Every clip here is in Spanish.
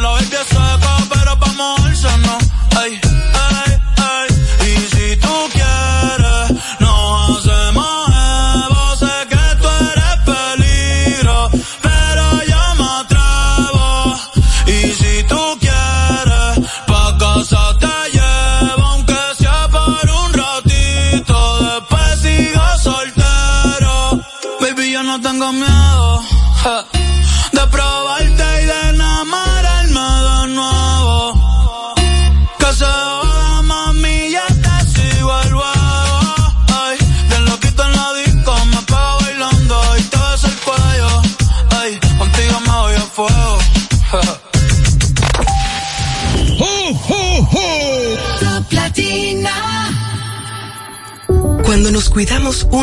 La baby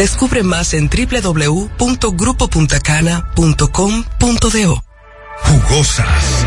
Descubre más en www.grupopuntacana.com.do. Jugosas,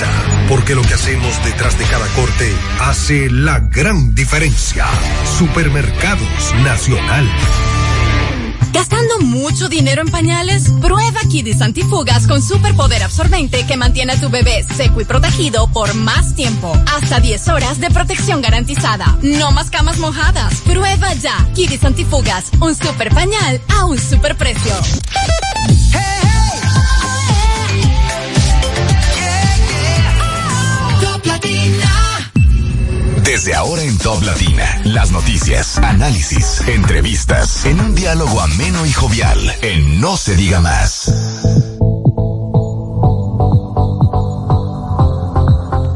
Porque lo que hacemos detrás de cada corte hace la gran diferencia. Supermercados Nacional. ¿Gastando mucho dinero en pañales? Prueba Kidis Antifugas con superpoder absorbente que mantiene a tu bebé seco y protegido por más tiempo. Hasta 10 horas de protección garantizada. No más camas mojadas. Prueba ya. Kidis Antifugas, un super pañal a un super precio. Top Desde ahora en Top Latina, las noticias, análisis, entrevistas, en un diálogo ameno y jovial, en No se diga más.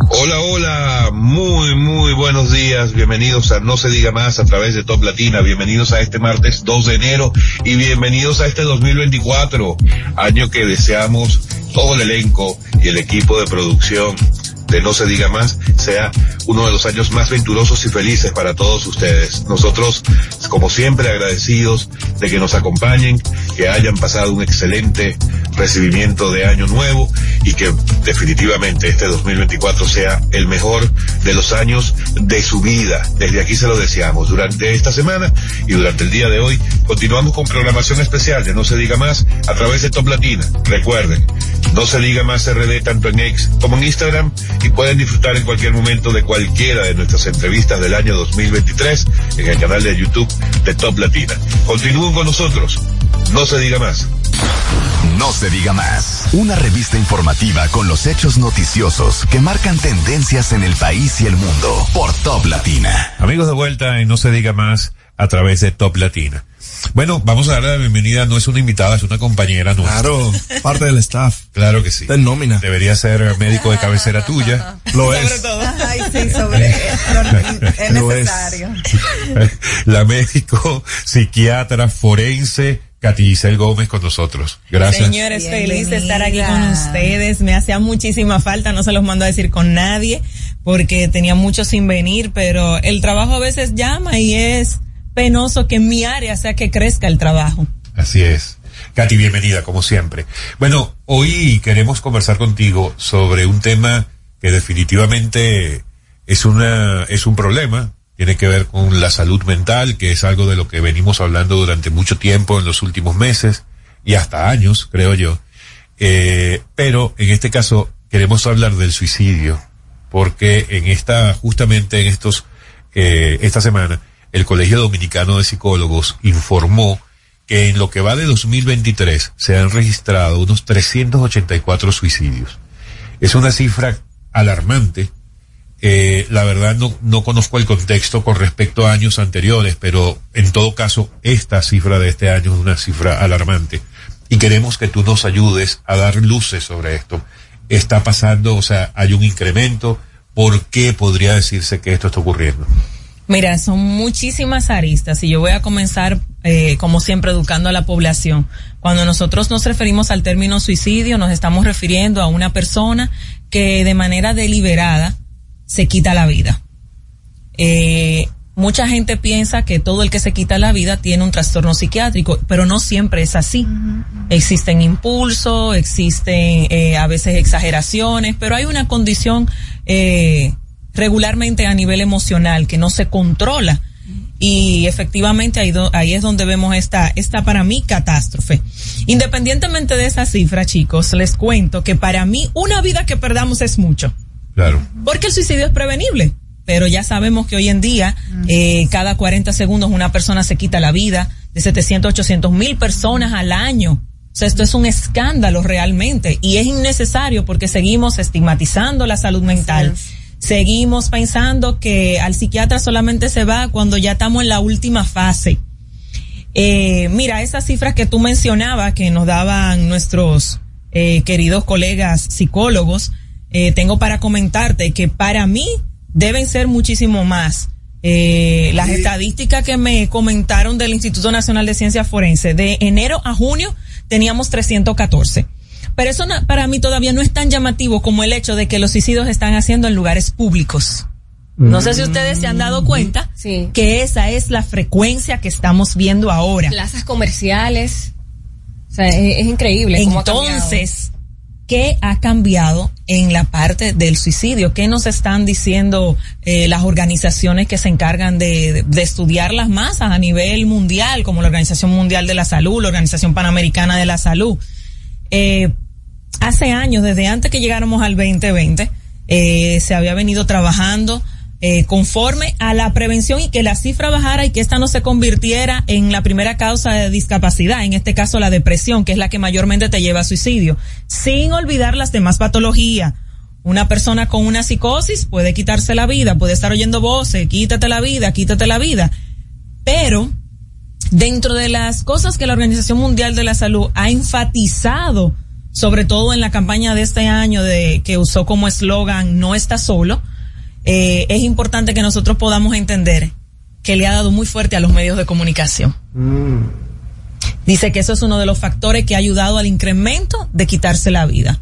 Hola, hola, muy, muy buenos días. Bienvenidos a No se diga más a través de Top Latina. Bienvenidos a este martes 2 de enero y bienvenidos a este 2024, año que deseamos todo el elenco y el equipo de producción de No se diga más sea uno de los años más venturosos y felices para todos ustedes. Nosotros, como siempre, agradecidos de que nos acompañen, que hayan pasado un excelente recibimiento de año nuevo y que definitivamente este 2024 sea el mejor de los años de su vida. Desde aquí se lo deseamos. Durante esta semana y durante el día de hoy continuamos con programación especial de No se diga más a través de Top Latina. Recuerden, No se diga más RD tanto en X como en Instagram y pueden disfrutar en cualquier momento de cualquiera de nuestras entrevistas del año 2023 en el canal de YouTube de Top Latina. Continúen con nosotros. No se diga más. No se diga más. Una revista informativa con los hechos noticiosos que marcan tendencias en el país y el mundo por Top Latina. Amigos de vuelta en No se diga más a través de Top Latina. Bueno, vamos a darle la bienvenida, no es una invitada, es una compañera nuestra. Claro, parte del staff. Claro que sí. En nómina. Debería ser médico de cabecera tuya. Lo es. Ay, sí, sobre es Lo es. necesario. La médico, psiquiatra, forense, Katy Giselle Gómez con nosotros. Gracias. Señores, feliz de estar aquí con ustedes. Me hacía muchísima falta, no se los mando a decir con nadie, porque tenía mucho sin venir, pero el trabajo a veces llama y es penoso que en mi área sea que crezca el trabajo. Así es. Katy, bienvenida, como siempre. Bueno, hoy queremos conversar contigo sobre un tema que definitivamente es una, es un problema. Tiene que ver con la salud mental, que es algo de lo que venimos hablando durante mucho tiempo en los últimos meses y hasta años, creo yo. Eh, pero en este caso queremos hablar del suicidio, porque en esta, justamente en estos, eh, esta semana, el Colegio Dominicano de Psicólogos informó que en lo que va de 2023 se han registrado unos 384 suicidios. Es una cifra alarmante. Eh, la verdad no, no conozco el contexto con respecto a años anteriores, pero en todo caso esta cifra de este año es una cifra alarmante. Y queremos que tú nos ayudes a dar luces sobre esto. Está pasando, o sea, hay un incremento. ¿Por qué podría decirse que esto está ocurriendo? Mira, son muchísimas aristas y yo voy a comenzar, eh, como siempre, educando a la población. Cuando nosotros nos referimos al término suicidio, nos estamos refiriendo a una persona que de manera deliberada se quita la vida. Eh, mucha gente piensa que todo el que se quita la vida tiene un trastorno psiquiátrico, pero no siempre es así. Existen impulsos, existen eh, a veces exageraciones, pero hay una condición eh, regularmente a nivel emocional que no se controla. Y efectivamente ahí, do- ahí es donde vemos esta, esta para mí catástrofe. Independientemente de esa cifra, chicos, les cuento que para mí una vida que perdamos es mucho. Claro. Porque el suicidio es prevenible. Pero ya sabemos que hoy en día, eh, cada 40 segundos una persona se quita la vida, de 700, 800 mil personas al año. O sea, esto es un escándalo realmente y es innecesario porque seguimos estigmatizando la salud mental. Seguimos pensando que al psiquiatra solamente se va cuando ya estamos en la última fase. Eh, mira, esas cifras que tú mencionabas que nos daban nuestros eh, queridos colegas psicólogos, eh, tengo para comentarte que para mí deben ser muchísimo más. Eh, las estadísticas que me comentaron del Instituto Nacional de Ciencias Forenses, de enero a junio teníamos 314. Pero eso para mí todavía no es tan llamativo como el hecho de que los suicidios están haciendo en lugares públicos. No sé si ustedes se han dado cuenta que esa es la frecuencia que estamos viendo ahora. Plazas comerciales. O sea, es, es increíble. cómo ha. Entonces, ¿qué ha cambiado en la parte del suicidio? ¿Qué nos están diciendo eh, las organizaciones que se encargan de, de- estudiar las masas a nivel mundial, como la Organización Mundial de la Salud, la Organización Panamericana de la Salud? Eh, hace años, desde antes que llegáramos al 2020, eh, se había venido trabajando eh, conforme a la prevención y que la cifra bajara y que esta no se convirtiera en la primera causa de discapacidad, en este caso la depresión, que es la que mayormente te lleva a suicidio, sin olvidar las demás patologías. Una persona con una psicosis puede quitarse la vida, puede estar oyendo voces, quítate la vida, quítate la vida, pero dentro de las cosas que la Organización Mundial de la Salud ha enfatizado, sobre todo en la campaña de este año de que usó como eslogan no está solo, eh, es importante que nosotros podamos entender que le ha dado muy fuerte a los medios de comunicación. Dice que eso es uno de los factores que ha ayudado al incremento de quitarse la vida.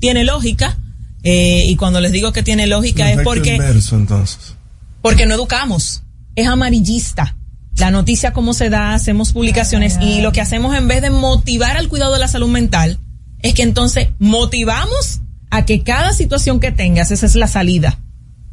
Tiene lógica, eh, y cuando les digo que tiene lógica es porque inverso, entonces. porque no educamos. Es amarillista. La noticia cómo se da, hacemos publicaciones y lo que hacemos en vez de motivar al cuidado de la salud mental es que entonces motivamos a que cada situación que tengas, esa es la salida.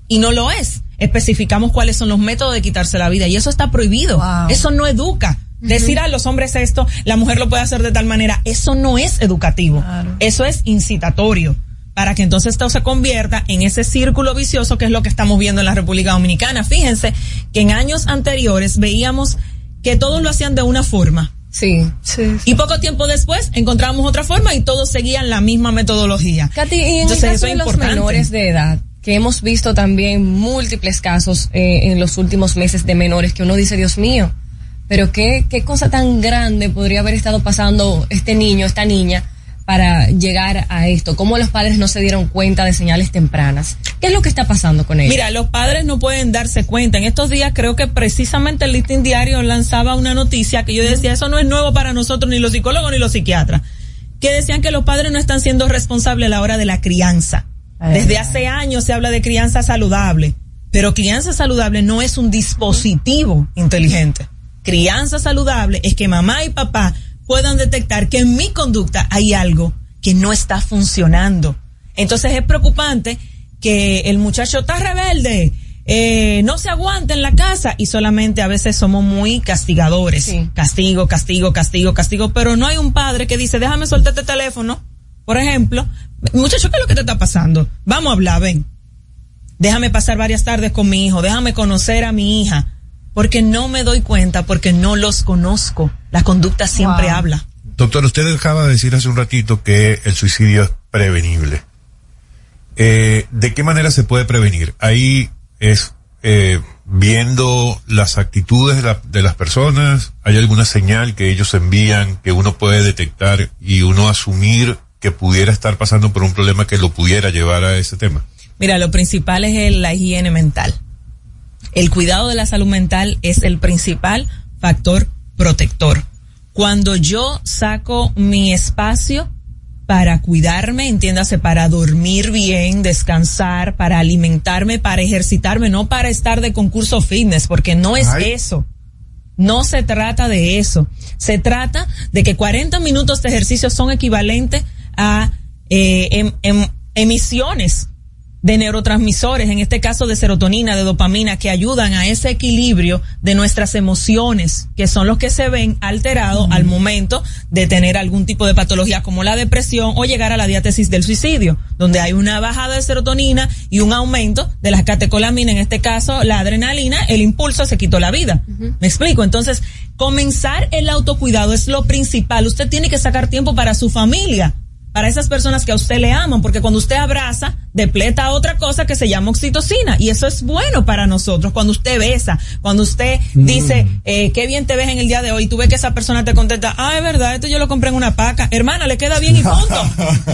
Y no lo es. Especificamos cuáles son los métodos de quitarse la vida y eso está prohibido. Eso no educa. Decir a los hombres esto, la mujer lo puede hacer de tal manera, eso no es educativo. Eso es incitatorio para que entonces esto se convierta en ese círculo vicioso que es lo que estamos viendo en la República Dominicana. Fíjense que en años anteriores veíamos que todos lo hacían de una forma. Sí. Y poco tiempo después encontramos otra forma y todos seguían la misma metodología. Katy, y en Entonces, el caso eso es de los importante. menores de edad, que hemos visto también múltiples casos eh, en los últimos meses de menores que uno dice, Dios mío, pero qué, qué cosa tan grande podría haber estado pasando este niño, esta niña, para llegar a esto. ¿Cómo los padres no se dieron cuenta de señales tempranas? ¿Qué es lo que está pasando con ellos? Mira, los padres no pueden darse cuenta. En estos días creo que precisamente el Listing Diario lanzaba una noticia que yo decía, eso no es nuevo para nosotros, ni los psicólogos ni los psiquiatras, que decían que los padres no están siendo responsables a la hora de la crianza. Desde hace años se habla de crianza saludable, pero crianza saludable no es un dispositivo inteligente. Crianza saludable es que mamá y papá puedan detectar que en mi conducta hay algo que no está funcionando. Entonces es preocupante que el muchacho está rebelde, eh, no se aguanta en la casa y solamente a veces somos muy castigadores. Castigo, castigo, castigo, castigo, pero no hay un padre que dice, déjame soltar este teléfono, por ejemplo, muchacho, ¿qué es lo que te está pasando? Vamos a hablar, ven. Déjame pasar varias tardes con mi hijo, déjame conocer a mi hija, porque no me doy cuenta, porque no los conozco. La conducta siempre Wow. habla. Doctor, usted acaba de decir hace un ratito que el suicidio es prevenible. Eh, ¿De qué manera se puede prevenir? Ahí es eh, viendo las actitudes de, la- de las personas, hay alguna señal que ellos envían que uno puede detectar y uno asumir que pudiera estar pasando por un problema que lo pudiera llevar a ese tema. Mira, lo principal es el- la higiene mental. El cuidado de la salud mental es el principal factor protector. Cuando yo saco mi espacio para cuidarme, entiéndase, para dormir bien, descansar, para alimentarme, para ejercitarme, no para estar de concurso fitness, porque no es Ay. eso. No se trata de eso. Se trata de que 40 minutos de ejercicio son equivalentes a eh, em- em- emisiones de neurotransmisores, en este caso de serotonina, de dopamina, que ayudan a ese equilibrio de nuestras emociones, que son los que se ven alterados al momento de tener algún tipo de patología como la depresión o llegar a la diátesis del suicidio, donde hay una bajada de serotonina y un aumento de las catecolaminas, en este caso la adrenalina, el impulso se quitó la vida. ¿Me explico? Entonces, comenzar el autocuidado es lo principal. Usted tiene que sacar tiempo para su familia para esas personas que a usted le aman, porque cuando usted abraza, depleta otra cosa que se llama oxitocina, y eso es bueno para nosotros. Cuando usted besa, cuando usted dice, eh, qué bien te ves en el día de hoy, tú ves que esa persona te contesta, ah, es verdad, esto yo lo compré en una paca, hermana, le queda bien y punto.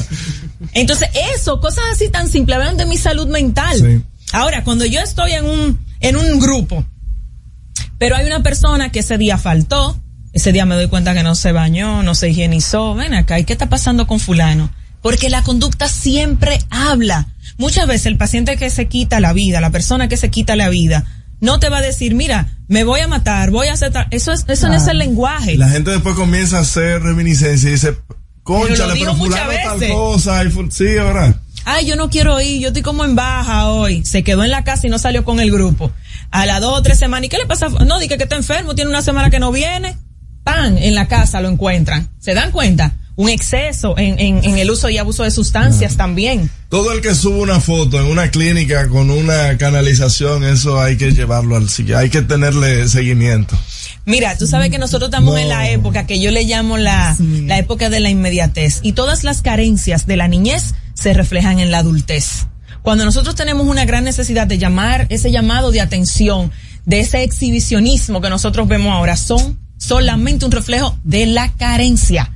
Entonces, eso, cosas así tan simples, hablan de mi salud mental. Sí. Ahora, cuando yo estoy en un, en un grupo, pero hay una persona que ese día faltó, ese día me doy cuenta que no se bañó, no se higienizó, ven acá, ¿y qué está pasando con fulano? Porque la conducta siempre habla. Muchas veces el paciente que se quita la vida, la persona que se quita la vida, no te va a decir, mira, me voy a matar, voy a hacer tal-". Eso es, eso no es el lenguaje. La gente después comienza a hacer reminiscencia y dice, muchas fulano tal cosa. Y sí, ahora. Ay, yo no quiero ir, yo estoy como en baja hoy. Se quedó en la casa y no salió con el grupo. A las dos o tres semanas, ¿y qué le pasa? No, dije que está enfermo, tiene una semana que no viene. Pan, en la casa lo encuentran. ¿Se dan cuenta? Un exceso en, en, en el uso y abuso de sustancias también. Todo el que sube una foto en una clínica con una canalización, eso hay que llevarlo al siguiente. Hay que tenerle seguimiento. Mira, tú sabes que nosotros estamos No. en la época que yo le llamo la, la época de la inmediatez y todas las carencias de la niñez se reflejan en la adultez. Cuando nosotros tenemos una gran necesidad de llamar ese llamado de atención, de ese exhibicionismo que nosotros vemos ahora, son solamente un reflejo de la carencia.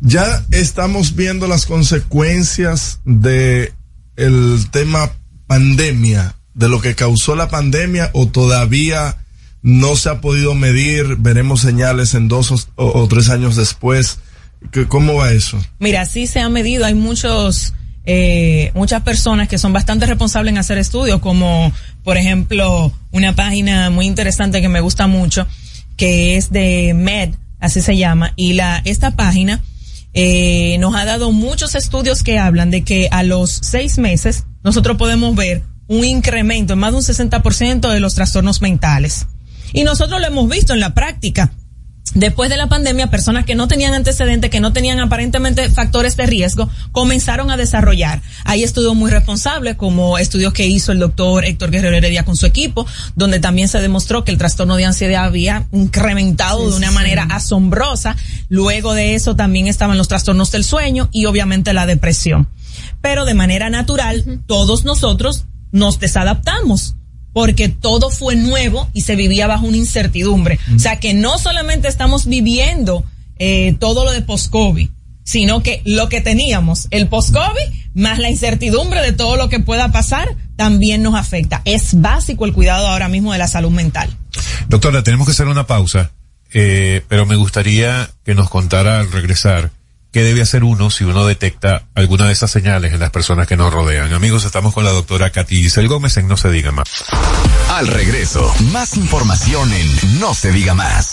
Ya estamos viendo las consecuencias de el tema pandemia, de lo que causó la pandemia o todavía no se ha podido medir, veremos señales en dos o, o tres años después. ¿Qué- ¿Cómo va eso? Mira, sí se ha medido, hay muchos, eh, muchas personas que son bastante responsables en hacer estudios, como por ejemplo una página muy interesante que me gusta mucho, que es de Med, así se llama, y la, esta página eh, nos ha dado muchos estudios que hablan de que a los seis meses nosotros podemos ver un incremento en más de un 60% de los trastornos mentales. Y nosotros lo hemos visto en la práctica. Después de la pandemia, personas que no tenían antecedentes, que no tenían aparentemente factores de riesgo, comenzaron a desarrollar. Hay estudios muy responsables, como estudios que hizo el doctor Héctor Guerrero Heredia con su equipo, donde también se demostró que el trastorno de ansiedad había incrementado de una manera asombrosa. Luego de eso también estaban los trastornos del sueño y obviamente la depresión. Pero de manera natural, todos nosotros nos desadaptamos porque todo fue nuevo y se vivía bajo una incertidumbre. O sea que no solamente estamos viviendo eh, todo lo de post-COVID, sino que lo que teníamos, el post-COVID, más la incertidumbre de todo lo que pueda pasar, también nos afecta. Es básico el cuidado ahora mismo de la salud mental. Doctora, tenemos que hacer una pausa, eh, pero me gustaría que nos contara al regresar qué debe hacer uno si uno detecta alguna de esas señales en las personas que nos rodean. Amigos, estamos con la doctora Katy Giselle Gómez en No se diga más. Al regreso, más información en No se diga más.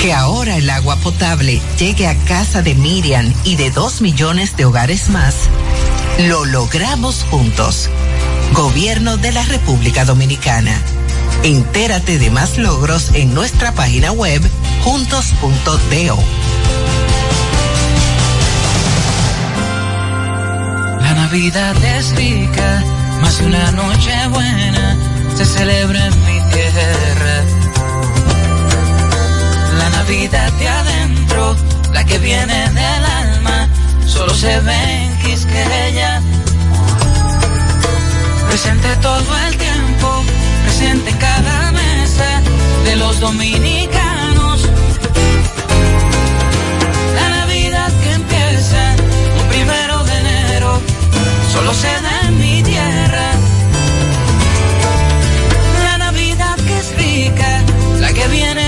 Que ahora el agua potable llegue a casa de Miriam y de dos millones de hogares más, lo logramos juntos. Gobierno de la República Dominicana. Entérate de más logros en nuestra página web juntos.do. La Navidad es rica, más una noche buena se celebra en mi tierra. Navidad de adentro, la que viene del alma, solo se ve en Quisqueya. Presente todo el tiempo, presente en cada mesa de los dominicanos. La Navidad que empieza un primero de enero, solo se da en mi tierra. La Navidad que es rica, la que viene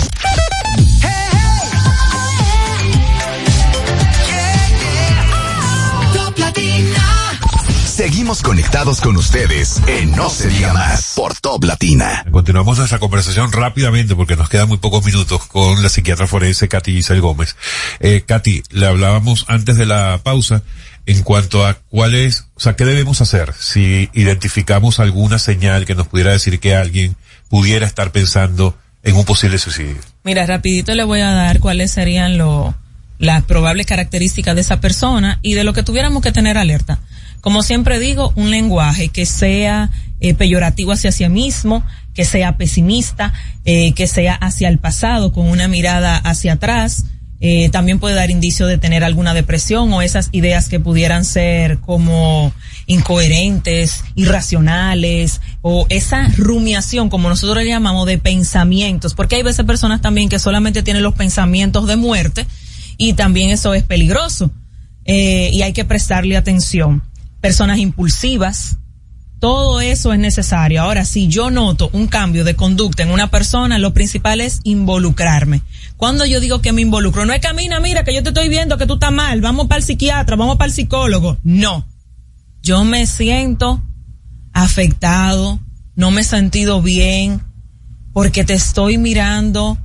Seguimos conectados con ustedes en No Se Diga Más por Top Latina. Continuamos nuestra conversación rápidamente porque nos quedan muy pocos minutos con la psiquiatra forense Katy Giselle Gómez. Eh, Katy, le hablábamos antes de la pausa en cuanto a cuál es, o sea, qué debemos hacer si identificamos alguna señal que nos pudiera decir que alguien pudiera estar pensando en un posible suicidio. Mira, rapidito le voy a dar cuáles serían lo, las probables características de esa persona y de lo que tuviéramos que tener alerta. Como siempre digo, un lenguaje que sea eh, peyorativo hacia sí mismo, que sea pesimista, eh, que sea hacia el pasado, con una mirada hacia atrás. Eh, también puede dar indicio de tener alguna depresión o esas ideas que pudieran ser como incoherentes, irracionales, o esa rumiación, como nosotros le llamamos, de pensamientos, porque hay veces personas también que solamente tienen los pensamientos de muerte y también eso es peligroso eh, y hay que prestarle atención. Personas impulsivas, todo eso es necesario. Ahora, si yo noto un cambio de conducta en una persona, lo principal es involucrarme. Cuando yo digo que me involucro, no es camina, mira, que yo te estoy viendo que tú estás mal, vamos para el psiquiatra, vamos para el psicólogo. No. Yo me siento afectado, no me he sentido bien, porque te estoy mirando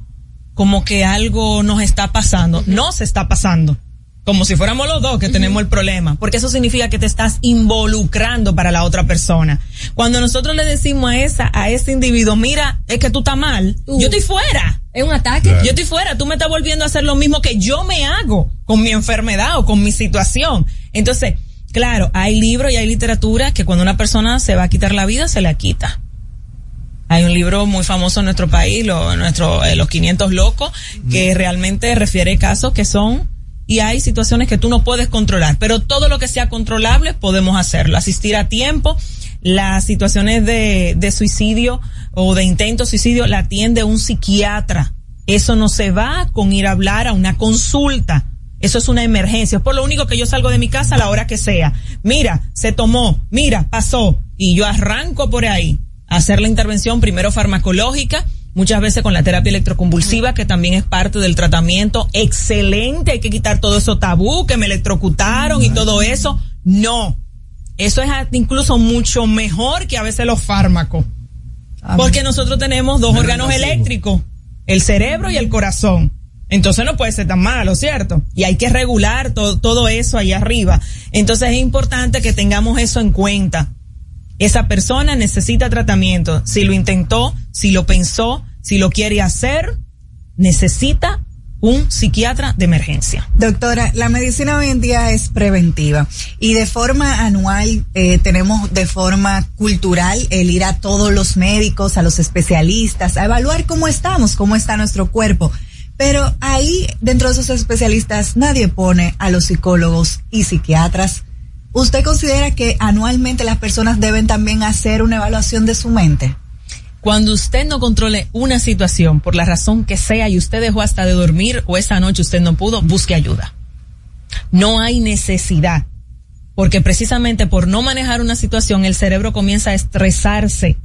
como que algo nos está pasando. No se está pasando. Como si fuéramos los dos que tenemos el problema. Porque eso significa que te estás involucrando para la otra persona. Cuando nosotros le decimos a esa, a ese individuo, mira, es que tú estás mal, yo estoy fuera. Es un ataque. Yo estoy fuera, tú me estás volviendo a hacer lo mismo que yo me hago con mi enfermedad o con mi situación. Entonces, claro, hay libros y hay literatura que cuando una persona se va a quitar la vida, se la quita. Hay un libro muy famoso en nuestro país, lo, nuestro, eh, Los 500 Locos, que realmente refiere casos que son, y hay situaciones que tú no puedes controlar, pero todo lo que sea controlable podemos hacerlo. Asistir a tiempo, las situaciones de, de suicidio o de intento de suicidio la atiende un psiquiatra. Eso no se va con ir a hablar a una consulta. Eso es una emergencia. Es por lo único que yo salgo de mi casa a la hora que sea. Mira, se tomó, mira, pasó. Y yo arranco por ahí a hacer la intervención primero farmacológica, muchas veces con la terapia electroconvulsiva, que también es parte del tratamiento. Excelente, hay que quitar todo eso tabú, que me electrocutaron y todo eso. No. Eso es incluso mucho mejor que a veces los fármacos. Porque nosotros tenemos dos órganos eléctricos, el cerebro y el corazón. Entonces no puede ser tan malo, ¿cierto? Y hay que regular todo, todo eso ahí arriba. Entonces es importante que tengamos eso en cuenta. Esa persona necesita tratamiento. Si lo intentó, si lo pensó, si lo quiere hacer, necesita un psiquiatra de emergencia. Doctora, la medicina hoy en día es preventiva y de forma anual eh, tenemos de forma cultural el ir a todos los médicos, a los especialistas, a evaluar cómo estamos, cómo está nuestro cuerpo. Pero ahí, dentro de esos especialistas, nadie pone a los psicólogos y psiquiatras. ¿Usted considera que anualmente las personas deben también hacer una evaluación de su mente? Cuando usted no controle una situación por la razón que sea y usted dejó hasta de dormir o esa noche usted no pudo, busque ayuda. No hay necesidad, porque precisamente por no manejar una situación el cerebro comienza a estresarse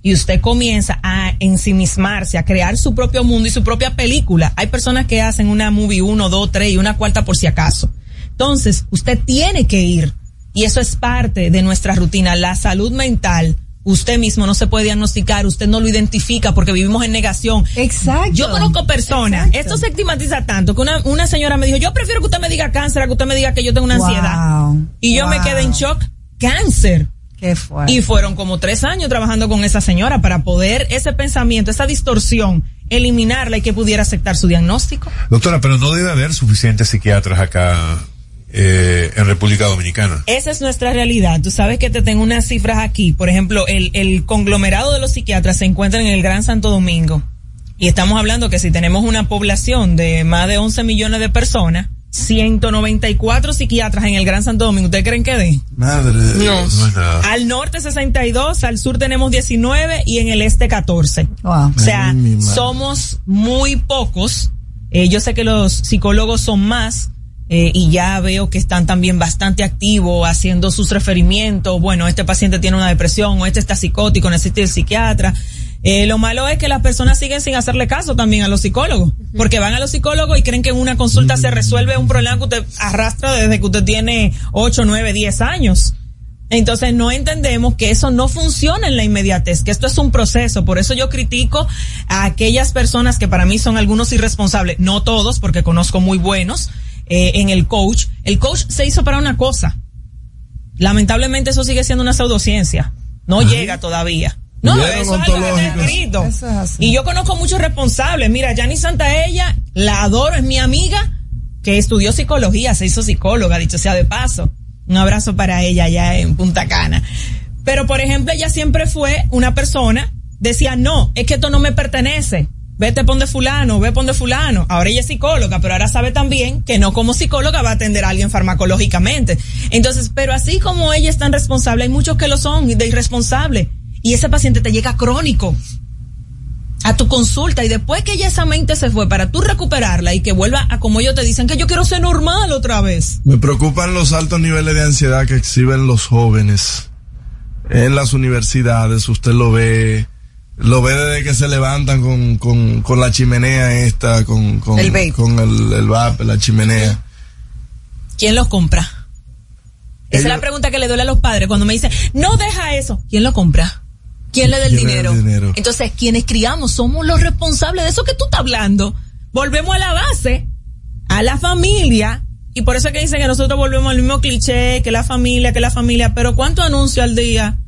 y usted comienza a ensimismarse, a crear su propio mundo y su propia película. Hay personas que hacen una movie uno, dos, tres y una cuarta por si acaso. Entonces, usted tiene que ir y eso es parte de nuestra rutina. La salud mental usted mismo no se puede diagnosticar, usted no lo identifica porque vivimos en negación. Exacto. Yo conozco personas, esto se estigmatiza tanto que una, una señora me dijo, yo prefiero que usted me diga cáncer a que usted me diga que yo tengo una Wow. ansiedad. Y yo me quedé en shock, cáncer. Qué fuerte. Y fueron como tres años trabajando con esa señora para poder ese pensamiento, esa distorsión, eliminarla y que pudiera aceptar su diagnóstico. Doctora, pero no debe haber suficientes psiquiatras acá eh, en República Dominicana. Esa es nuestra realidad. Tú sabes que te tengo unas cifras aquí. Por ejemplo, el, el conglomerado de los psiquiatras se encuentra en el Gran Santo Domingo. Y estamos hablando que si tenemos una población de más de 11 millones de personas, 194 psiquiatras en el Gran Santo Domingo, ¿ustedes creen que de? Madre de No. Dios. No es nada. Al norte 62, al sur tenemos 19 y en el este 14. Wow. O sea, Ay, somos muy pocos. Eh, yo sé que los psicólogos son más. Eh, y ya veo que están también bastante activos haciendo sus referimientos. Bueno, este paciente tiene una depresión o este está psicótico, necesita al psiquiatra. Eh, lo malo es que las personas siguen sin hacerle caso también a los psicólogos, porque van a los psicólogos y creen que en una consulta se resuelve un problema que usted arrastra desde que usted tiene 8, 9, 10 años. Entonces no entendemos que eso no funciona en la inmediatez, que esto es un proceso. Por eso yo critico a aquellas personas que para mí son algunos irresponsables, no todos, porque conozco muy buenos, eh, en el coach. El coach se hizo para una cosa. Lamentablemente eso sigue siendo una pseudociencia. No llega todavía. No, eso es algo que está escrito. Eso es así. Y yo conozco muchos responsables. Mira, Yanni Santaella, la adoro, es mi amiga, que estudió psicología, se hizo psicóloga, dicho sea de paso. Un abrazo para ella allá en Punta Cana. Pero, por ejemplo, ella siempre fue una persona, decía, no, es que esto no me pertenece. Vete pon de fulano, ve pon de fulano. Ahora ella es psicóloga, pero ahora sabe también que no como psicóloga va a atender a alguien farmacológicamente. Entonces, pero así como ella es tan responsable, hay muchos que lo son de irresponsable. Y ese paciente te llega crónico a tu consulta y después que ya esa mente se fue para tú recuperarla y que vuelva a como ellos te dicen que yo quiero ser normal otra vez. Me preocupan los altos niveles de ansiedad que exhiben los jóvenes en las universidades. Usted lo ve, lo ve desde que se levantan con, con, con la chimenea esta, con, con El vape. con el, el vape, la chimenea. ¿Quién los compra? Esa es la pregunta que le duele a los padres cuando me dicen, no deja eso. ¿Quién lo compra? ¿Quién le da el dinero? Entonces, quienes criamos somos los responsables de eso que tú estás hablando. Volvemos a la base, a la familia, y por eso es que dicen que nosotros volvemos al mismo cliché, que la familia, que la familia, pero ¿cuánto anuncio al día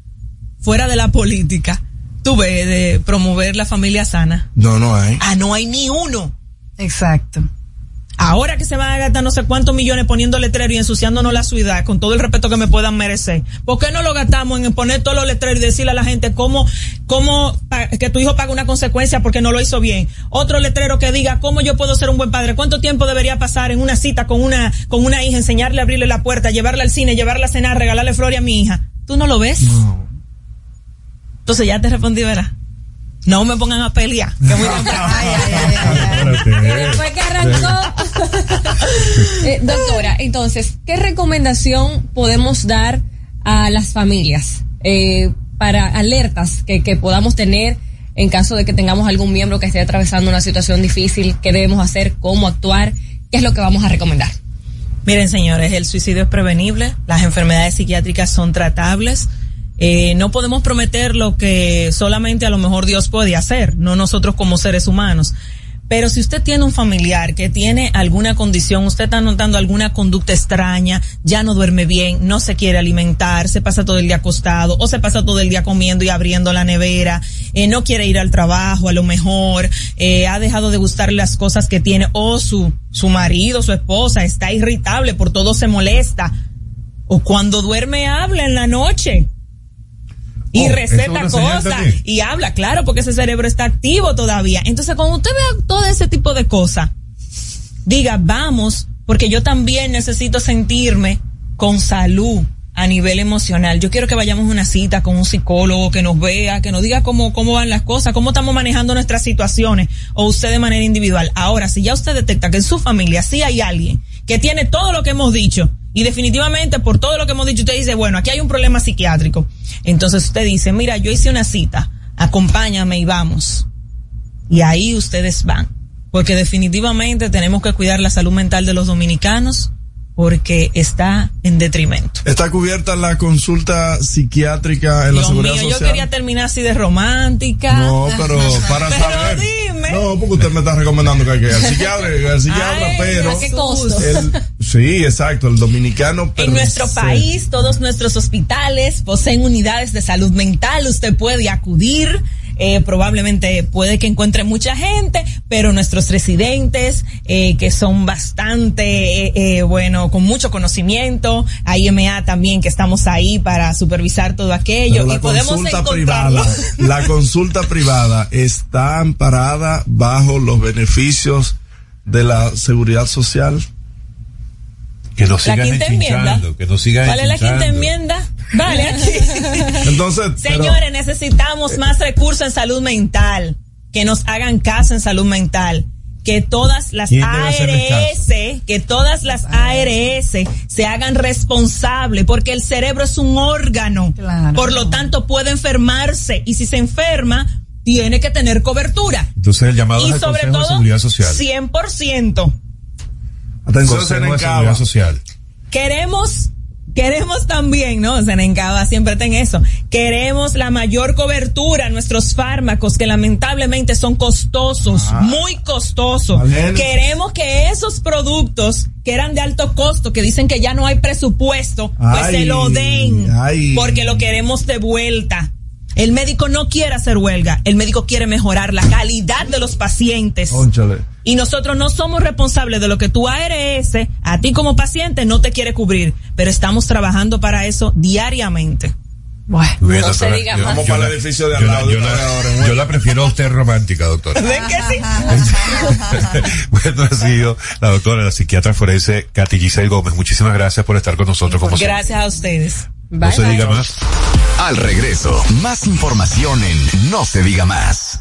fuera de la política tú ves de promover la familia sana? No, no hay. Ah, no hay ni uno. Exacto. Ahora que se van a gastar no sé cuántos millones poniendo letreros y ensuciándonos la ciudad con todo el respeto que me puedan merecer, ¿por qué no lo gastamos en poner todos los letreros y decirle a la gente cómo, cómo que tu hijo paga una consecuencia porque no lo hizo bien? Otro letrero que diga cómo yo puedo ser un buen padre, cuánto tiempo debería pasar en una cita con una, con una hija, enseñarle a abrirle la puerta, llevarla al cine, llevarla a cenar, regalarle flores a mi hija. ¿Tú no lo ves? Entonces ya te respondí, ¿verdad? No me pongan a pelear. Que muy temprano. Después que arrancó. Eh, doctora, entonces, ¿qué recomendación podemos dar a las familias eh, para alertas que, que podamos tener en caso de que tengamos algún miembro que esté atravesando una situación difícil? ¿Qué debemos hacer? ¿Cómo actuar? ¿Qué es lo que vamos a recomendar? Miren, señores, el suicidio es prevenible, las enfermedades psiquiátricas son tratables. Eh, no podemos prometer lo que solamente a lo mejor Dios puede hacer, no nosotros como seres humanos. Pero si usted tiene un familiar que tiene alguna condición, usted está notando alguna conducta extraña, ya no duerme bien, no se quiere alimentar, se pasa todo el día acostado o se pasa todo el día comiendo y abriendo la nevera, eh, no quiere ir al trabajo a lo mejor, eh, ha dejado de gustar las cosas que tiene o su, su marido, su esposa está irritable, por todo se molesta. O cuando duerme habla en la noche y Oh, receta ¿eso es una señal cosas y habla, claro, porque ese cerebro está activo todavía. Entonces, cuando usted vea todo ese tipo de cosas, diga, vamos, porque yo también necesito sentirme con salud a nivel emocional. Yo quiero que vayamos a una cita con un psicólogo que nos vea, que nos diga cómo, cómo van las cosas, cómo estamos manejando nuestras situaciones, o usted de manera individual. Ahora, si ya usted detecta que en su familia sí hay alguien que tiene todo lo que hemos dicho, y definitivamente por todo lo que hemos dicho, usted dice, bueno, aquí hay un problema psiquiátrico. Entonces usted dice, mira, yo hice una cita, acompáñame y vamos. Y ahí ustedes van. Porque definitivamente tenemos que cuidar la salud mental de los dominicanos porque está en detrimento. Está cubierta la consulta psiquiátrica en la Dios seguridad mío, yo social. quería terminar así de romántica. No, pero para Pero saber. dime. No, porque usted me está recomendando que hay que ir al psiquiatra, al psiquiatra, Ay, pero. ¿a qué costo? el- sí, exacto, el dominicano. En nuestro país, todos nuestros hospitales poseen unidades de salud mental. Usted puede acudir. Eh, probablemente puede que encuentre mucha gente, pero nuestros residentes, eh, que son bastante, eh, eh, bueno, con mucho conocimiento, IMA también que estamos ahí para supervisar todo aquello Pero y podemos privada, la consulta privada está amparada bajo los beneficios de la seguridad social. Que no La sigan quinta enmienda. enchinchando, que no sigan ¿Cuál es la quinta enmienda? Vale, aquí. Entonces, pero- Señores, necesitamos más recursos en salud mental. Que nos hagan caso en salud mental. Que todas las ¿Quién debe hacerle ARS, que todas las ARS se hagan responsables, porque el cerebro es un órgano. Por lo tanto, puede enfermarse. Y si se enferma, tiene que tener cobertura. Entonces el llamado y es sobre Consejo de todo, Seguridad Social. 100%. Atención. Seguridad Social. Queremos, queremos también, ¿no? Senencaba siempre ten eso. Queremos la mayor cobertura a nuestros fármacos que lamentablemente son costosos, Ah. muy costosos. Vale. Queremos que esos productos que eran de alto costo, que dicen que ya no hay presupuesto, pues Ay, se lo den. ay. Porque lo queremos de vuelta. El médico no quiere hacer huelga, el médico quiere mejorar la calidad de los pacientes. Cónchale. Y nosotros no somos responsables de lo que tu ARS, a ti como paciente, no te quiere cubrir. Pero estamos trabajando para eso diariamente. Bueno, no se diga yo- más. yo Vamos para la- el edificio de al lado, yo la- una vez ahora, Yo la prefiero a usted romántica, doctora. ¿Ven que sí? bueno, ha sido la doctora, la psiquiatra forense Katy Giselle Gómez. Muchísimas gracias por estar con nosotros como siempre. Gracias a ustedes. No se diga más. Al regreso, más información en No se diga más.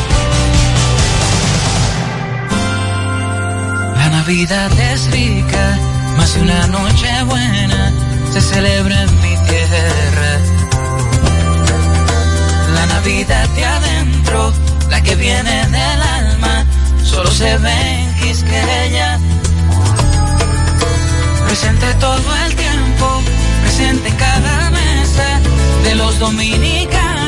Navidad es rica, más una noche buena se celebra en mi tierra. La Navidad de adentro, la que viene del alma, solo se ve en Quisqueya. Presente todo el tiempo, presente en cada mesa de los dominicanos.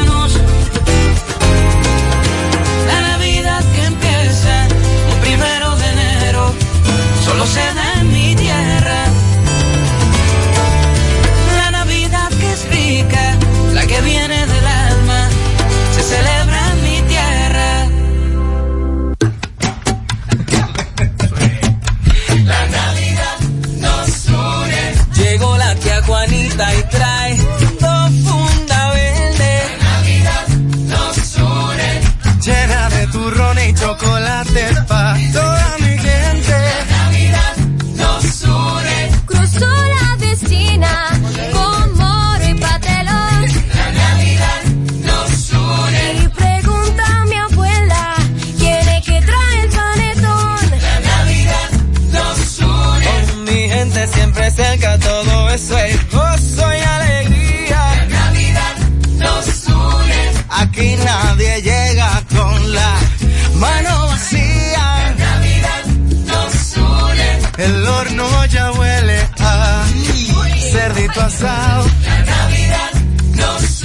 Solo se da en mi tierra. La Navidad que es rica, la que viene del alma, se celebra en mi tierra. La Navidad nos une. Llegó la tía Juanita y trae dos funda verde. La Navidad nos une. Llena de turrones y chocolate pa' mano vacía. La Navidad nos une. El horno ya huele a cerdito asado. La Navidad nos une.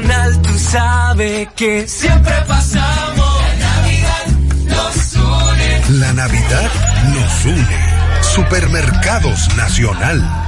Nacional tú sabes que siempre pasamos. La Navidad nos une. La Navidad nos une. Supermercados Nacional.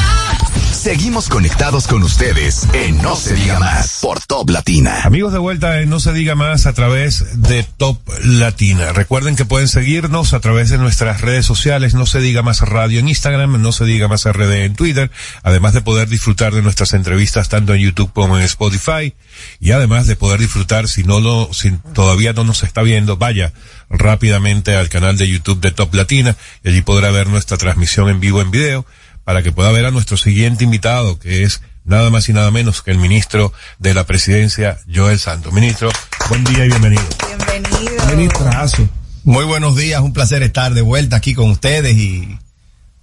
Seguimos conectados con ustedes en No se diga más por Top Latina. Amigos de vuelta en No se diga más a través de Top Latina. Recuerden que pueden seguirnos a través de nuestras redes sociales, No se diga más radio en Instagram, No se diga más RD en Twitter, además de poder disfrutar de nuestras entrevistas tanto en YouTube como en Spotify y además de poder disfrutar si no lo, si todavía no nos está viendo, vaya rápidamente al canal de YouTube de Top Latina y allí podrá ver nuestra transmisión en vivo en video para que pueda ver a nuestro siguiente invitado, que es nada más y nada menos que el ministro de la presidencia, Joel Santos. Ministro, buen día y bienvenido. Bienvenido. Ministrazo. Muy buenos días, un placer estar de vuelta aquí con ustedes y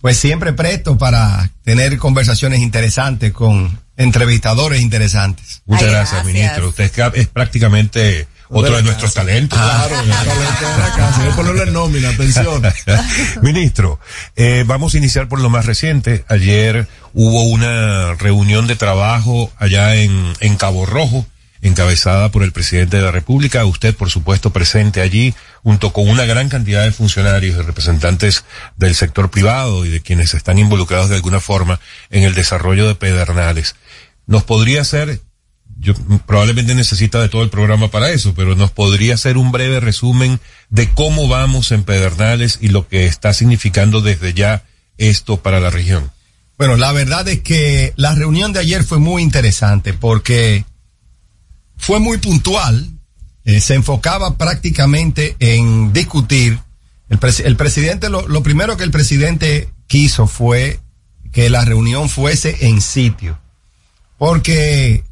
pues siempre presto para tener conversaciones interesantes con entrevistadores interesantes. Muchas gracias, ministro. Usted es prácticamente otro de nuestros talentos. Claro, el talento de la casa. Hay que ponerlo en nómina, atención. Ministro, eh, vamos a iniciar por lo más reciente. Ayer hubo una reunión de trabajo allá en, en Cabo Rojo, encabezada por el presidente de la República. Usted, por supuesto, presente allí, junto con una gran cantidad de funcionarios y representantes del sector privado y de quienes están involucrados de alguna forma en el desarrollo de Pedernales. ¿Nos podría hacer yo probablemente necesita de todo el programa para eso, pero nos podría hacer un breve resumen de cómo vamos en Pedernales y lo que está significando desde ya esto para la región. Bueno, la verdad es que la reunión de ayer fue muy interesante porque fue muy puntual, eh, se enfocaba prácticamente en discutir. El, el presidente, lo, lo primero que el presidente quiso fue que la reunión fuese en sitio. Porque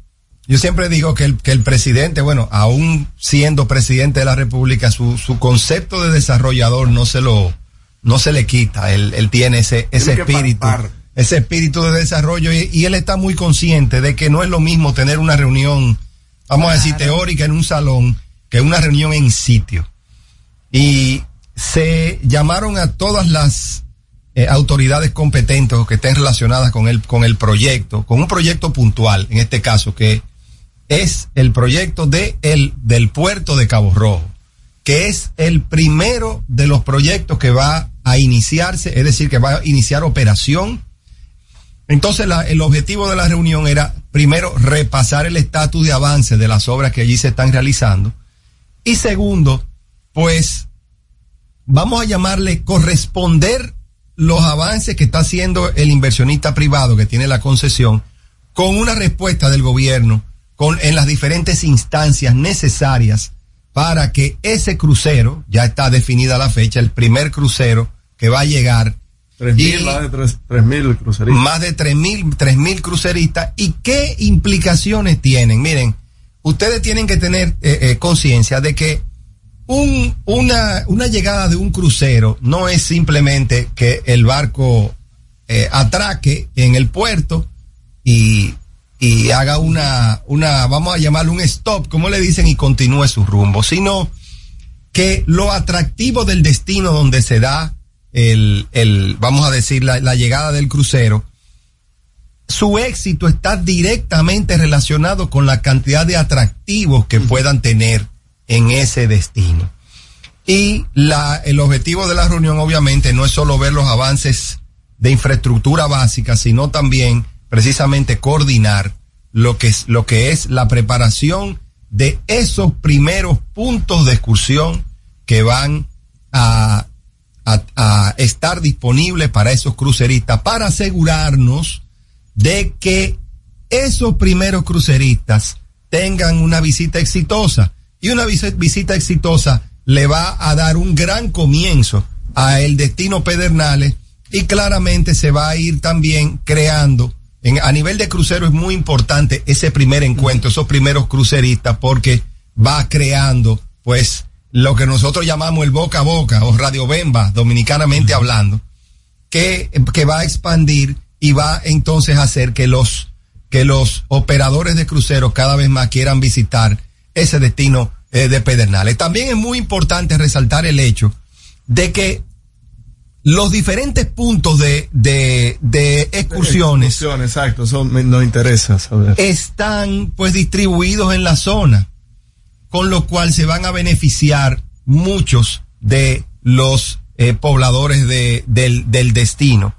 yo siempre digo que el, que el presidente, bueno, aún siendo presidente de la República, su, su concepto de desarrollador no se lo, no se le quita. Él, él tiene ese, ese Tiene espíritu, palpar. ese espíritu de desarrollo y, y él está muy consciente de que no es lo mismo tener una reunión, vamos a decir, teórica en un salón que una reunión en sitio. Y se llamaron a todas las eh, autoridades competentes o que estén relacionadas con el, con el proyecto, con un proyecto puntual, en este caso, que es el proyecto de el, del puerto de Cabo Rojo, que es el primero de los proyectos que va a iniciarse, es decir, que va a iniciar operación. Entonces, el objetivo de la reunión era, primero, repasar el estatus de avance de las obras que allí se están realizando. Y segundo, pues, vamos a llamarle corresponder los avances que está haciendo el inversionista privado que tiene la concesión con una respuesta del gobierno con, en las diferentes instancias necesarias para que ese crucero, ya está definida la fecha, el primer crucero que va a llegar. Tres mil, más de tres, tres mil cruceristas. Más de cruceristas. ¿Y qué implicaciones tienen? Miren, ustedes tienen que tener eh, eh, conciencia de que un, una, una llegada de un crucero no es simplemente que el barco eh, atraque en el puerto y, y haga una, una, vamos a llamarlo un stop, como le dicen, y continúe su rumbo, sino que lo atractivo del destino donde se da el, el vamos a decir, la, la llegada del crucero, su éxito está directamente relacionado con la cantidad de atractivos que puedan tener en ese destino. Y la, el objetivo de la reunión obviamente no es solo ver los avances de infraestructura básica, sino también precisamente coordinar lo que es, lo que es la preparación de esos primeros puntos de excursión que van a, estar disponible para esos cruceristas, para asegurarnos de que esos primeros cruceristas tengan una visita exitosa. Y una visi- visita exitosa le va a dar un gran comienzo a el destino Pedernales y claramente se va a ir también creando. En, a nivel de crucero es muy importante ese primer encuentro, esos primeros cruceristas, porque va creando, pues, lo que nosotros llamamos el boca a boca o radio bemba, dominicanamente hablando, que, que va a expandir y va entonces a hacer que los, que los operadores de cruceros cada vez más quieran visitar ese destino eh, de Pedernales. También es muy importante resaltar el hecho de que los diferentes puntos de, de, de excursiones Excursión, exacto, eso me- nos interesa saber. están pues distribuidos en la zona, con lo cual se van a beneficiar muchos de los eh, pobladores de, del, del destino.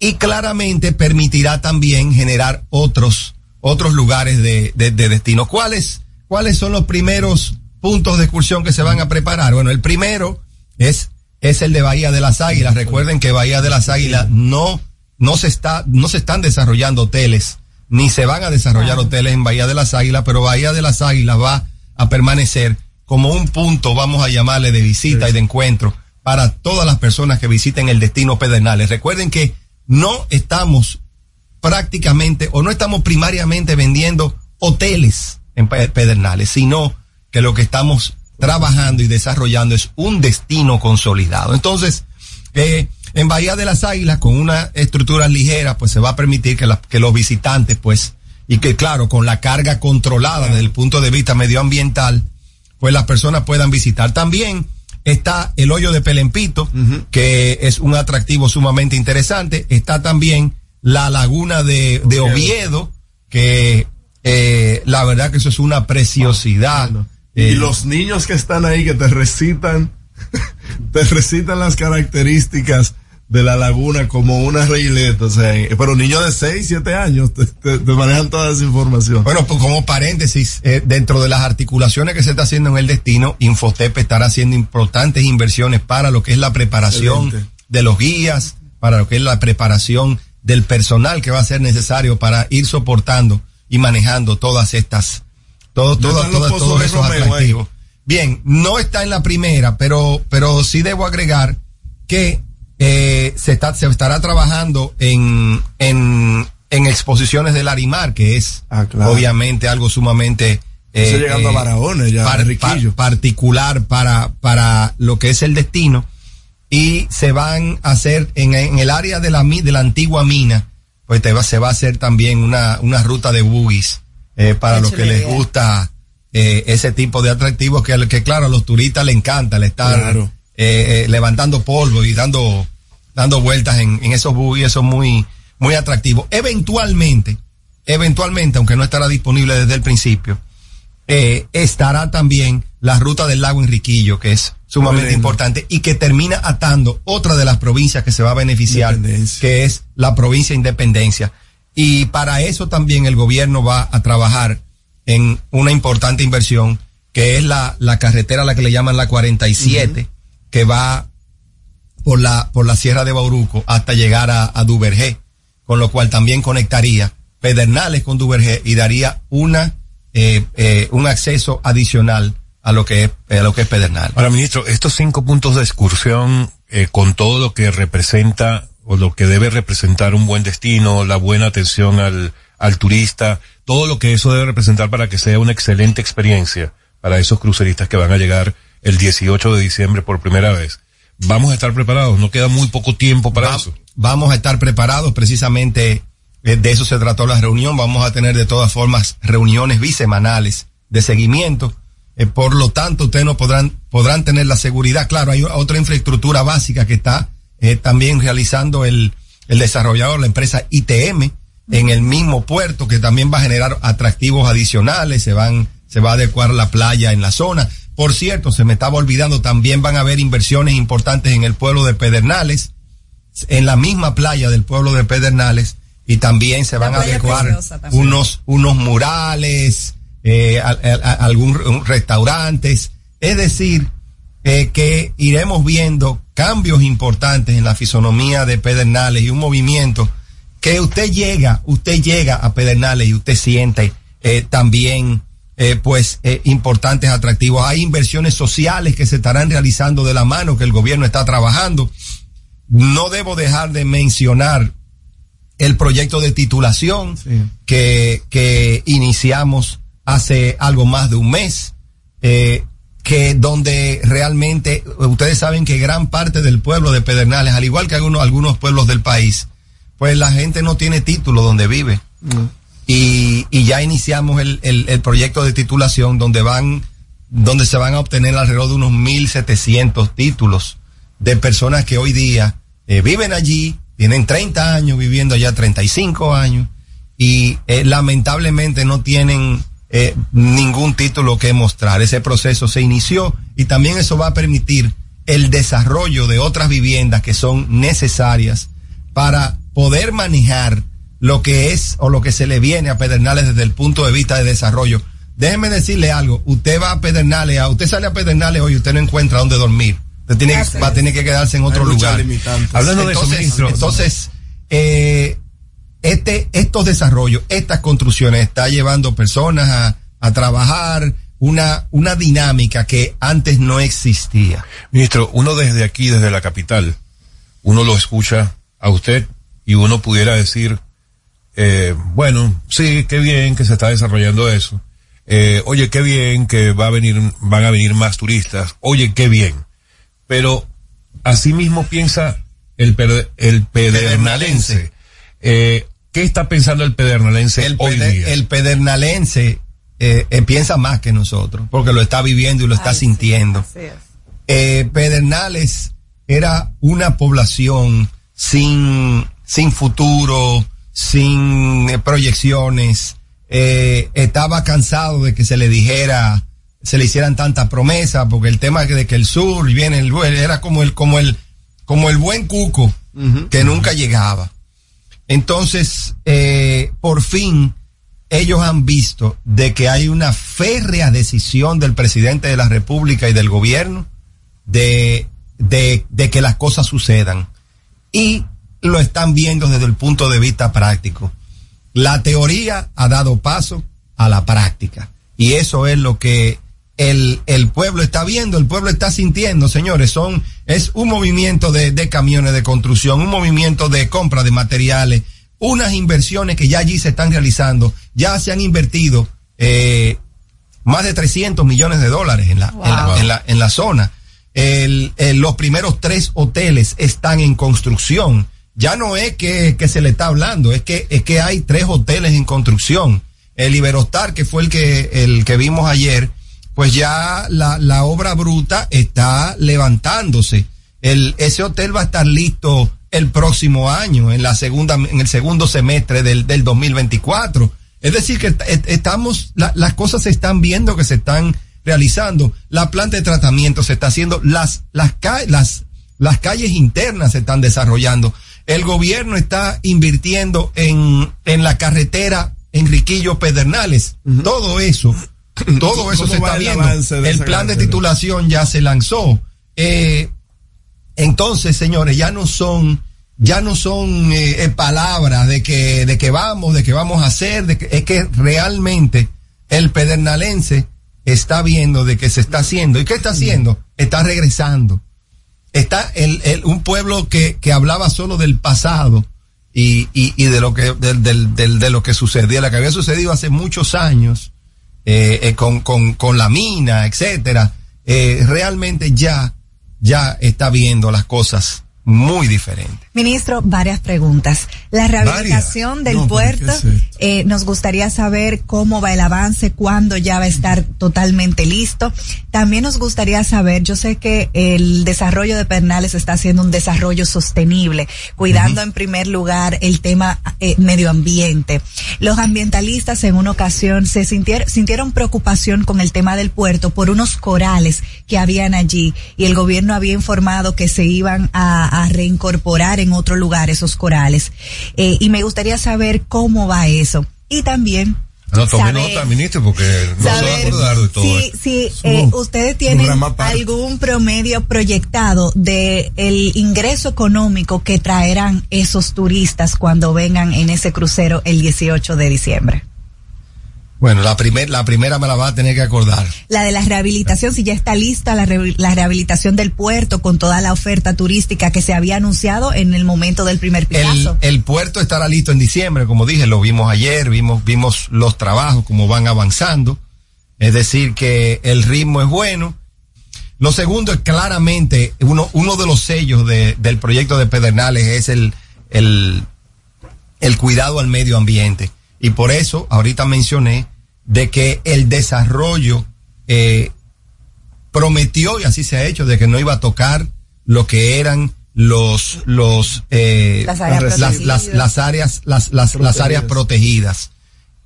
Y claramente permitirá también generar otros, otros lugares de, de- de destino. ¿Cuáles, ¿Cuáles son los primeros puntos de excursión que se van a preparar? Bueno, el primero es, es el de Bahía de las Águilas. Recuerden que Bahía de las Águilas no, no se está, no se están desarrollando hoteles, ni se van a desarrollar hoteles en Bahía de las Águilas, pero Bahía de las Águilas va a permanecer como un punto, vamos a llamarle, de visita y de encuentro para todas las personas que visiten el destino Pedernales. Recuerden que no estamos prácticamente o no estamos primariamente vendiendo hoteles en Pe- Pedernales, sino que lo que estamos trabajando y desarrollando es un destino consolidado. Entonces, eh, en Bahía de las Águilas, con una estructura ligera, pues se va a permitir que, la- que los visitantes, pues, y que claro, con la carga controlada desde el punto de vista medioambiental, pues las personas puedan visitar. También está el hoyo de Pelempito, que es un atractivo sumamente interesante. Está también la laguna de, de Oviedo, que eh, la verdad que eso es una preciosidad. Y Eh, los niños que están ahí que te recitan, te recitan las características de la laguna como una reileta, o sea, eh, pero niños de 6, 7 años te, te- te manejan toda esa información. Bueno, pues como paréntesis, eh, dentro de las articulaciones que se está haciendo en el destino, Infotep estará haciendo importantes inversiones para lo que es la preparación Excelente. de los guías, para lo que es la preparación del personal que va a ser necesario para ir soportando y manejando todas estas, todo, Ya todas, están los todas- pozos todos de esos Romeo ahí. atractivos. Bien, no está en la primera, pero, pero sí debo agregar que eh, se, está, se estará trabajando en, en, en exposiciones del Arimar, que es claro. obviamente algo sumamente eh, llegando a Barahona ya, Riquillo. particular para, para lo que es el destino. Y se van a hacer en, en el área de la, de la antigua mina, pues te va, se va a hacer también una, una ruta de buggies eh, para los que les gusta eh, ese tipo de atractivos que, que claro a los turistas les encanta el estar Claro. eh, eh, levantando polvo y dando dando vueltas en, en esos buggies eso es muy muy atractivo. Eventualmente eventualmente aunque no estará disponible desde el principio eh, estará también la ruta del lago Enriquillo que es sumamente importante y que termina atando otra de las provincias que se va a beneficiar que es la provincia de Independencia y para eso también el gobierno va a trabajar en una importante inversión que es la, la carretera a la que le llaman la 47, que va por la, por la Sierra de Bauruco hasta llegar a, a Duvergé, con lo cual también conectaría Pedernales con Duvergé y daría una, eh, eh, un acceso adicional a lo que es, a lo que es Pedernales. Ahora, ministro, estos cinco puntos de excursión, eh, con todo lo que representa o lo que debe representar un buen destino, la buena atención al, al turista, todo lo que eso debe representar para que sea una excelente experiencia para esos cruceristas que van a llegar el 18 de diciembre por primera vez. Vamos a estar preparados, no queda muy poco tiempo para Va- eso. Vamos a estar preparados, precisamente eh, de eso se trató la reunión. Vamos a tener de todas formas reuniones bisemanales de seguimiento. Eh, por lo tanto, ustedes no podrán, podrán tener la seguridad. Claro, hay otra infraestructura básica que está eh, también realizando el, el desarrollador, la empresa ITM, en el mismo puerto, que también va a generar atractivos adicionales, se van, se va a adecuar la playa en la zona. Por cierto, se me estaba olvidando, también van a haber inversiones importantes en el pueblo de Pedernales, en la misma playa del pueblo de Pedernales, y también se van a adecuar unos, unos murales, eh, a- a- a- algún un- restaurantes. Es decir, eh, que iremos viendo cambios importantes en la fisonomía de Pedernales y un movimiento que usted llega, usted llega a Pedernales y usted siente eh, también eh, pues importantes atractivos. Hay inversiones sociales que se estarán realizando de la mano que el gobierno está trabajando. No debo dejar de mencionar el proyecto de titulación que, que iniciamos hace algo más de un mes, eh, que donde realmente ustedes saben que gran parte del pueblo de Pedernales, al igual que algunos, algunos pueblos del país, pues la gente no tiene título donde vive. Y, y ya iniciamos el, el, el proyecto de titulación donde van, donde se van a obtener alrededor de unos 1.700 títulos de personas que hoy día eh, viven allí, tienen 30 años viviendo allá, 35 años, y eh, lamentablemente no tienen eh, ningún título que mostrar. Ese proceso se inició y también eso va a permitir el desarrollo de otras viviendas que son necesarias para poder manejar lo que es o lo que se le viene a Pedernales desde el punto de vista de desarrollo. Déjeme decirle algo, usted va a Pedernales, a, usted sale a Pedernales hoy y usted no encuentra dónde dormir. Usted tiene, va a tener que quedarse en otro lugar. Hablando de eso, Entonces, ministro, eso. entonces, eh, este, estos desarrollos, estas construcciones, está llevando personas a, a trabajar una, una dinámica que antes no existía. Ministro, uno desde aquí, desde la capital, uno lo escucha a usted y uno pudiera decir, eh, bueno, sí, qué bien que se está desarrollando eso. Eh, oye, qué bien que va a venir, van a venir más turistas. Oye, qué bien. Pero asimismo piensa el, per- el pedernalense. Eh, ¿Qué está pensando el pedernalense el, hoy peder- día? el pedernalense eh, eh, piensa más que nosotros, porque lo está viviendo y lo está sintiendo. Eh, Pedernales era una población sin, sin futuro, sin eh, proyecciones. Eh, estaba cansado de que se le dijera, se le hicieran tantas promesas, porque el tema de que el sur viene el era como el, como el, como el buen cuco que nunca llegaba. Entonces, eh, por fin, ellos han visto de que hay una férrea decisión del presidente de la República y del gobierno de, de, de que las cosas sucedan. Y lo están viendo desde el punto de vista práctico. La teoría ha dado paso a la práctica. Y eso es lo que el, el pueblo está viendo, el pueblo está sintiendo, señores. Son, es un movimiento de, de camiones de construcción, un movimiento de compra de materiales, unas inversiones que ya allí se están realizando. Ya se han invertido eh, más de 300 millones de dólares en la, en la, en la, en la zona. El- el- los primeros tres hoteles están en construcción. Ya no es que, que se le está hablando, es que, es que hay tres hoteles en construcción. El Iberostar, que fue el que, el que vimos ayer, pues ya la, la obra bruta está levantándose. El, ese hotel va a estar listo el próximo año, en la segunda, en el segundo semestre del, del 2024. Es decir, que est- est- estamos, la- las cosas se están viendo que se están realizando. La planta de tratamiento se está haciendo, las, las, las, las calles internas se están desarrollando. El gobierno está invirtiendo en, en la carretera Enriquillo Pedernales. Todo eso, todo eso ¿Cómo se está viendo. de El plan de titulación ya se lanzó. Eh, entonces, señores, ya no son, ya no son eh, eh, palabras de que, de que vamos, de que vamos a hacer, de que, es que realmente el pedernalense está viendo de que se está haciendo. ¿Y qué está haciendo? Está regresando. Está el, el- un pueblo que, que hablaba solo del pasado y, y, y de lo que, del, del, del- de lo que sucedía, lo que había sucedido hace muchos años, eh, eh, con, con, con la mina, etcétera, eh, realmente ya, ya está viendo las cosas muy diferentes. Ministro, varias preguntas. La rehabilitación del No, puerto, eh, nos gustaría saber cómo va el avance, cuándo ya va a estar totalmente listo. También nos gustaría saber, yo sé que el desarrollo de Pernales está haciendo un desarrollo sostenible, cuidando en primer lugar el tema eh, medio ambiente. Los ambientalistas en una ocasión se sintieron, sintieron preocupación con el tema del puerto por unos corales que habían allí y el gobierno había informado que se iban a, a reincorporar en otro lugar esos corales. Eh, y me gustaría saber cómo va eso. Y también No, tome Saber- nota, ministro, porque no se va a acordar de todo si, si eh, ustedes tienen algún promedio proyectado de el ingreso económico que traerán esos turistas cuando vengan en ese crucero el 18 de diciembre. Bueno, la, primer, la primera me la va a tener que acordar. La de la rehabilitación, si ya está lista la, re- la rehabilitación del puerto con toda la oferta turística que se había anunciado en el momento del primer El, picazo. el puerto estará listo en diciembre, como dije, lo vimos ayer, vimos, vimos los trabajos, cómo van avanzando. Es decir, que el ritmo es bueno. Lo segundo es claramente, uno, uno de los sellos de- del proyecto de Pedernales es el, el, el cuidado al medio ambiente. Y por eso, ahorita mencioné de que el desarrollo eh, prometió, y así se ha hecho, de que no iba a tocar lo que eran los, los, eh, Las áreas las, protegidas. las- las áreas, las, las, las áreas protegidas.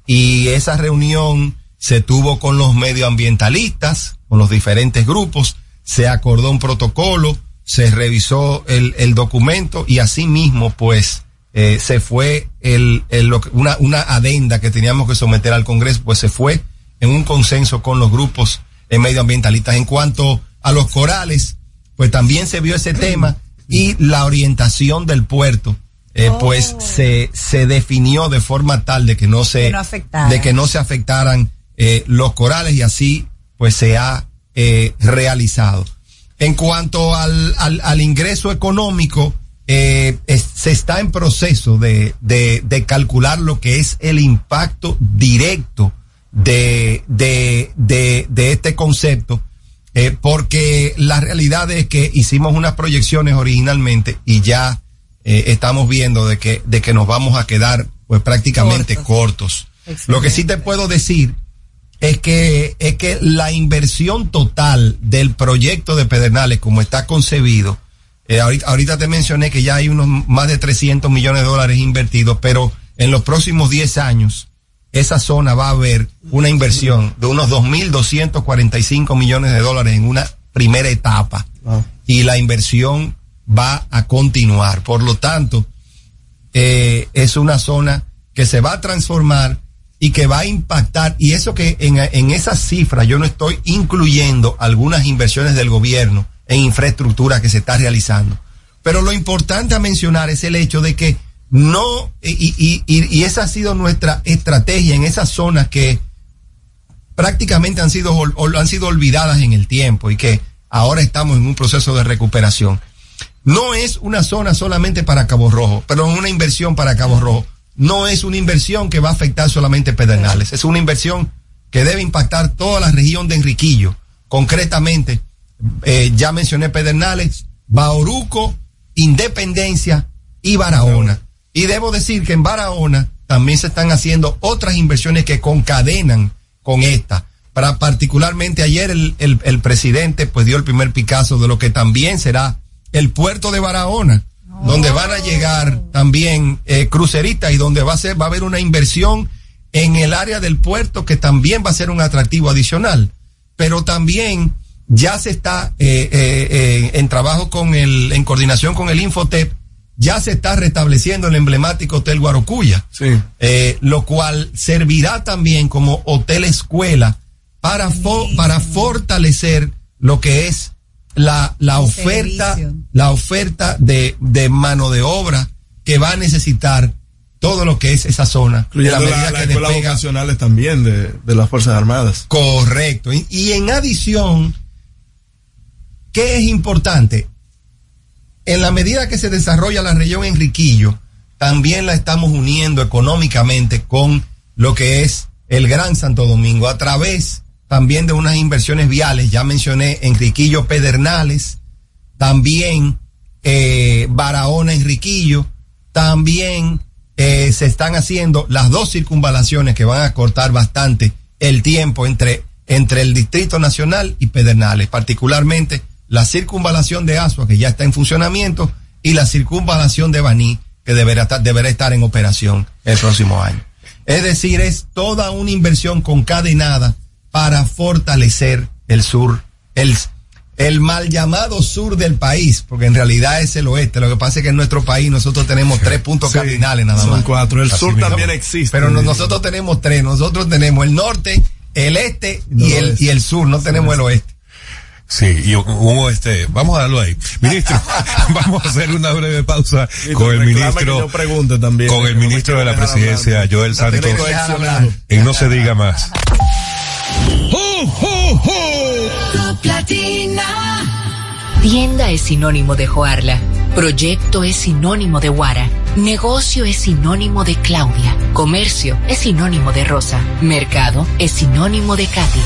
Y esa reunión se tuvo con los medioambientalistas, con los diferentes grupos, se acordó un protocolo, se revisó el, el documento y asimismo, pues, eh, se fue el, una, una adenda que teníamos que someter al Congreso, pues se fue en un consenso con los grupos medioambientalistas. En cuanto a los corales, pues también se vio ese tema y la orientación del puerto, eh, pues se, se definió de forma tal de que no se, Que no afectara. de que no se afectaran eh, los corales y así pues se ha eh, realizado. En cuanto al, al, al ingreso económico, eh, es- se está en proceso de, de, de calcular lo que es el impacto directo de, de, de, de este concepto, eh, porque la realidad es que hicimos unas proyecciones originalmente y ya eh, estamos viendo de que, de que nos vamos a quedar pues prácticamente cortos. Lo que sí te puedo decir es que, es que la inversión total del proyecto de Pedernales, como está concebido, eh, ahorita, ahorita te mencioné que ya hay unos más de 300 millones de dólares invertidos, pero en los próximos 10 años, esa zona va a haber una inversión de unos 2.245 millones de dólares en una primera etapa. Y la inversión va a continuar. Por lo tanto, eh, es una zona que se va a transformar y que va a impactar. Y eso que en, en esas cifras yo no estoy incluyendo algunas inversiones del gobierno en infraestructura que se está realizando. Pero lo importante a mencionar es el hecho de que no, y, y, y, y esa ha sido nuestra estrategia en esas zonas que prácticamente han sido, han sido olvidadas en el tiempo y que ahora estamos en un proceso de recuperación. No es una zona solamente para Cabo Rojo, pero es una inversión para Cabo Rojo. No es una inversión que va a afectar solamente Pedernales, es una inversión que debe impactar toda la región de Enriquillo. Concretamente, eh, ya mencioné Pedernales, Bauruco, Independencia y Barahona. Y debo decir que en Barahona también se están haciendo otras inversiones que concadenan con esta. Para particularmente ayer el, el- presidente pues dio el primer picazo de lo que también será el puerto de Barahona, donde van a llegar también eh, cruceristas y donde va a ser, va a haber una inversión en el área del puerto que también va a ser un atractivo adicional. Pero también ya se está eh, eh, eh, en trabajo con el, en coordinación con el Infotep, ya se está restableciendo el emblemático Hotel Guarocuya. Eh, lo cual servirá también como hotel escuela para, fo- para fortalecer lo que es la, la oferta, servicio. la oferta de, de mano de obra que va a necesitar todo lo que es esa zona. En la Incluyendo medida la- las que escuelas despega- vocacionales también de, de las Fuerzas Armadas. Correcto. Y, y en adición, ¿qué es importante? En la medida que se desarrolla la región Enriquillo, también la estamos uniendo económicamente con lo que es el Gran Santo Domingo a través también de unas inversiones viales. Ya mencioné Enriquillo Pedernales, también eh, Barahona Enriquillo, también eh, se están haciendo las dos circunvalaciones que van a cortar bastante el tiempo entre, entre el Distrito Nacional y Pedernales, particularmente la circunvalación de Asua, que ya está en funcionamiento, y la circunvalación de Baní, que deberá estar, deberá estar en operación el próximo año. Es decir, es toda una inversión concadenada para fortalecer el sur, el, el mal llamado sur del país, porque en realidad es el oeste. Lo que pasa es que en nuestro país nosotros tenemos tres puntos Sí, cardinales nada son más. cuatro. El Así sur mismo. también existe. Pero no- nosotros tenemos tres. Nosotros tenemos el norte, el este y el, y el sur. No tenemos el oeste. Sí, y un este, vamos a darlo ahí. Ministro, vamos a hacer una breve pausa con el ministro, también. con el ministro de la presidencia, hablar. Joel Santos, en No se diga más. Tienda es sinónimo de Joarla. Proyecto es sinónimo de Guara. Negocio es sinónimo de Claudia. Comercio es sinónimo de Rosa. Mercado es sinónimo de Katy.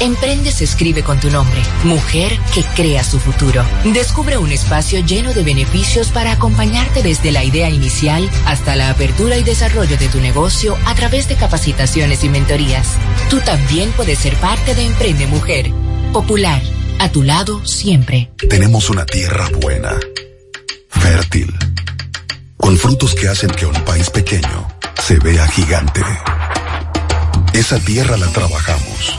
Emprende se escribe con tu nombre. Mujer que crea su futuro. Descubre un espacio lleno de beneficios para acompañarte desde la idea inicial hasta la apertura y desarrollo de tu negocio a través de capacitaciones y mentorías. Tú también puedes ser parte de Emprende Mujer. Popular. A tu lado siempre. Tenemos una tierra buena, fértil, con frutos que hacen que un país pequeño se vea gigante. Esa tierra la trabajamos,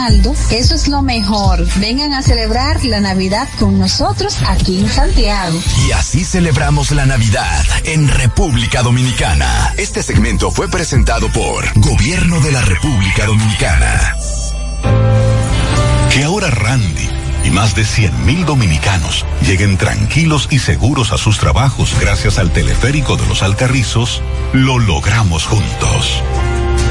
Eso es lo mejor. Vengan a celebrar la Navidad con nosotros aquí en Santiago. Y así celebramos la Navidad en República Dominicana. Este segmento fue presentado por Gobierno de la República Dominicana. Que ahora Randy y más de 100.000 dominicanos lleguen tranquilos y seguros a sus trabajos gracias al teleférico de los Alcarrizos, lo logramos juntos.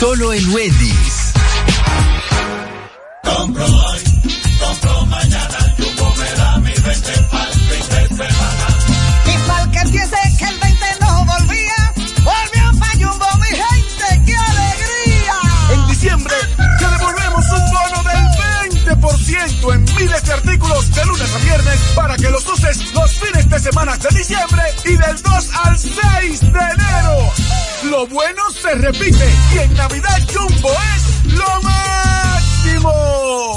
Solo en Wendy's. Compro hoy, compro mañana, me mi 20 pa'l 20% en miles de artículos de lunes a viernes para que los uses los fines de semana de diciembre y del 2 al 6 de enero. Lo bueno se repite y en Navidad Jumbo es lo máximo.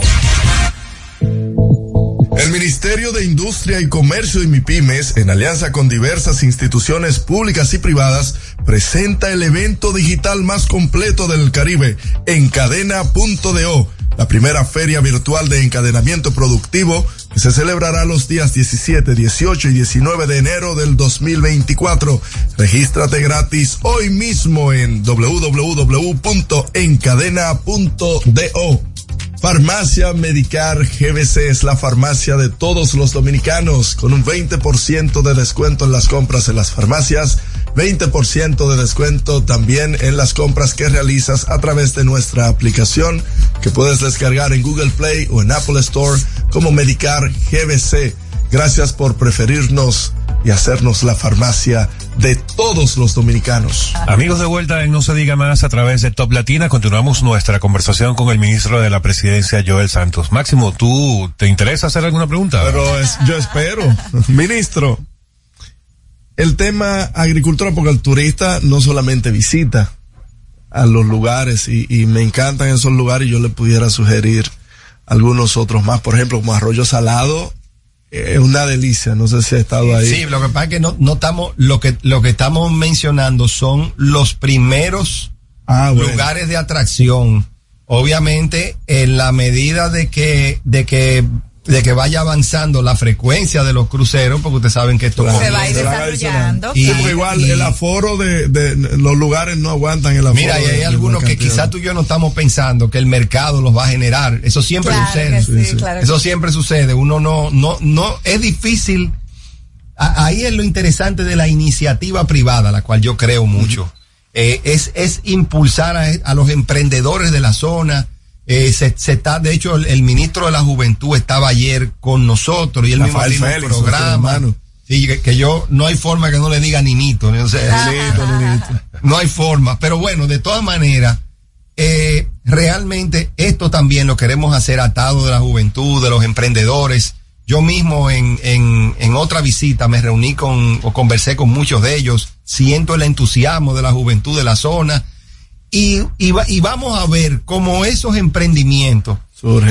El Ministerio de Industria y Comercio y MIPIMES, en alianza con diversas instituciones públicas y privadas, presenta el evento digital más completo del Caribe, Encadena.do, la primera feria virtual de encadenamiento productivo que se celebrará los días 17, 18 y 19 de enero del 2024. Regístrate gratis hoy mismo en www.encadena.do. Farmacia Medicar GBC es la farmacia de todos los dominicanos con un 20% de descuento en las compras en las farmacias, 20% de descuento también en las compras que realizas a través de nuestra aplicación que puedes descargar en Google Play o en Apple Store como Medicar GBC. Gracias por preferirnos y hacernos la farmacia de todos los dominicanos. Amigos de vuelta en No se diga más a través de Top Latina, continuamos nuestra conversación con el ministro de la presidencia, Joel Santos. Máximo, ¿tú te interesa hacer alguna pregunta? Pero es, yo espero. Ministro, el tema agricultura, porque el turista no solamente visita a los lugares y, y me encantan esos lugares y yo le pudiera sugerir algunos otros más, por ejemplo, como Arroyo Salado, es una delicia, no sé si ha estado ahí. Sí, lo que pasa es que no, no estamos, lo que, lo que estamos mencionando son los primeros Ah, bueno. lugares de atracción obviamente, en la medida de que, de que, de que vaya avanzando la frecuencia de los cruceros, porque ustedes saben que esto Se va a ir desarrollando. Y, claro. igual el aforo de, de los lugares no aguantan el aforo. Mira, y hay de- algunos que quizás tú y yo no estamos pensando que el mercado los va a generar. Eso siempre Claro sucede. que sí, Sí, sí. claro que Eso sí. siempre sucede. Uno no, no, no, es difícil. Ahí es lo interesante de la iniciativa privada, la cual yo creo mucho. Eh, es, es impulsar a, a los emprendedores de la zona. Eh, se, se está, de hecho, el, el ministro de la Juventud estaba ayer con nosotros y él mismo Rafael un Félix, programa. Sí, que, que yo no hay forma que no le diga Ninito. ¿no? O sea, no hay forma. Pero bueno, de todas maneras, eh, realmente esto también lo queremos hacer atado de la juventud, de los emprendedores. Yo mismo en, en, en otra visita me reuní con o conversé con muchos de ellos. Siento el entusiasmo de la juventud de la zona. Y, y, va- y vamos a ver cómo esos emprendimientos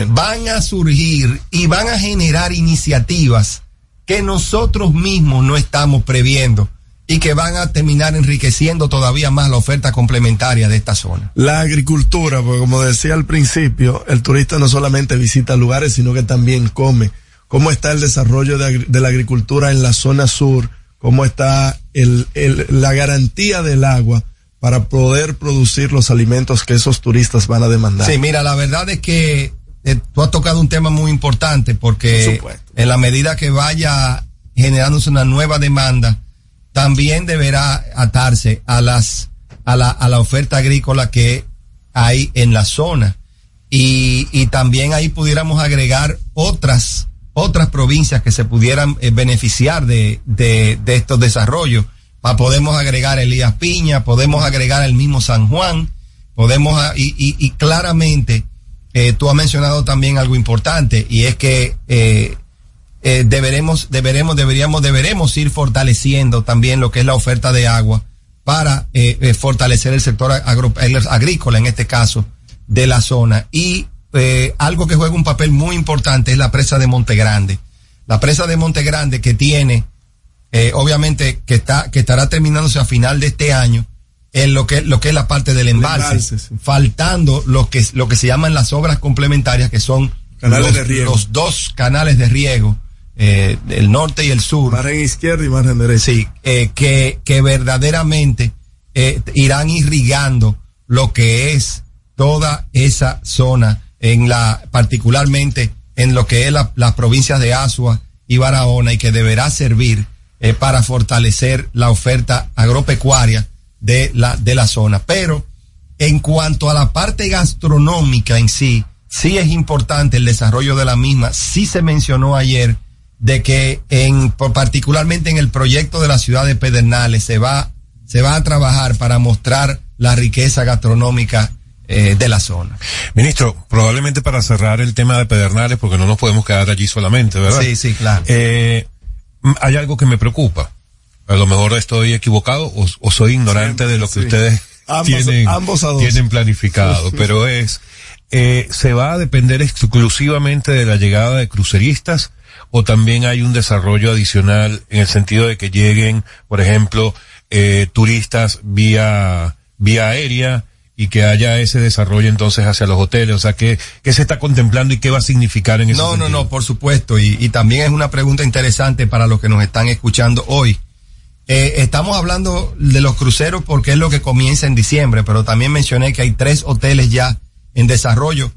van a surgir y van a generar iniciativas que nosotros mismos no estamos previendo y que van a terminar enriqueciendo todavía más la oferta complementaria de esta zona. La agricultura, porque como decía al principio, el turista no solamente visita lugares, sino que también come. ¿Cómo está el desarrollo de, la agricultura en la zona sur? ¿Cómo está el, el- la garantía del agua para poder producir los alimentos que esos turistas van a demandar? Sí, mira, la verdad es que eh, tú has tocado un tema muy importante porque Por en la medida que vaya generándose una nueva demanda, también deberá atarse a las a la, a la oferta agrícola que hay en la zona y, y también ahí pudiéramos agregar otras otras provincias que se pudieran eh, beneficiar de, de, de estos desarrollos. Podemos agregar Elías Piña, podemos agregar el mismo San Juan, podemos y, y, y claramente eh, tú has mencionado también algo importante y es que eh, eh, deberemos, deberemos, deberíamos, deberemos ir fortaleciendo también lo que es la oferta de agua para fortalecer el sector agrícola, en este caso, de la zona. Y algo que juega un papel muy importante es la presa de Monte Grande. La presa de Monte Grande que tiene, eh, obviamente, que está, que estará terminándose a final de este año, en lo que, lo que es la parte del embalse, embalse, sí. faltando lo que, lo que se llaman las obras complementarias, que son Canales los, de riego. los dos canales de riego, eh, el norte y el sur. Margen izquierda y margen derecha. Sí, eh, que, que verdaderamente eh, irán irrigando lo que es toda esa zona, en la, particularmente en lo que es la- las provincias de Asua y Barahona, y que deberá servir eh, para fortalecer la oferta agropecuaria de la, de la zona. Pero en cuanto a la parte gastronómica en sí, sí es importante el desarrollo de la misma. Sí se mencionó ayer de que en particularmente en el proyecto de la ciudad de Pedernales se va se va a trabajar para mostrar la riqueza gastronómica eh, de la zona. Ministro, probablemente para cerrar el tema de Pedernales, porque no nos podemos quedar allí solamente, ¿verdad? Sí, sí, claro. Eh, hay algo que me preocupa. A lo mejor estoy equivocado o, o soy ignorante de lo que sí. ustedes Ambos- tienen, ambos tienen planificado, pero es, eh, ¿se va a depender exclusivamente de la llegada de cruceristas o también hay un desarrollo adicional en el sentido de que lleguen, por ejemplo, eh, turistas vía, vía aérea y que haya ese desarrollo entonces hacia los hoteles? O sea, ¿qué, qué se está contemplando y qué va a significar en ese No, no, no, por supuesto. Y, y también es una pregunta interesante para los que nos están escuchando hoy. Eh, estamos hablando de los cruceros porque es lo que comienza en diciembre, pero también mencioné que hay tres hoteles ya en desarrollo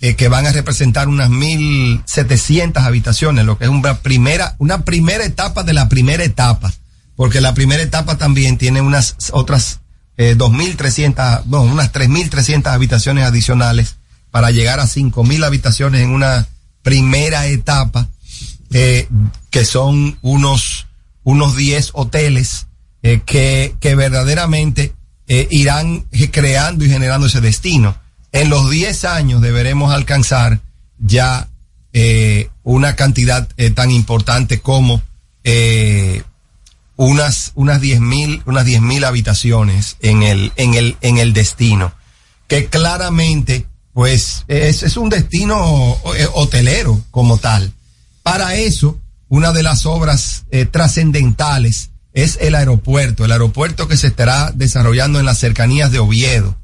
eh, que van a representar unas 1.700 habitaciones, lo que es una primera, una primera etapa de la primera etapa, porque la primera etapa también tiene unas otras eh, 2.300, no, unas 3.300 habitaciones adicionales para llegar a 5.000 habitaciones en una primera etapa, eh, que son unos, unos 10 hoteles eh, que, que verdaderamente eh, irán creando y generando ese destino. En los 10 años deberemos alcanzar ya una cantidad tan importante como unas unas 10.000 unas 10.000 habitaciones en el en el en el destino que claramente pues es, es un destino eh, hotelero como tal. Para eso, una de las obras eh, trascendentales es el aeropuerto, el aeropuerto que se estará desarrollando en las cercanías de Oviedo.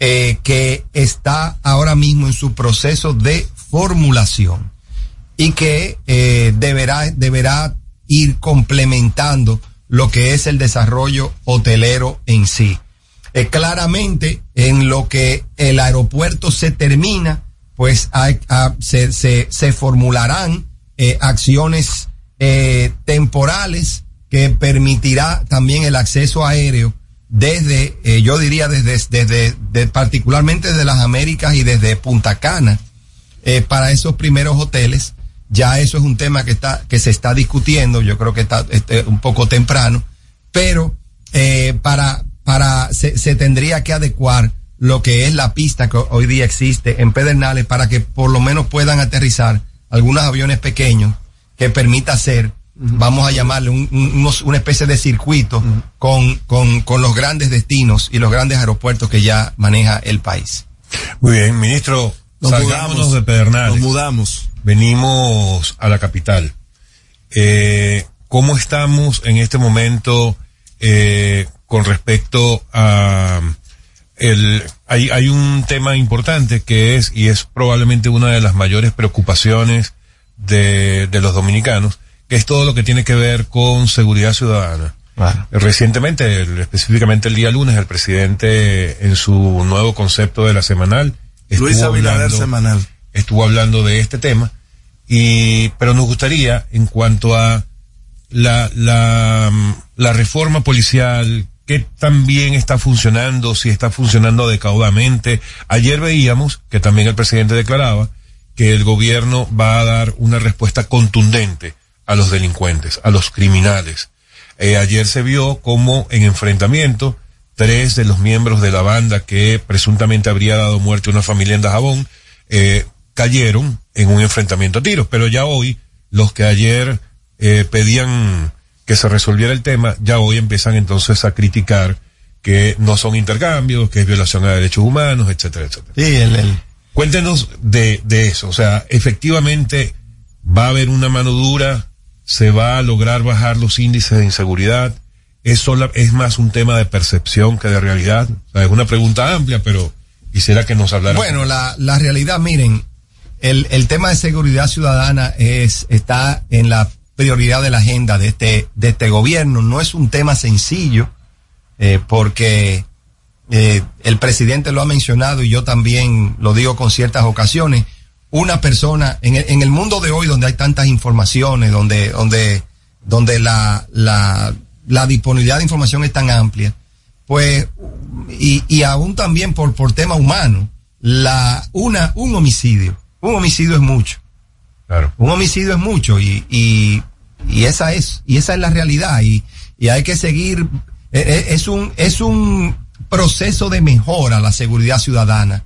eh, que está ahora mismo en su proceso de formulación y que eh, deberá, deberá ir complementando lo que es el desarrollo hotelero en sí. Eh, claramente, en lo que el aeropuerto se termina, pues hay- ah, se, formularán eh, acciones eh, temporales que permitirá también el acceso aéreo desde, eh, yo diría desde, de- particularmente desde las Américas y desde Punta Cana para esos primeros hoteles. Ya eso es un tema que está que se está discutiendo. Yo creo que está este, un poco temprano, pero eh, para para se, se tendría que adecuar lo que es la pista que hoy día existe en Pedernales para que por lo menos puedan aterrizar algunos aviones pequeños que permita hacer, vamos a llamarle un- un- unos- una especie de circuito con, con, con los grandes destinos y los grandes aeropuertos que ya maneja el país. Muy bien, ministro, Nos mudamos. de Pedernales. Nos mudamos. Venimos a la capital. Eh, ¿Cómo estamos en este momento eh, con respecto a el hay, hay un tema importante que es y es probablemente una de las mayores preocupaciones de, de los dominicanos, que es todo lo que tiene que ver con seguridad ciudadana. Recientemente, el- específicamente el día lunes, el presidente en su nuevo concepto de la semanal Luis Abinader semanal. Estuvo hablando de este tema y pero nos gustaría en cuanto a la la, mm, reforma policial qué tan bien está funcionando si está funcionando adecuadamente. Ayer veíamos que también el presidente declaraba que el gobierno va a dar una respuesta contundente a los delincuentes a los criminales. Eh, ayer se vio como en enfrentamiento tres de los miembros de la banda que presuntamente habría dado muerte a una familia en Dajabón eh, cayeron en un enfrentamiento a tiros. Pero ya hoy, los que ayer eh, pedían que se resolviera el tema, ya hoy empiezan entonces a criticar que no son intercambios, que es violación a derechos humanos, etcétera, etcétera. Sí, el, el- Cuéntenos de, de eso. O sea, efectivamente va a haber una mano dura, se va a lograr bajar los índices de inseguridad. Es, sola, es más un tema de percepción que de realidad. O sea, es una pregunta amplia, pero quisiera que nos hablara. Bueno, la, la realidad, miren, el, tema de seguridad ciudadana es, está en la prioridad de la agenda de este, de este gobierno. No es un tema sencillo, eh, porque eh, el presidente lo ha mencionado y yo también lo digo con ciertas ocasiones. Una persona, en el, en el mundo de hoy donde hay tantas informaciones, donde, donde, donde la, la, la disponibilidad de información es tan amplia, pues, y, y aún también por, por tema humano, la, una, un homicidio, un homicidio es mucho. Claro. Un homicidio es mucho y, y, y esa es, y esa es la realidad y, y hay que seguir, eh, eh, es un, es un proceso de mejora la seguridad ciudadana.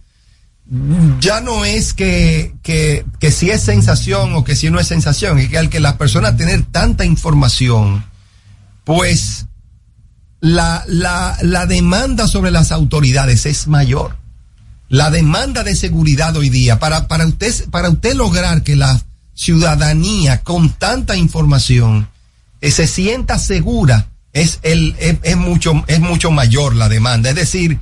Ya no es que, que, que si es sensación o que si no es sensación, es que al que las personas tener tanta información, pues la, la, la demanda sobre las autoridades es mayor. La demanda de seguridad hoy día, para, para, usted, para usted lograr que la ciudadanía con tanta información eh, se sienta segura, es, el, es, es mucho, es mucho mayor la demanda. Es decir,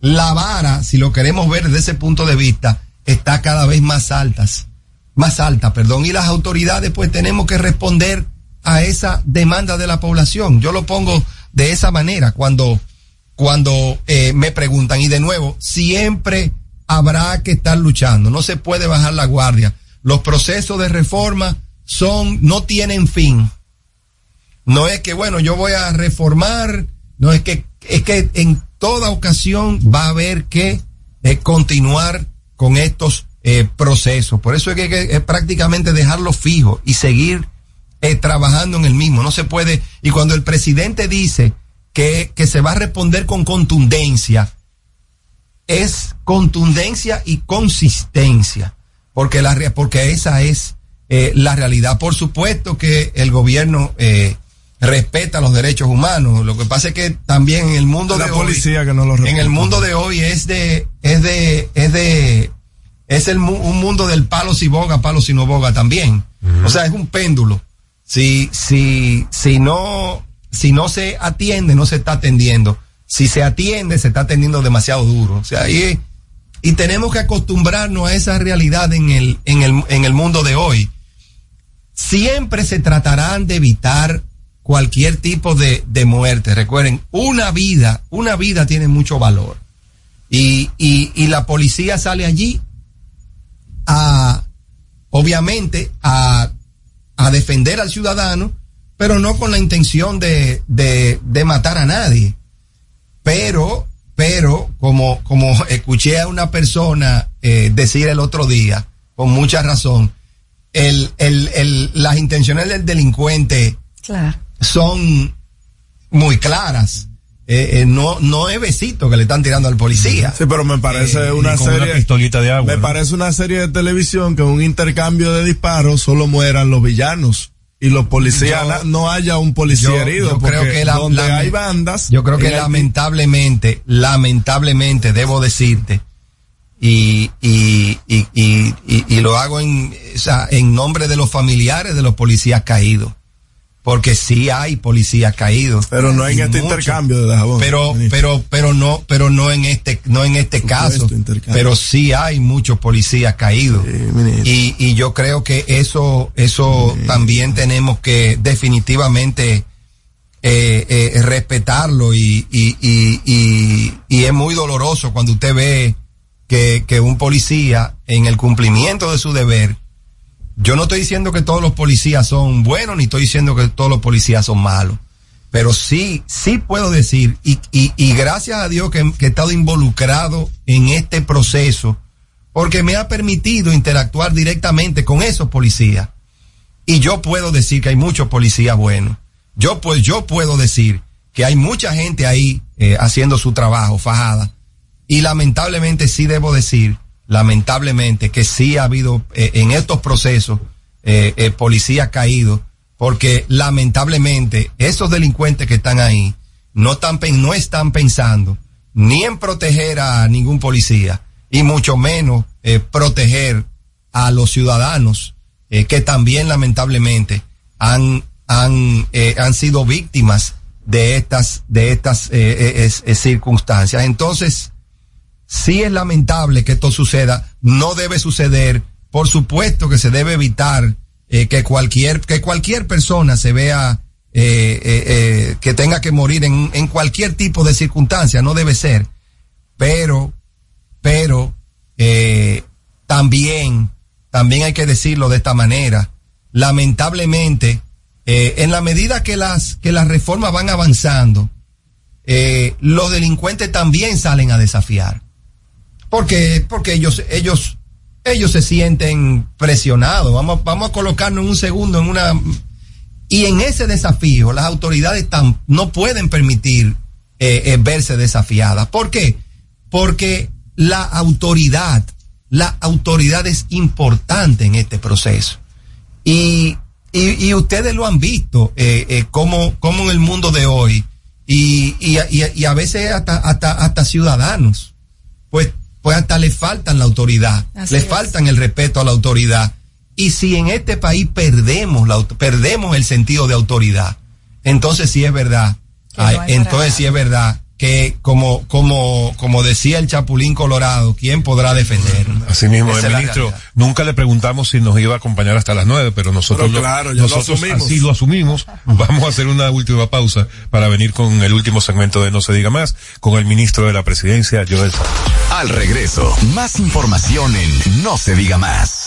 la vara, si lo queremos ver desde ese punto de vista, está cada vez más altas, más alta, perdón, y las autoridades pues tenemos que responder a esa demanda de la población. Yo lo pongo de esa manera cuando, cuando eh, me preguntan, y de nuevo, siempre habrá que estar luchando, no se puede bajar la guardia. Los procesos de reforma son, no tienen fin. No es que, bueno, yo voy a reformar, no es que, es que en toda ocasión va a haber que eh, continuar con estos eh, procesos. Por eso es que que prácticamente dejarlo fijo y seguir eh, trabajando en el mismo. No se puede. Y cuando el presidente dice que, que se va a responder con contundencia, es contundencia y consistencia. Porque, la, porque esa es eh, la realidad. Por supuesto que el gobierno eh, respeta los derechos humanos. Lo que pasa es que también en el mundo La de policía hoy, que no lo en el mundo de hoy es de, es de, es de, es el, un mundo del palo si boga, palo si no boga también. O sea, es un péndulo. Si, si, si no, si no se atiende, no se está atendiendo. si se atiende, se está atendiendo demasiado duro. O sea, y, y tenemos que acostumbrarnos a esa realidad en el, en el, en el mundo de hoy. Siempre se tratarán de evitar cualquier tipo de, de muerte. Recuerden, una vida, una vida tiene mucho valor. Y, y, y la policía sale allí a, obviamente, a, a defender al ciudadano, pero no con la intención de, de, de matar a nadie. Pero, pero, como, como escuché a una persona eh, decir el otro día, con mucha razón, el, el, el, las intenciones del delincuente Claro. son muy claras. Eh, eh, no, no es besito que le están tirando al policía. Sí, pero me parece Eh, una serie. pistolita de agua, Me ¿no? parece una serie de televisión que en un intercambio de disparos solo mueran los villanos y los policías Yo- no haya un policía Yo- herido. yo creo porque que la- donde la- hay bandas. Yo creo que lamentablemente, lamentablemente, debo decirte, y, y, y, y, y- y lo hago en, o sea, en nombre de los familiares de los policías caídos. Porque sí hay policías caídos. Pero no en este intercambio de Dajabón. Pero, pero, pero no, pero no en este, no en este caso. Pero sí hay muchos policías caídos. y, y yo creo que eso, eso también tenemos que definitivamente eh, eh, respetarlo y, y, y, y, y es muy doloroso cuando usted ve que, que un policía en el cumplimiento de su deber, yo no estoy diciendo que todos los policías son buenos, ni estoy diciendo que todos los policías son malos, pero sí, sí puedo decir, y, y, y gracias a Dios que, que he estado involucrado en este proceso, porque me ha permitido interactuar directamente con esos policías. Y yo puedo decir que hay muchos policías buenos. Yo pues yo puedo decir que hay mucha gente ahí eh, haciendo su trabajo, fajada. Y lamentablemente sí debo decir, lamentablemente que sí ha habido eh, en estos procesos eh, eh, policías caídos, porque lamentablemente esos delincuentes que están ahí no están, pensando ni en proteger a ningún policía y mucho menos eh, proteger a los ciudadanos que también lamentablemente han han han sido víctimas de estas de estas es- es circunstancias. Entonces sí es lamentable que esto suceda. No debe suceder. Por supuesto que se debe evitar eh, que cualquier que cualquier persona se vea eh, eh, eh, que tenga que morir en, en cualquier tipo de circunstancia. No debe ser. Pero pero eh, también, también hay que decirlo de esta manera, lamentablemente, en la medida que las, que las reformas van avanzando, los delincuentes también salen a desafiar. Porque, porque ellos, ellos, ellos se sienten presionados. Vamos, vamos a colocarnos un segundo en una, y en ese desafío, las autoridades tam- no pueden permitir eh, eh, verse desafiadas. ¿Por qué? Porque la autoridad, la autoridad es importante en este proceso. Y, y, y ustedes lo han visto, eh, eh, como, como en el mundo de hoy, y, y, y a veces hasta, hasta, hasta ciudadanos, pues, pues hasta le faltan la autoridad, Así le es. faltan el respeto a la autoridad. Y si en este país perdemos la, perdemos el sentido de autoridad, entonces sí es verdad, no ay, entonces sí es verdad que como, como, como decía el Chapulín Colorado, ¿quién podrá defendernos? Así mismo, Esa el ministro, nunca le preguntamos si nos iba a acompañar hasta las nueve, pero nosotros, Pero lo- claro, ya lo nosotros asumimos. así lo asumimos. Vamos a hacer una última pausa para venir con el último segmento de No se diga más, con el ministro de la presidencia, Joel. Al regreso, más información en No se diga más.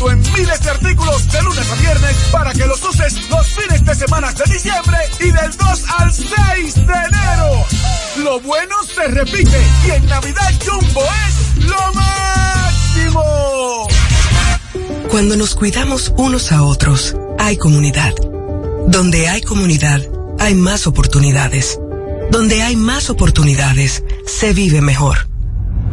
20% en miles de artículos de lunes a viernes para que los uses los fines de semana de diciembre y del 2 al 6 de enero. Lo bueno se repite y en Navidad Jumbo es lo máximo. Cuando nos cuidamos unos a otros, hay comunidad. Donde hay comunidad, hay más oportunidades. Donde hay más oportunidades, se vive mejor.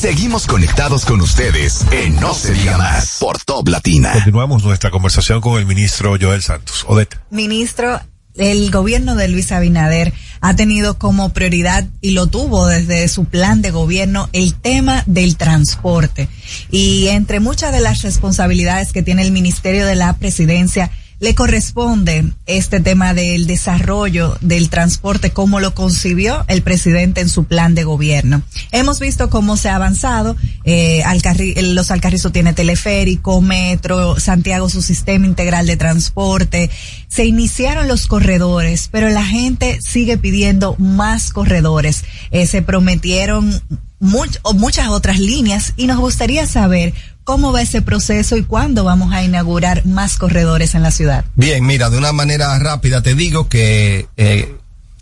Seguimos conectados con ustedes en No Se Diga Más por Top Latina. Continuamos nuestra conversación con el ministro Joel Santos. Odette. Ministro, el gobierno de Luis Abinader ha tenido como prioridad y lo tuvo desde su plan de gobierno el tema del transporte. Y entre muchas de las responsabilidades que tiene el Ministerio de la Presidencia, le corresponde este tema del desarrollo del transporte como lo concibió el presidente en su plan de gobierno. Hemos visto cómo se ha avanzado, eh, Alcarri- el- los Alcarrizos tiene teleférico, metro, Santiago su sistema integral de transporte, se iniciaron los corredores, pero la gente sigue pidiendo más corredores. Eh, se prometieron muchas otras líneas y nos gustaría saber cómo va ese proceso y cuándo vamos a inaugurar más corredores en la ciudad. Bien, mira, de una manera rápida te digo que eh,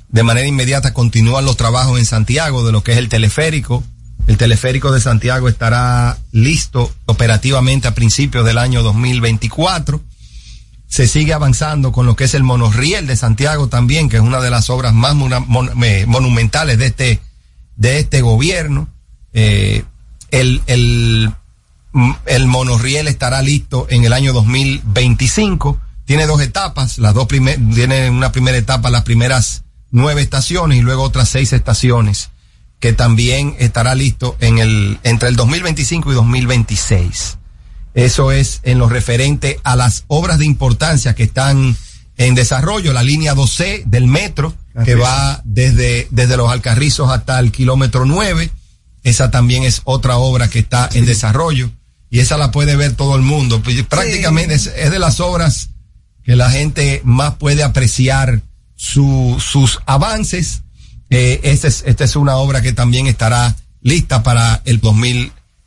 de manera inmediata continúan los trabajos en Santiago de lo que es el teleférico. El teleférico de Santiago estará listo operativamente a principios del año 2024. Se sigue avanzando con lo que es el monorriel de Santiago también, que es una de las obras más eh, monumentales de este, de este gobierno. Eh, el, el, el monorriel estará listo en el año 2025. Tiene dos etapas, las dos primer, tiene una primera etapa, las primeras nueve estaciones y luego otras seis estaciones, que también estará listo en el, entre el 2025 y 2026. Eso es en lo referente a las obras de importancia que están en desarrollo, la línea 2C del metro, que Así va desde, desde los Alcarrizos hasta el kilómetro 9. Esa también es otra obra que está en desarrollo y esa la puede ver todo el mundo. Pues, Prácticamente es, es de las obras que la gente más puede apreciar su- sus avances. Eh, esta, es, esta es una obra que también estará lista para el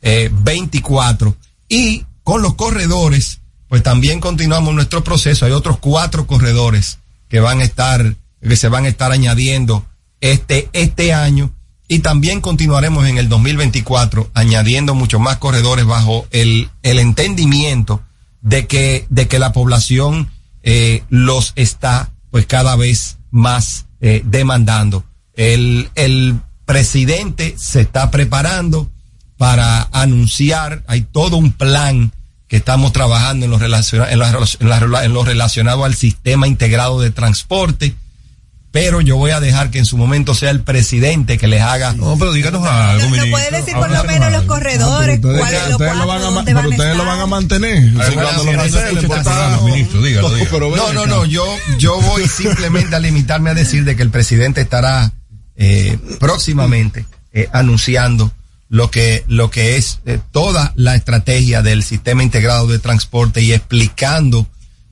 2024. Y con los corredores, pues también continuamos nuestro proceso. Hay otros cuatro corredores que van a estar, que se van a estar añadiendo este, este año. Y también continuaremos en el 2024 añadiendo muchos más corredores bajo el, el entendimiento de que, de que la población eh, los está pues cada vez más eh, demandando. El, el presidente se está preparando para anunciar, hay todo un plan que estamos trabajando en lo, relaciona- en, la- en en lo relacionado al sistema integrado de transporte, pero yo voy a dejar que en su momento sea el presidente que les haga. No, pero díganos algo, ¿Nos puede decir por lo menos los corredores? Ustedes, cuáles lo pero ustedes lo van a mantener. No No, no, yo, yo voy simplemente a limitarme a decir de que el presidente estará eh, próximamente eh, anunciando lo que, lo que es eh, toda la estrategia del sistema integrado de transporte y explicando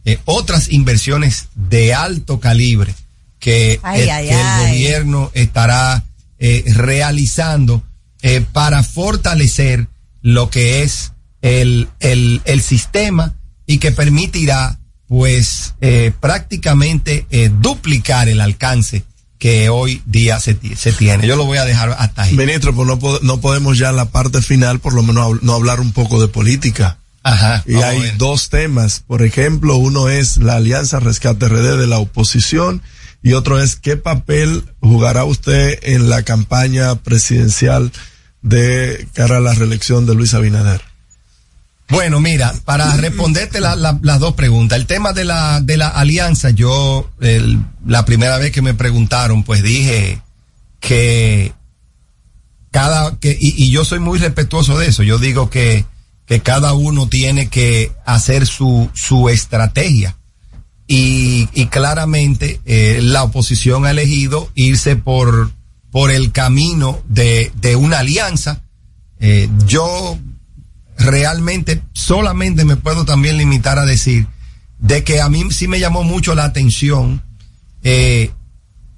eh, otras inversiones de alto calibre que, Ay, el, ay, que el gobierno estará eh, realizando eh, para fortalecer lo que es el, el, el sistema y que permitirá pues eh, prácticamente eh, duplicar el alcance que hoy día se, se tiene. Yo lo voy a dejar hasta ahí. Ministro, pues no, po- no podemos ya en la parte final por lo menos hab- no hablar un poco de política. Ajá. Y hay dos temas. Por ejemplo, uno es la Alianza Rescate RD de la oposición y otro es qué papel jugará usted en la campaña presidencial de cara a la reelección de Luis Abinader. Bueno, mira, para responderte la- la- las dos preguntas, el tema de la, de la alianza, yo la primera vez que me preguntaron, pues dije que cada, que, y, y yo soy muy respetuoso de eso, yo digo que, que cada uno tiene que hacer su, su estrategia. Y, y claramente eh, la oposición ha elegido irse por, por el camino de, de una alianza. Eh, yo realmente solamente me puedo también limitar a decir de que a mí sí me llamó mucho la atención. eh,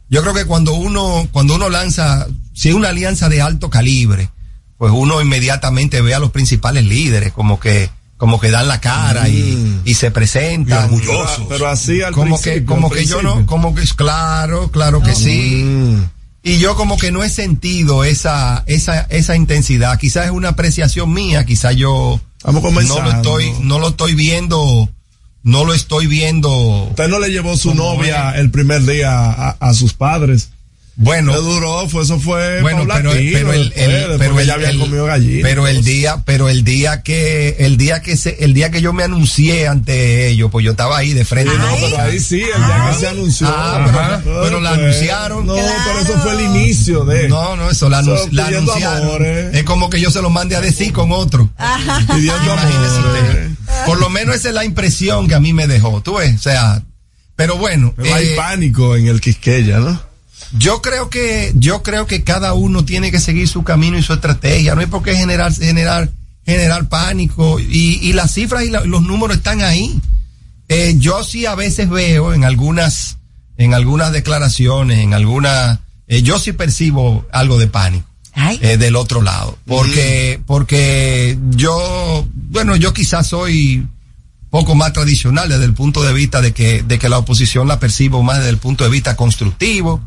yo creo que cuando uno, cuando uno lanza, si es una alianza de alto calibre, pues uno inmediatamente ve a los principales líderes, como que, como que dan la cara y, y se presentan. Pero, pero así al como que, principio, como que yo no, como que es claro, claro que sí. Y yo como que no he sentido esa, esa, esa intensidad. Quizás es una apreciación mía, quizás yo no lo estoy, no lo estoy viendo, no lo estoy viendo. Usted no le llevó su novia el primer día a, a sus padres. Bueno. Le duró, fue, eso fue Bueno, pero, pero el, el- después pero que el, ya había el- comido gallina. pero el día, pero el día que, el día que se, el día que yo me anuncié ante ellos, pues yo estaba ahí de frente. Sí, no, pero ahí sí, el día que se anunció. Ah, pero, Ajá. pero la anunciaron. No, pero eso fue el inicio de. No, no, eso la, Eso, la pidiendo anunciaron. amores. Es como que yo se lo mande a decir con otro. Pidiendo Imagínese usted. Por lo menos esa es la impresión que a mí me dejó. Tú ves, o sea, pero bueno. Pero hay eh, pánico en el Quisqueya, ¿no? Yo creo que, yo creo que cada uno tiene que seguir su camino y su estrategia. No hay por qué generar, generar, generar pánico. Y, y las cifras y la- los números están ahí. Eh, yo sí a veces veo en algunas, en algunas declaraciones, en algunas, eh, yo sí percibo algo de pánico. eh, del otro lado. Porque, porque yo, bueno, yo quizás soy poco más tradicional desde el punto de vista de que, de que la oposición la percibo más desde el punto de vista constructivo.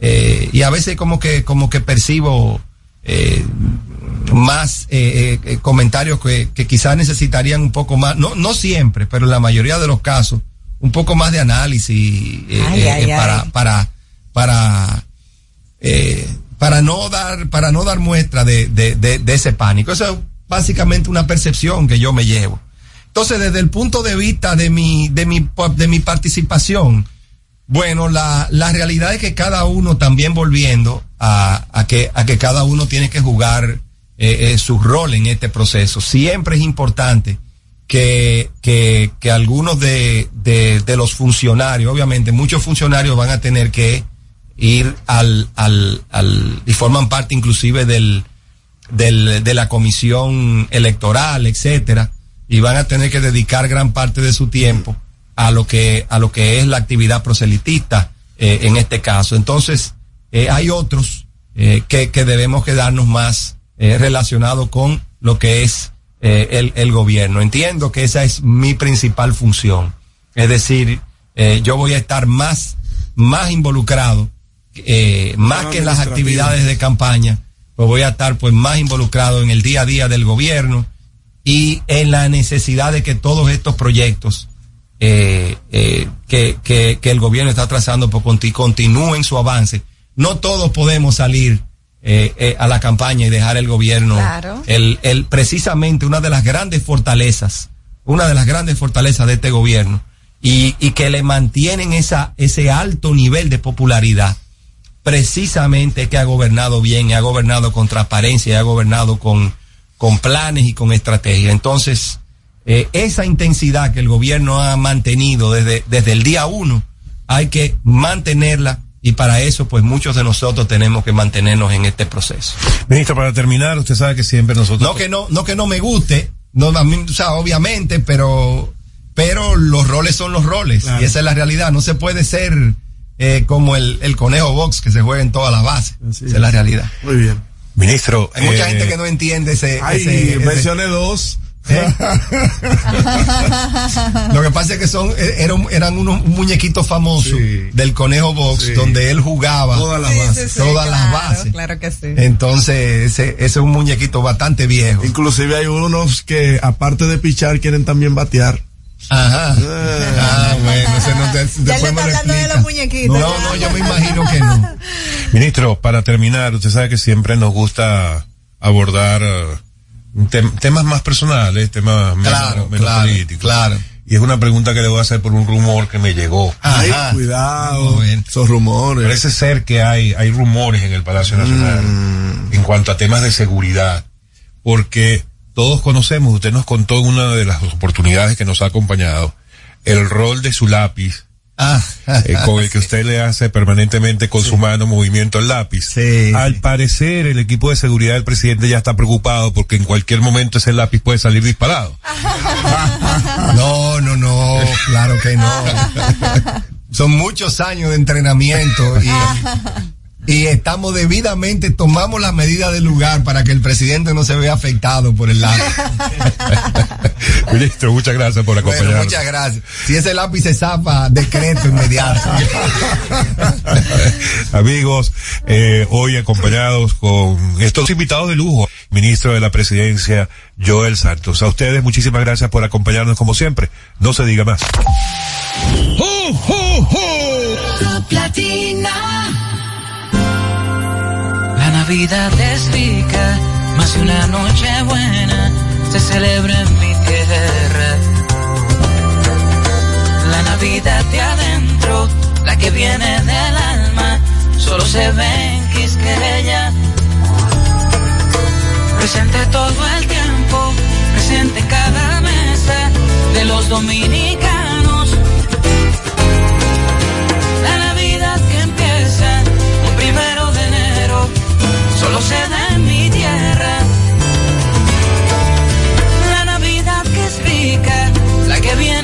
Eh, y a veces como que, como que percibo eh, más eh, eh, comentarios que, que quizás necesitarían un poco más, no, no siempre, pero en la mayoría de los casos, un poco más de análisis eh, Ay, eh, ay, para, ay. para, para, eh, para no dar, para no dar muestra de, de, de, de ese pánico. Eso es básicamente una percepción que yo me llevo. Entonces, desde el punto de vista de mi, de mi, de mi participación, bueno, la, la realidad es que cada uno también volviendo a, a que, a que cada uno tiene que jugar eh, eh, su rol en este proceso. Siempre es importante que, que, que algunos de, de, de los funcionarios, obviamente muchos funcionarios van a tener que ir al, al, al y forman parte inclusive del, del, de la comisión electoral, etcétera, y van a tener que dedicar gran parte de su tiempo a lo que, a lo que es la actividad proselitista eh, en este caso. Entonces, eh, hay otros eh, que, que debemos quedarnos más eh, relacionados con lo que es el, el gobierno. Entiendo que esa es mi principal función. Es decir, yo voy a estar más, más involucrado, eh, más que en las actividades de campaña, pues voy a estar pues más involucrado en el día a día del gobierno y en la necesidad de que todos estos proyectos eh, eh, que, que, que el gobierno está trazando conti- continúen su avance. No todos podemos salir eh, eh, a la campaña y dejar el gobierno. Claro. El, el, precisamente una de las grandes fortalezas, una de las grandes fortalezas de este gobierno y, y que le mantienen esa, ese alto nivel de popularidad precisamente que ha gobernado bien, y ha gobernado con transparencia, y ha gobernado con, con planes y con estrategia. Entonces, eh, esa intensidad que el gobierno ha mantenido desde, desde el día uno, hay que mantenerla y para eso, pues muchos de nosotros tenemos que mantenernos en este proceso. Ministro, para terminar, usted sabe que siempre nosotros... No que no, no que no me guste, no, a mí, o sea, obviamente, pero, pero los roles son los roles Claro. y esa es la realidad. No se puede ser eh, como el, el conejo box que se juega en todas las bases. Esa es la realidad. Muy bien. Ministro. Hay mucha eh, gente que no entiende ese. Ay, ese- ese- mencioné dos. Lo que pasa es que son eh, eran, eran unos muñequitos famosos del conejo box Sí. donde él jugaba Todas las Sí, bases. sí, sí, todas las claro, bases. Claro que sí. Entonces, ese, ese es un muñequito bastante viejo. Inclusive hay unos que, aparte de pichar, quieren también batear. Ajá. Ah, bueno, ese no te, Ya después está hablando de los muñequitos. No, no, yo me imagino que no. Ministro, para terminar, usted sabe que siempre nos gusta abordar eh, tem- temas más personales, temas menos, Claro, menos claro, políticos. claro. Y es una pregunta que le voy a hacer por un rumor que me llegó. Ay, Ajá. cuidado. Esos rumores. Parece ser que hay, hay rumores en el Palacio Nacional en cuanto a temas de seguridad, porque todos conocemos, usted nos contó en una de las oportunidades que nos ha acompañado, el rol de su lápiz, Ah, eh, con el que usted le hace permanentemente con su mano movimiento al lápiz. Sí, Al parecer, el equipo de seguridad del presidente ya está preocupado porque en cualquier momento ese lápiz puede salir disparado. No, no, no, claro que no. Son muchos años de entrenamiento y, y estamos debidamente, tomamos las medidas del lugar para que el presidente no se vea afectado por el lápiz. Ministro, muchas gracias por Bueno, acompañarnos. muchas gracias. Si ese lápiz se zapa, decreto inmediato. Amigos, eh, hoy acompañados con estos invitados de lujo, ministro de la presidencia, Joel Santos. A ustedes muchísimas gracias por acompañarnos como siempre. No se diga más. Navidad es rica, más de una noche buena se celebra en mi tierra. La Navidad de adentro, la que viene del alma, solo se ve en Quisqueya. Presente todo el tiempo, presente en cada mesa de los dominicanos. Solo se da en mi tierra. La Navidad que es rica, la que viene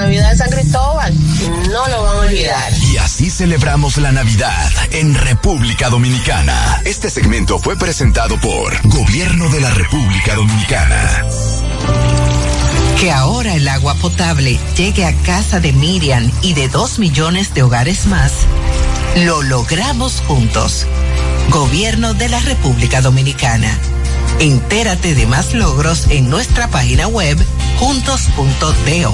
Navidad de San Cristóbal, no lo van a olvidar. Y así celebramos la Navidad en República Dominicana. Este segmento fue presentado por Gobierno de la República Dominicana. Que ahora el agua potable llegue a casa de Miriam y de dos millones de hogares más, lo logramos juntos. Gobierno de la República Dominicana. Entérate de más logros en nuestra página web juntos.do.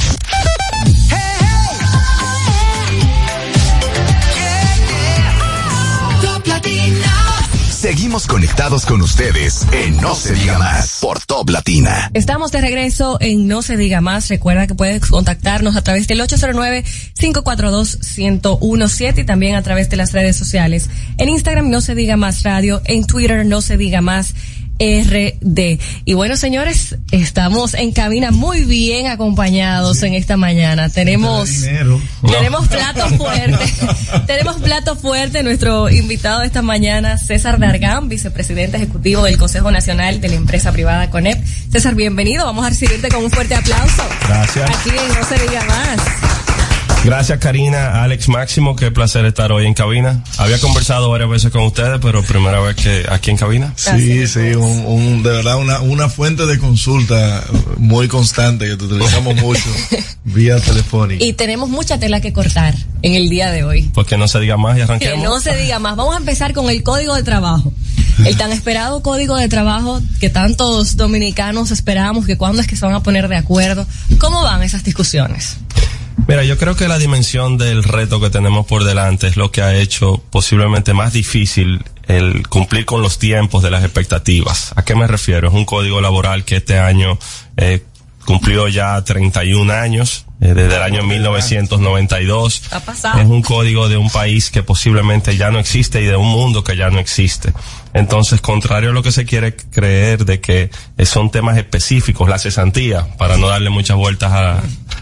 Seguimos conectados con ustedes en No se diga más por Top Latina. Estamos de regreso en No se diga más. Recuerda que puedes contactarnos a través del 809-542-1017 y también a través de las redes sociales. En Instagram No se diga más radio, en Twitter No se diga más RD. Y bueno, señores, estamos en cabina muy bien acompañados en esta mañana. Tenemos, tenemos plato fuerte. tenemos plato fuerte. Nuestro invitado de esta mañana, César Dargán, vicepresidente ejecutivo del Consejo Nacional de la Empresa Privada CONEP. César, bienvenido. Vamos a recibirte con un fuerte aplauso. Gracias. Aquí en No se diga más. Gracias Karina, Alex Máximo, qué placer estar hoy en cabina. Había conversado varias veces con ustedes, pero primera vez que aquí en cabina. Sí, sí, un, un- de verdad una, una fuente de consulta muy constante que te utilizamos mucho vía telefónica. Y tenemos mucha tela que cortar en el día de hoy. Pues que no se diga más y Que arranquemos. no se diga más. Vamos a empezar con el código de trabajo. El tan esperado código de trabajo que tantos dominicanos esperamos que cuándo es que se van a poner de acuerdo. ¿Cómo van esas discusiones? Mira, yo creo que la dimensión del reto que tenemos por delante es lo que ha hecho posiblemente más difícil el cumplir con los tiempos de las expectativas. ¿A qué me refiero? Es un código laboral que este año eh, cumplió ya 31 años, eh, desde el año 1992. Ha pasado. Es un código de un país que posiblemente ya no existe y de un mundo que ya no existe. Entonces, contrario a lo que se quiere creer de que eh, son temas específicos, la cesantía, para no darle muchas vueltas a-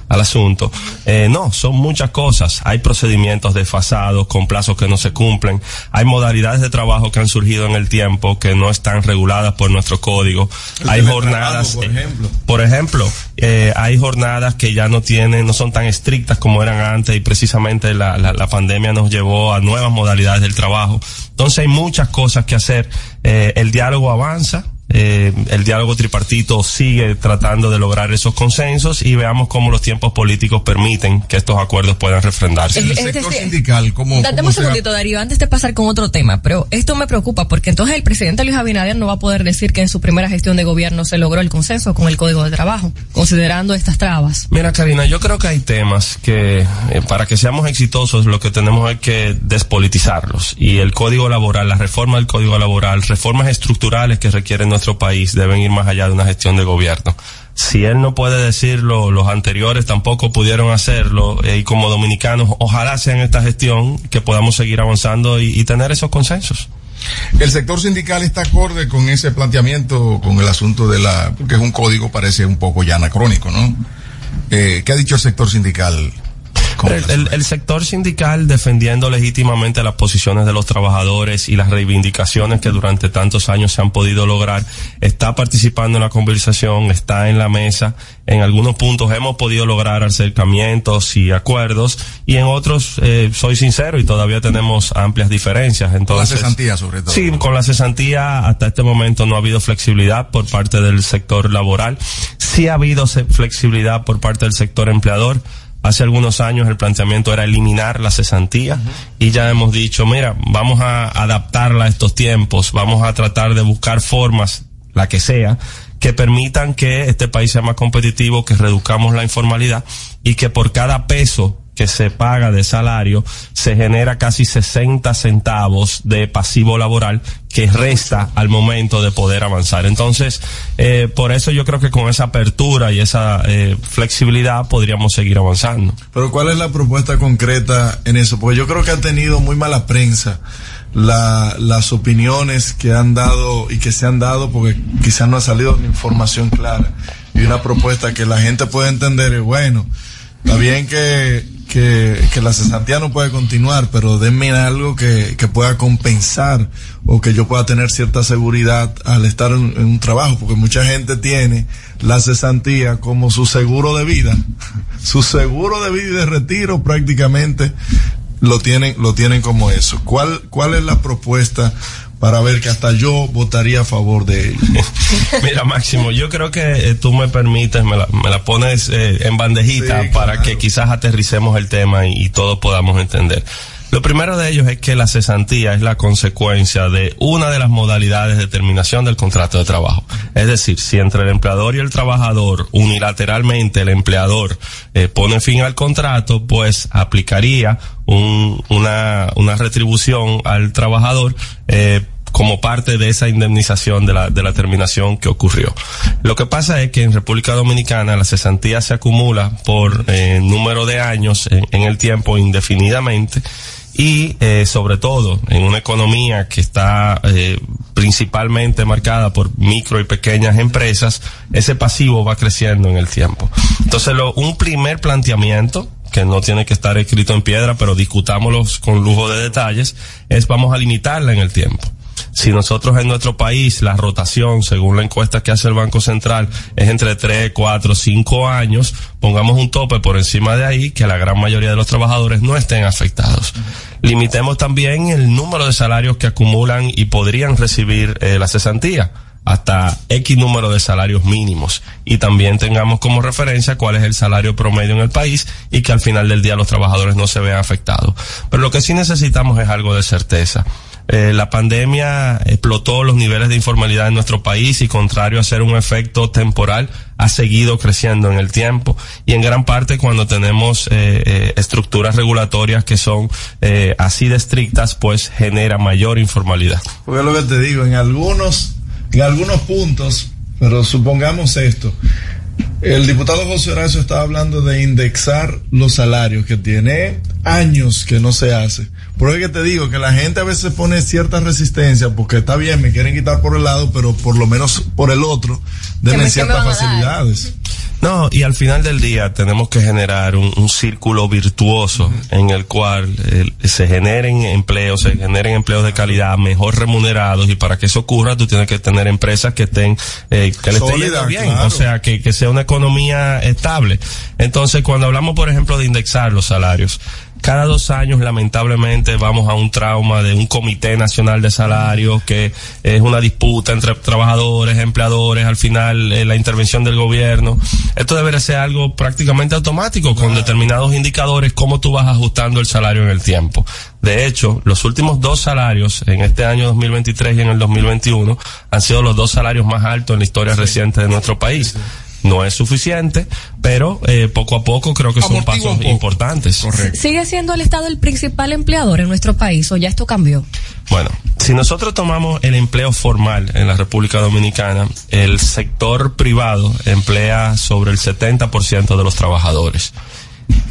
al asunto, eh, no, son muchas cosas. Hay procedimientos desfasados con plazos que no se cumplen. Hay modalidades de trabajo que han surgido en el tiempo que no están reguladas por nuestro código. El Hay jornadas, por eh, ejemplo. por ejemplo, eh, hay jornadas que ya no tienen, no son tan estrictas como eran antes y precisamente la, la, la pandemia nos llevó a nuevas modalidades del trabajo. Entonces hay muchas cosas que hacer. Eh, el diálogo avanza. Eh, el diálogo tripartito sigue tratando de lograr esos consensos y veamos cómo los tiempos políticos permiten que estos acuerdos puedan refrendarse. El- el sector este- sindical, ¿cómo, Dame un segundito, Darío, antes de pasar con otro tema, pero esto me preocupa porque entonces el presidente Luis Abinader no va a poder decir que en su primera gestión de gobierno se logró el consenso con el Código de Trabajo, considerando estas trabas. Mira, Karina, yo creo que hay temas que eh, para que seamos exitosos lo que tenemos es que despolitizarlos. Y el código laboral, la reforma del código laboral, reformas estructurales que requiere nuestro país deben ir más allá de una gestión de gobierno. Si él no puede decirlo, los anteriores tampoco pudieron hacerlo, eh, y como dominicanos, ojalá sea en esta gestión que podamos seguir avanzando y, y tener esos consensos. El sector sindical está acorde con ese planteamiento, con el asunto de la, porque es un código, parece un poco ya anacrónico, ¿no? Eh, ¿Qué ha dicho el sector sindical? El, el- el sector sindical defendiendo legítimamente las posiciones de los trabajadores y las reivindicaciones que durante tantos años se han podido lograr, está participando en la conversación, está en la mesa. En algunos puntos hemos podido lograr acercamientos y acuerdos y en otros, eh, soy sincero, y todavía tenemos amplias diferencias. Entonces, la cesantía, sobre todo. Sí, con la cesantía hasta este momento no ha habido flexibilidad por parte del sector laboral. Sí ha habido flexibilidad por parte del sector empleador. Hace algunos años el planteamiento era eliminar la cesantía y ya hemos dicho, mira, vamos a adaptarla a estos tiempos, vamos a tratar de buscar formas, la que sea, que permitan que este país sea más competitivo, que reduzcamos la informalidad y que por cada peso que se paga de salario se genera casi 60 centavos de pasivo laboral que resta al momento de poder avanzar. Entonces, eh, por eso yo creo que con esa apertura y esa eh, flexibilidad podríamos seguir avanzando. Pero ¿cuál es la propuesta concreta en eso? Porque yo creo que ha tenido muy mala prensa la, las opiniones que han dado y que se han dado porque quizás no ha salido una información clara y una propuesta que la gente puede entender es bueno, está bien que, que, que la cesantía no puede continuar, pero denme algo que, que pueda compensar o que yo pueda tener cierta seguridad al estar en, en un trabajo, porque mucha gente tiene la cesantía como su seguro de vida, su seguro de vida y de retiro prácticamente lo tienen, lo tienen como eso. ¿Cuál, cuál es la propuesta para ver que hasta yo votaría a favor de ello? Mira, Máximo, yo creo que eh, tú me permites, me la, me la pones eh, en bandejita Sí, para que quizás aterricemos el tema y, y todos podamos entender. Lo primero de ellos es que la cesantía es la consecuencia de una de las modalidades de terminación del contrato de trabajo. Es decir, si entre el empleador y el trabajador unilateralmente el empleador eh, pone fin al contrato, pues aplicaría un- una, una retribución al trabajador eh, como parte de esa indemnización de la, de la terminación que ocurrió. Lo que pasa es que en República Dominicana la cesantía se acumula por eh, número de años en, en el tiempo indefinidamente y eh, sobre todo en una economía que está eh, principalmente marcada por micro y pequeñas empresas, ese pasivo va creciendo en el tiempo. Entonces, lo, un primer planteamiento que no tiene que estar escrito en piedra, pero discutámoslo con lujo de detalles, es vamos a limitarla en el tiempo. Si nosotros en nuestro país la rotación, según la encuesta que hace el Banco Central, es entre 3, 4, 5 años, pongamos un tope por encima de ahí que la gran mayoría de los trabajadores no estén afectados. Limitemos también el número de salarios que acumulan y podrían recibir eh, la cesantía hasta X número de salarios mínimos y también tengamos como referencia cuál es el salario promedio en el país y que al final del día los trabajadores no se vean afectados. Pero lo que sí necesitamos es algo de certeza. Eh, la pandemia explotó los niveles de informalidad en nuestro país y contrario a ser un efecto temporal, ha seguido creciendo en el tiempo y en gran parte cuando tenemos eh, eh, estructuras regulatorias que son eh, así de estrictas, pues genera mayor informalidad. Porque lo que te digo, en algunos, en algunos puntos, pero supongamos esto. El diputado José Horacio estaba hablando de indexar los salarios que tiene años que no se hace. Por eso que te digo que la gente a veces pone cierta resistencia porque está bien, me quieren quitar por el lado, pero por lo menos por el otro, denme ciertas facilidades. No, y al final del día tenemos que generar un, un círculo virtuoso en el cual eh, se generen empleos, se generen empleos de calidad, mejor remunerados, y para que eso ocurra tú tienes que tener empresas que estén, eh, que le estén yendo bien, claro. o sea, que, que sea una economía estable. Entonces, cuando hablamos, por ejemplo, de indexar los salarios, cada dos años lamentablemente vamos a un trauma de un comité nacional de salarios que es una disputa entre trabajadores, empleadores, al final eh, la intervención del gobierno. Esto debería ser algo prácticamente automático con determinados indicadores cómo tú vas ajustando el salario en el tiempo. De hecho, los últimos dos salarios en este año 2023 y en el 2021 han sido los dos salarios más altos en la historia reciente de nuestro país. No es suficiente, pero eh, poco a poco creo que son pasos importantes. ¿Sigue siendo el Estado el principal empleador en nuestro país o ya esto cambió? Bueno, si nosotros tomamos el empleo formal en la República Dominicana, el sector privado emplea sobre el 70% de los trabajadores.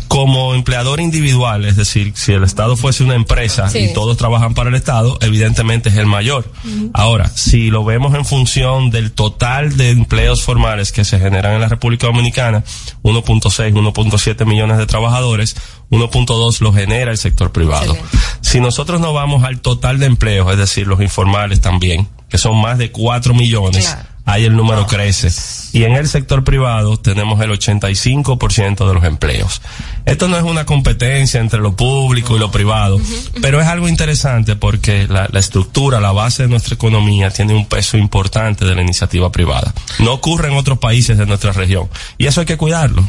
Como empleador individual, es decir, si el Estado fuese una empresa Sí. y todos trabajan para el Estado, evidentemente es el mayor. Ahora, si lo vemos en función del total de empleos formales que se generan en la República Dominicana, 1.6, 1.7 millones de trabajadores, 1.2 lo genera el sector privado. Si nosotros no vamos al total de empleos, es decir, los informales también, que son más de 4 millones, ahí el número crece. Y en el sector privado tenemos el 85% de los empleos. Esto no es una competencia entre lo público y lo privado, pero es algo interesante porque la, la estructura, la base de nuestra economía tiene un peso importante de la iniciativa privada. No ocurre en otros países de nuestra región. Y eso hay que cuidarlo.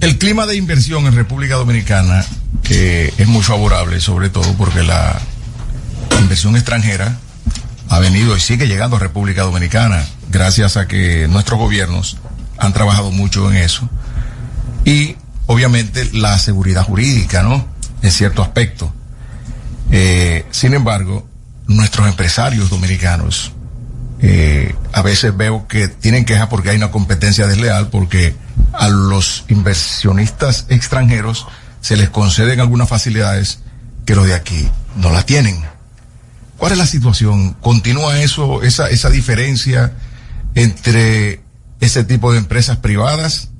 El clima de inversión en República Dominicana que es muy favorable, sobre todo porque la inversión extranjera ha venido y sigue llegando a República Dominicana gracias a que nuestros gobiernos han trabajado mucho en eso. Y obviamente la seguridad jurídica, ¿no? En cierto aspecto. Eh, sin embargo, nuestros empresarios dominicanos eh, a veces veo que tienen quejas porque hay una competencia desleal, porque a los inversionistas extranjeros se les conceden algunas facilidades que los de aquí no las tienen. ¿Cuál es la situación? ¿Continúa eso, esa, esa diferencia entre ese tipo de empresas privadas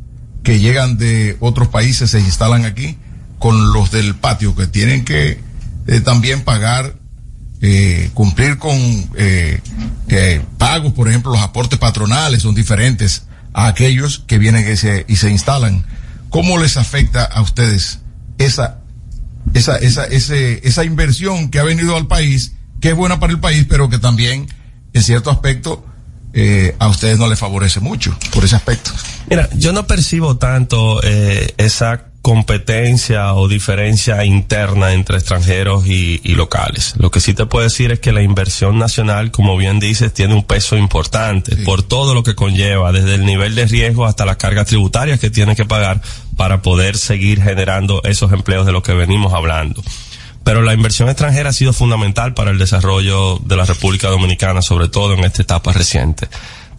que llegan de otros países, se instalan aquí, con los del patio que tienen que eh, también pagar eh, cumplir con eh, eh, pagos, por ejemplo, los aportes patronales son diferentes a aquellos que vienen y se, y se instalan. ¿Cómo les afecta a ustedes esa, esa, esa, ese, esa inversión que ha venido al país, que es buena para el país, pero que también, en cierto aspecto, eh, a ustedes no les favorece mucho por ese aspecto? Mira, yo no percibo tanto eh, esa competencia o diferencia interna entre extranjeros y, y locales. Lo que sí te puedo decir es que la inversión nacional, como bien dices, tiene un peso importante por todo lo que conlleva, desde el nivel de riesgo hasta las cargas tributarias que tiene que pagar para poder seguir generando esos empleos de los que venimos hablando. Pero la inversión extranjera ha sido fundamental para el desarrollo de la República Dominicana, sobre todo en esta etapa reciente.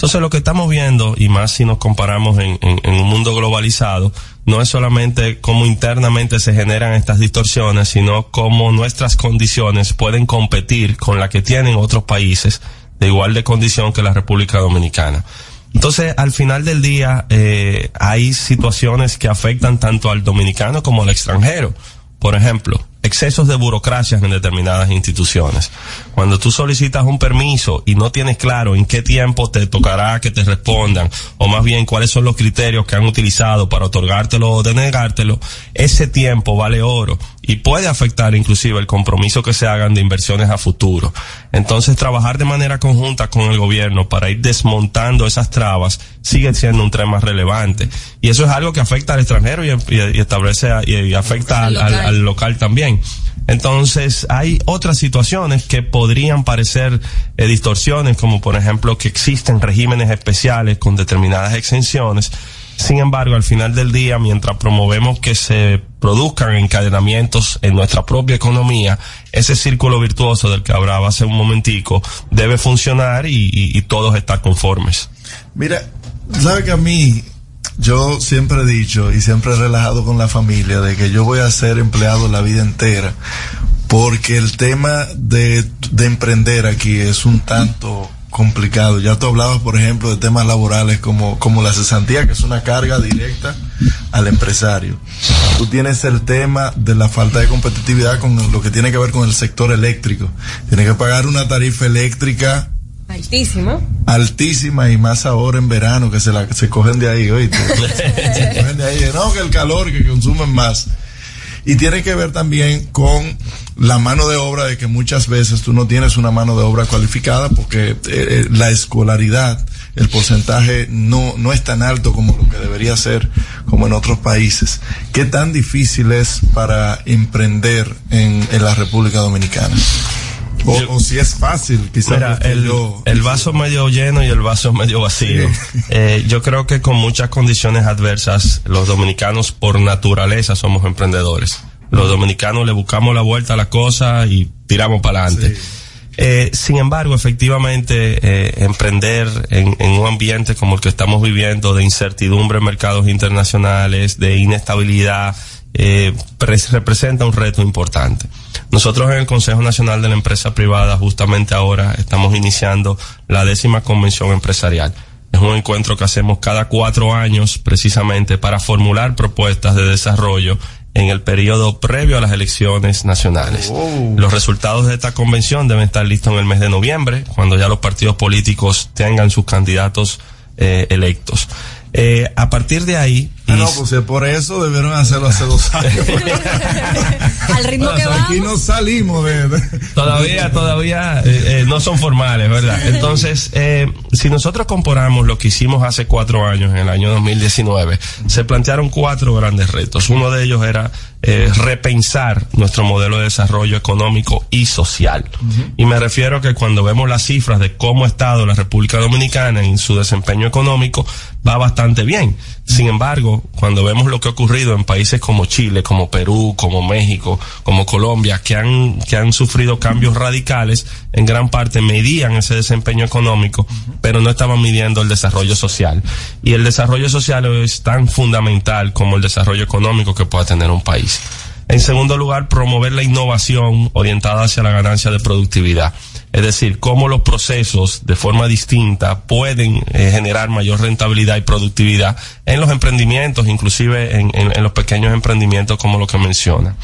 Entonces lo que estamos viendo, y más si nos comparamos en, un mundo globalizado, no es solamente cómo internamente se generan estas distorsiones, sino cómo nuestras condiciones pueden competir con la que tienen otros países de igual de condición que la República Dominicana. Entonces, al final del día, eh, hay situaciones que afectan tanto al dominicano como al extranjero. Por ejemplo, excesos de burocracias en determinadas instituciones. Cuando tú solicitas un permiso y no tienes claro en qué tiempo te tocará que te respondan, o más bien cuáles son los criterios que han utilizado para otorgártelo o denegártelo, ese tiempo vale oro y puede afectar inclusive el compromiso que se hagan de inversiones a futuro. Entonces, trabajar de manera conjunta con el gobierno para ir desmontando esas trabas sigue siendo un tema relevante. Y eso es algo que afecta al extranjero y, y- y establece y, y afecta al, al- al local también. Entonces, hay otras situaciones que podrían parecer eh, distorsiones, como por ejemplo que existen regímenes especiales con determinadas exenciones. Sin embargo, al final del día, mientras promovemos que se produzcan encadenamientos en nuestra propia economía, ese círculo virtuoso del que hablaba hace un momentico debe funcionar y, todos estar conformes. Mira, sabe que a mí, yo siempre he dicho y siempre he relajado con la familia de que yo voy a ser empleado la vida entera, porque el tema de emprender aquí es un tanto complicado. Ya tú hablabas, por ejemplo, de temas laborales como, como la cesantía, que es una carga directa al empresario. Tú tienes el tema de la falta de competitividad con lo que tiene que ver con el sector eléctrico. Tienes que pagar una tarifa eléctrica Altísimo. altísima y más ahora en verano que se la se cogen de ahí, oíste. se cogen de ahí, no, que el calor que consumen más. Y tiene que ver también con la mano de obra de que muchas veces tú no tienes una mano de obra cualificada porque eh, eh, la escolaridad, el porcentaje no, no es tan alto como lo que debería ser como en otros países. ¿Qué tan difícil es para emprender en, en la República Dominicana? O, o si es fácil, quizás. Mira, el, yo- el vaso medio lleno y el vaso medio vacío. Eh, yo creo que con muchas condiciones adversas, los dominicanos por naturaleza somos emprendedores. Los dominicanos le buscamos la vuelta a la cosa y tiramos para adelante. Eh, sin embargo, efectivamente, eh, emprender en, en un ambiente como el que estamos viviendo, de incertidumbre en mercados internacionales, de inestabilidad, eh, pres- representa un reto importante. Nosotros en el Consejo Nacional de la Empresa Privada justamente ahora estamos iniciando la décima convención empresarial. Es un encuentro que hacemos cada cuatro años precisamente para formular propuestas de desarrollo en el periodo previo a las elecciones nacionales. Los resultados de esta convención deben estar listos en el mes de noviembre, cuando ya los partidos políticos tengan sus candidatos eh, electos. Eh, a partir de ahí, Ah, y- no, pues eh, por eso debieron hacerlo hace dos años. Al ritmo que va. Aquí no salimos de... Todavía, todavía eh, eh, no son formales, ¿verdad? Entonces, eh, si nosotros comparamos lo que hicimos hace cuatro años, en el año 2019, se plantearon cuatro grandes retos. Uno de ellos era eh, repensar nuestro modelo de desarrollo económico y social. Y me refiero a que cuando vemos las cifras de cómo ha estado la República Dominicana en su desempeño económico, va bastante bien. Sin embargo, cuando vemos lo que ha ocurrido en países como Chile, como Perú, como México, como Colombia, que han, que han sufrido cambios radicales, en gran parte medían ese desempeño económico, pero no estaban midiendo el desarrollo social. Y el desarrollo social es tan fundamental como el desarrollo económico que pueda tener un país. En segundo lugar, promover la innovación orientada hacia la ganancia de productividad. Es decir, cómo los procesos de forma distinta pueden eh, generar mayor rentabilidad y productividad en los emprendimientos, inclusive en, los pequeños emprendimientos como lo que menciona.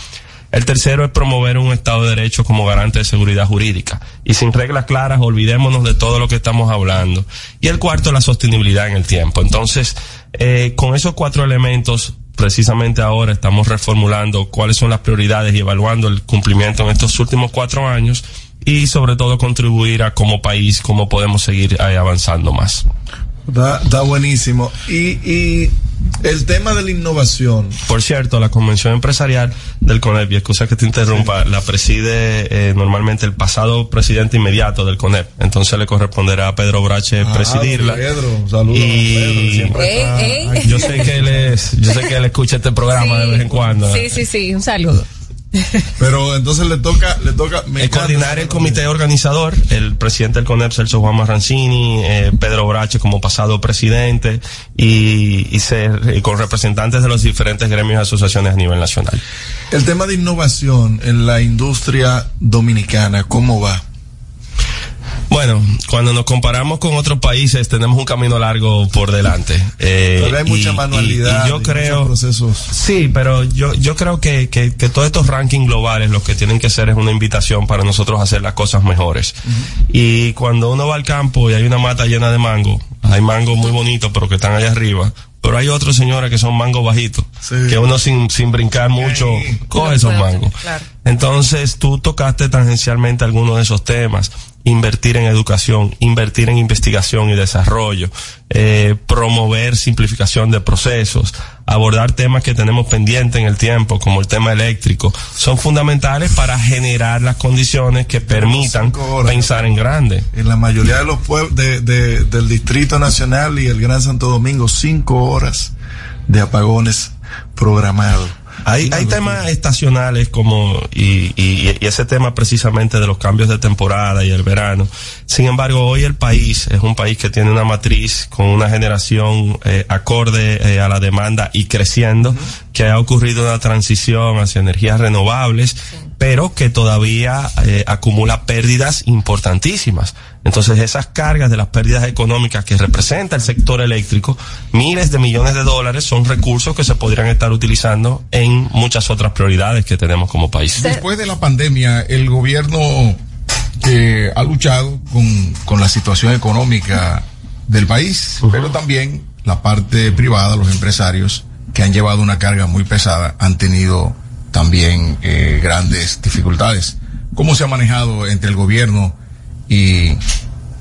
El tercero es promover un Estado de Derecho como garante de seguridad jurídica. Y sin reglas claras, olvidémonos de todo lo que estamos hablando. Y el cuarto, la sostenibilidad en el tiempo. Entonces, eh, con esos cuatro elementos, precisamente ahora estamos reformulando cuáles son las prioridades y evaluando el cumplimiento en estos últimos cuatro años y sobre todo contribuir a como país cómo podemos seguir eh, avanzando más. Está, está buenísimo. Y, y el tema de la innovación. Por cierto, la convención empresarial del CONEP, y excusa que te interrumpa, la preside eh, normalmente el pasado presidente inmediato del CONEP. Entonces le corresponderá a Pedro Brache Ah, presidirla. Pedro, saludos. Y Ey, ey. yo sé que él es, yo sé que él escucha este programa de vez en cuando. Sí, sí, sí, un saludo. Pero entonces le toca, le toca. me coordinar el comité organizador, el presidente del CONEP, Celso Juan Marrancini, eh, Pedro Brache como pasado presidente y, y ser, y con representantes de los diferentes gremios y asociaciones a nivel nacional. El tema de innovación en la industria dominicana, ¿cómo va? Bueno, cuando nos comparamos con otros países tenemos un camino largo por delante. Eh, Pero hay mucha y- manualidad, y yo y creo, muchos procesos. Sí, pero yo, yo creo que, que, que todos estos rankings globales lo que tienen que ser es una invitación para nosotros a hacer las cosas mejores. Y cuando uno va al campo y hay una mata llena de mango, hay mangos muy bonitos pero que están allá arriba. Pero hay otros señores que son mangos bajitos, que uno sin, sin brincar mucho coge esos mangos. Entonces tú tocaste tangencialmente algunos de esos temas. Invertir en educación, invertir en investigación y desarrollo, eh, promover simplificación de procesos, abordar temas que tenemos pendientes en el tiempo, como el tema eléctrico, son fundamentales para generar las condiciones que permitan pensar en grande. En la mayoría de los pueblos de, de- del Distrito Nacional y el Gran Santo Domingo, cinco horas de apagones programados. Hay, hay temas estacionales como, y, y, y ese tema precisamente de los cambios de temporada y el verano. Sin embargo, hoy el país es un país que tiene una matriz con una generación eh, acorde eh, a la demanda y creciendo, que ha ocurrido una transición hacia energías renovables, pero que todavía eh, acumula pérdidas importantísimas. Entonces esas cargas de las pérdidas económicas que representa el sector eléctrico, miles de millones de dólares son recursos que se podrían estar utilizando en muchas otras prioridades que tenemos como país. Después de la pandemia, el gobierno eh, ha luchado con, con la situación económica del país, pero también la parte privada, los empresarios que han llevado una carga muy pesada, han tenido también eh, grandes dificultades. ¿Cómo se ha manejado entre el gobierno y,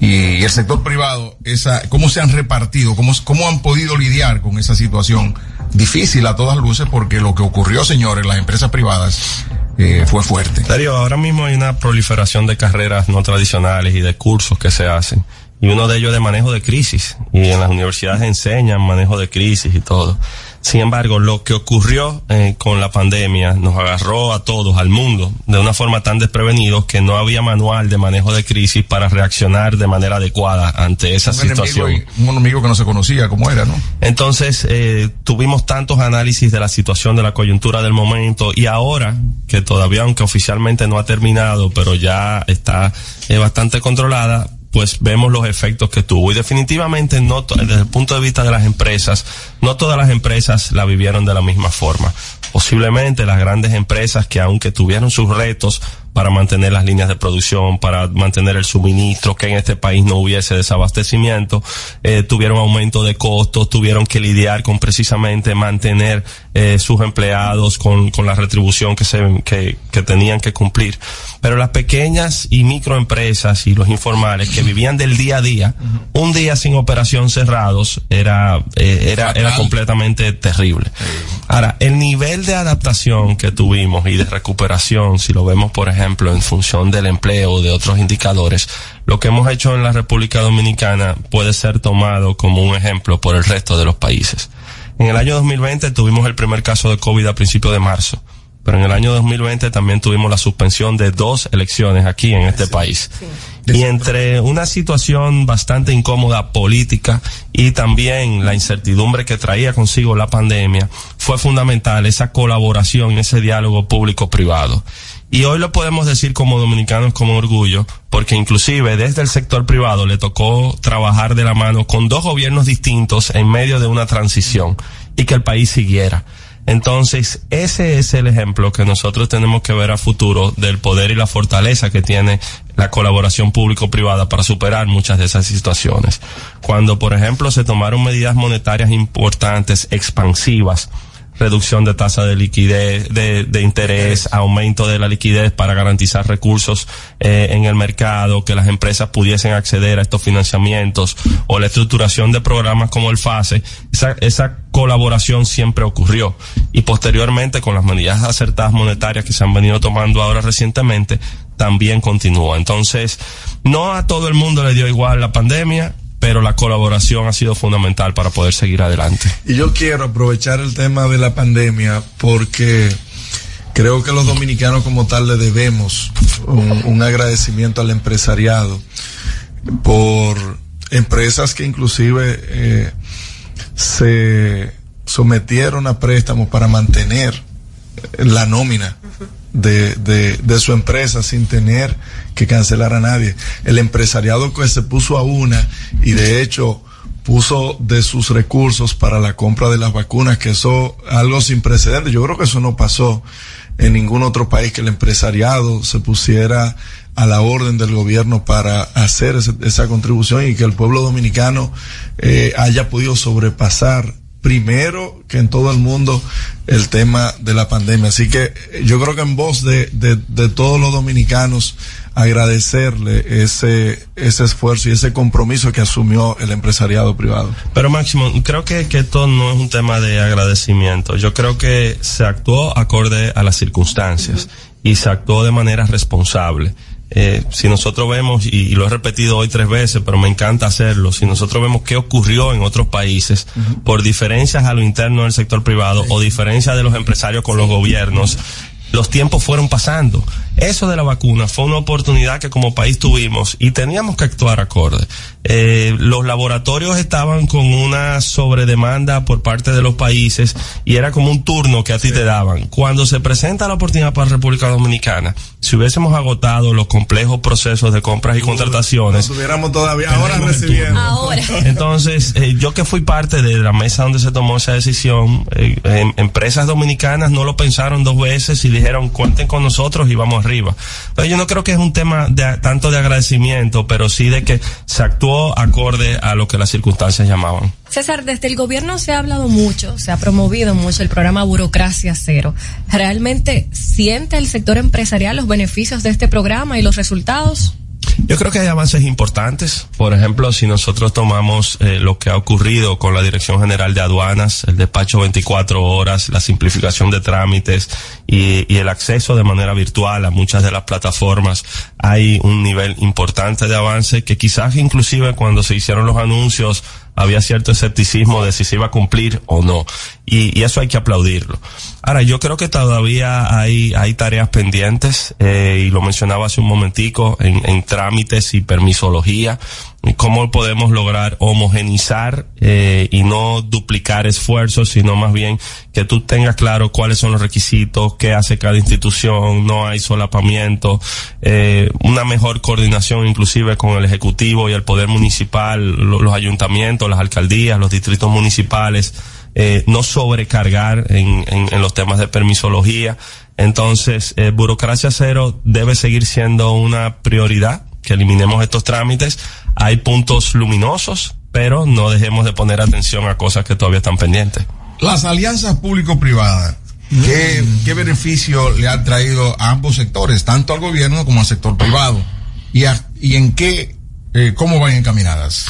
y el sector privado? Esa, ¿Cómo se han repartido? ¿Cómo, ¿Cómo han podido lidiar con esa situación difícil a todas luces? Porque lo que ocurrió, señores, las empresas privadas eh, fue fuerte. Darío, ahora mismo hay una proliferación de carreras no tradicionales y de cursos que se hacen. Y uno de ellos de manejo de crisis. Y en las universidades enseñan manejo de crisis y todo. Sin embargo, lo que ocurrió eh, con la pandemia nos agarró a todos, al mundo, de una forma tan desprevenidos que no había manual de manejo de crisis para reaccionar de manera adecuada ante esa un enemigo, situación. y- un enemigo que no se conocía cómo era, ¿no? Entonces, eh, tuvimos tantos análisis de la situación de la coyuntura del momento y ahora, que todavía, aunque oficialmente no ha terminado, pero ya está eh, bastante controlada, pues vemos los efectos que tuvo. Y definitivamente, no desde el punto de vista de las empresas, no todas las empresas la vivieron de la misma forma. Posiblemente las grandes empresas que aunque tuvieron sus retos para mantener las líneas de producción, para mantener el suministro, que en este país no hubiese desabastecimiento, eh, tuvieron aumento de costos, tuvieron que lidiar con precisamente mantener eh, sus empleados con, con la retribución que, se, que, que tenían que cumplir. Pero las pequeñas y microempresas y los informales que vivían del día a día, un día sin operación cerrados era, eh, era, era completamente terrible. Ahora, el nivel de adaptación que tuvimos y de recuperación, si lo vemos, por ejemplo, en función del empleo o de otros indicadores, lo que hemos hecho en la República Dominicana puede ser tomado como un ejemplo por el resto de los países. En el año 2020 tuvimos el primer caso de COVID a principios de marzo, pero en el año 2020 también tuvimos la suspensión de dos elecciones aquí en este país. Y entre una situación bastante incómoda política y también la incertidumbre que traía consigo la pandemia, fue fundamental esa colaboración, ese diálogo público-privado. Y hoy lo podemos decir como dominicanos con orgullo, porque inclusive desde el sector privado le tocó trabajar de la mano con dos gobiernos distintos en medio de una transición y que el país siguiera. Entonces, ese es el ejemplo que nosotros tenemos que ver a futuro del poder y la fortaleza que tiene la colaboración público-privada para superar muchas de esas situaciones. Cuando, por ejemplo, se tomaron medidas monetarias importantes, expansivas, reducción de tasa de liquidez, de, de interés, aumento de la liquidez para garantizar recursos eh, en el mercado, que las empresas pudiesen acceder a estos financiamientos o la estructuración de programas como el FASE, esa, esa colaboración siempre ocurrió. Y posteriormente con las medidas acertadas monetarias que se han venido tomando ahora recientemente, también continúa. Entonces, no a todo el mundo le dio igual la pandemia, pero la colaboración ha sido fundamental para poder seguir adelante. Y yo quiero aprovechar el tema de la pandemia porque creo que los dominicanos como tal le debemos un, agradecimiento al empresariado por empresas que inclusive eh, se sometieron a préstamos para mantener la nómina de, de su empresa sin tener que cancelar a nadie. El empresariado que se puso a una y de hecho puso de sus recursos para la compra de las vacunas, que eso algo sin precedentes. Yo creo que eso no pasó en ningún otro país que el empresariado se pusiera a la orden del gobierno para hacer ese- esa contribución y que el pueblo dominicano eh, haya podido sobrepasar primero que en todo el mundo el tema de la pandemia. Así que yo creo que en voz de, de todos los dominicanos agradecerle ese, ese esfuerzo y ese compromiso que asumió el empresariado privado. Pero Máximo, creo que, que esto no es un tema de agradecimiento. Yo creo que se actuó acorde a las circunstancias y se actuó de manera responsable. Eh, si nosotros vemos, y, y lo he repetido hoy tres veces, pero me encanta hacerlo, si nosotros vemos qué ocurrió en otros países por diferencias a lo interno del sector privado o diferencias de los empresarios con los gobiernos, los tiempos fueron pasando. Eso de la vacuna fue una oportunidad que como país tuvimos y teníamos que actuar acorde. Eh, los laboratorios estaban con una sobredemanda por parte de los países y era como un turno que a ti te daban. Cuando se presenta la oportunidad para República Dominicana, si hubiésemos agotado los complejos procesos de compras y contrataciones, Estuviéramos todavía ahora recibiendo. Ahora. entonces, eh, yo que fui parte de la mesa donde se tomó esa decisión, eh, em- empresas dominicanas no lo pensaron dos veces y dijeron, cuenten con nosotros y vamos arriba. Pero yo no creo que es un tema de, tanto de agradecimiento, pero sí de que se actuó acorde a lo que las circunstancias llamaban. César, desde el gobierno se ha hablado mucho, se ha promovido mucho el programa Burocracia Cero. ¿Realmente siente el sector empresarial los beneficios de este programa y los resultados? Yo creo que hay avances importantes. Por ejemplo, si nosotros tomamos eh, lo que ha ocurrido con la Dirección General de Aduanas, el despacho 24 horas, la simplificación de trámites y, y el acceso de manera virtual a muchas de las plataformas, hay un nivel importante de avance que quizás inclusive cuando se hicieron los anuncios había cierto escepticismo de si se iba a cumplir o no. Y, y eso hay que aplaudirlo. Ahora, yo creo que todavía hay, hay tareas pendientes, eh, y lo mencionaba hace un momentico, en, en trámites y permisología, cómo podemos lograr homogenizar eh, y no duplicar esfuerzos, sino más bien que tú tengas claro cuáles son los requisitos, qué hace cada institución, no hay solapamiento, eh, una mejor coordinación inclusive con el Ejecutivo y el Poder Municipal, lo- los ayuntamientos, las alcaldías, los distritos municipales, eh, no sobrecargar en, en, en los temas de permisología. Entonces, eh, burocracia cero debe seguir siendo una prioridad, que eliminemos estos trámites. Hay puntos luminosos, pero no dejemos de poner atención a cosas que todavía están pendientes. Las alianzas público-privadas, ¿qué, ¿qué beneficio le han traído a ambos sectores, tanto al gobierno como al sector privado? ¿Y, y en qué, eh, cómo van encaminadas?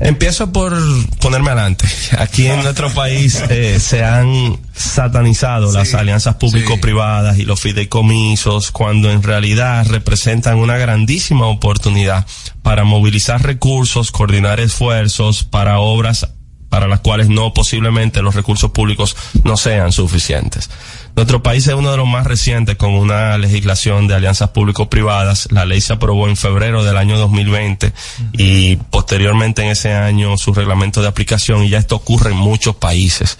Empiezo por ponerme adelante. Aquí en nuestro país eh, se han satanizado las alianzas público-privadas y los fideicomisos cuando en realidad representan una grandísima oportunidad para movilizar recursos, coordinar esfuerzos para obras para las cuales no posiblemente los recursos públicos no sean suficientes. Nuestro país es uno de los más recientes con una legislación de alianzas público-privadas. La ley se aprobó en febrero del año 2020 y posteriormente en ese año su reglamento de aplicación y ya esto ocurre en muchos países.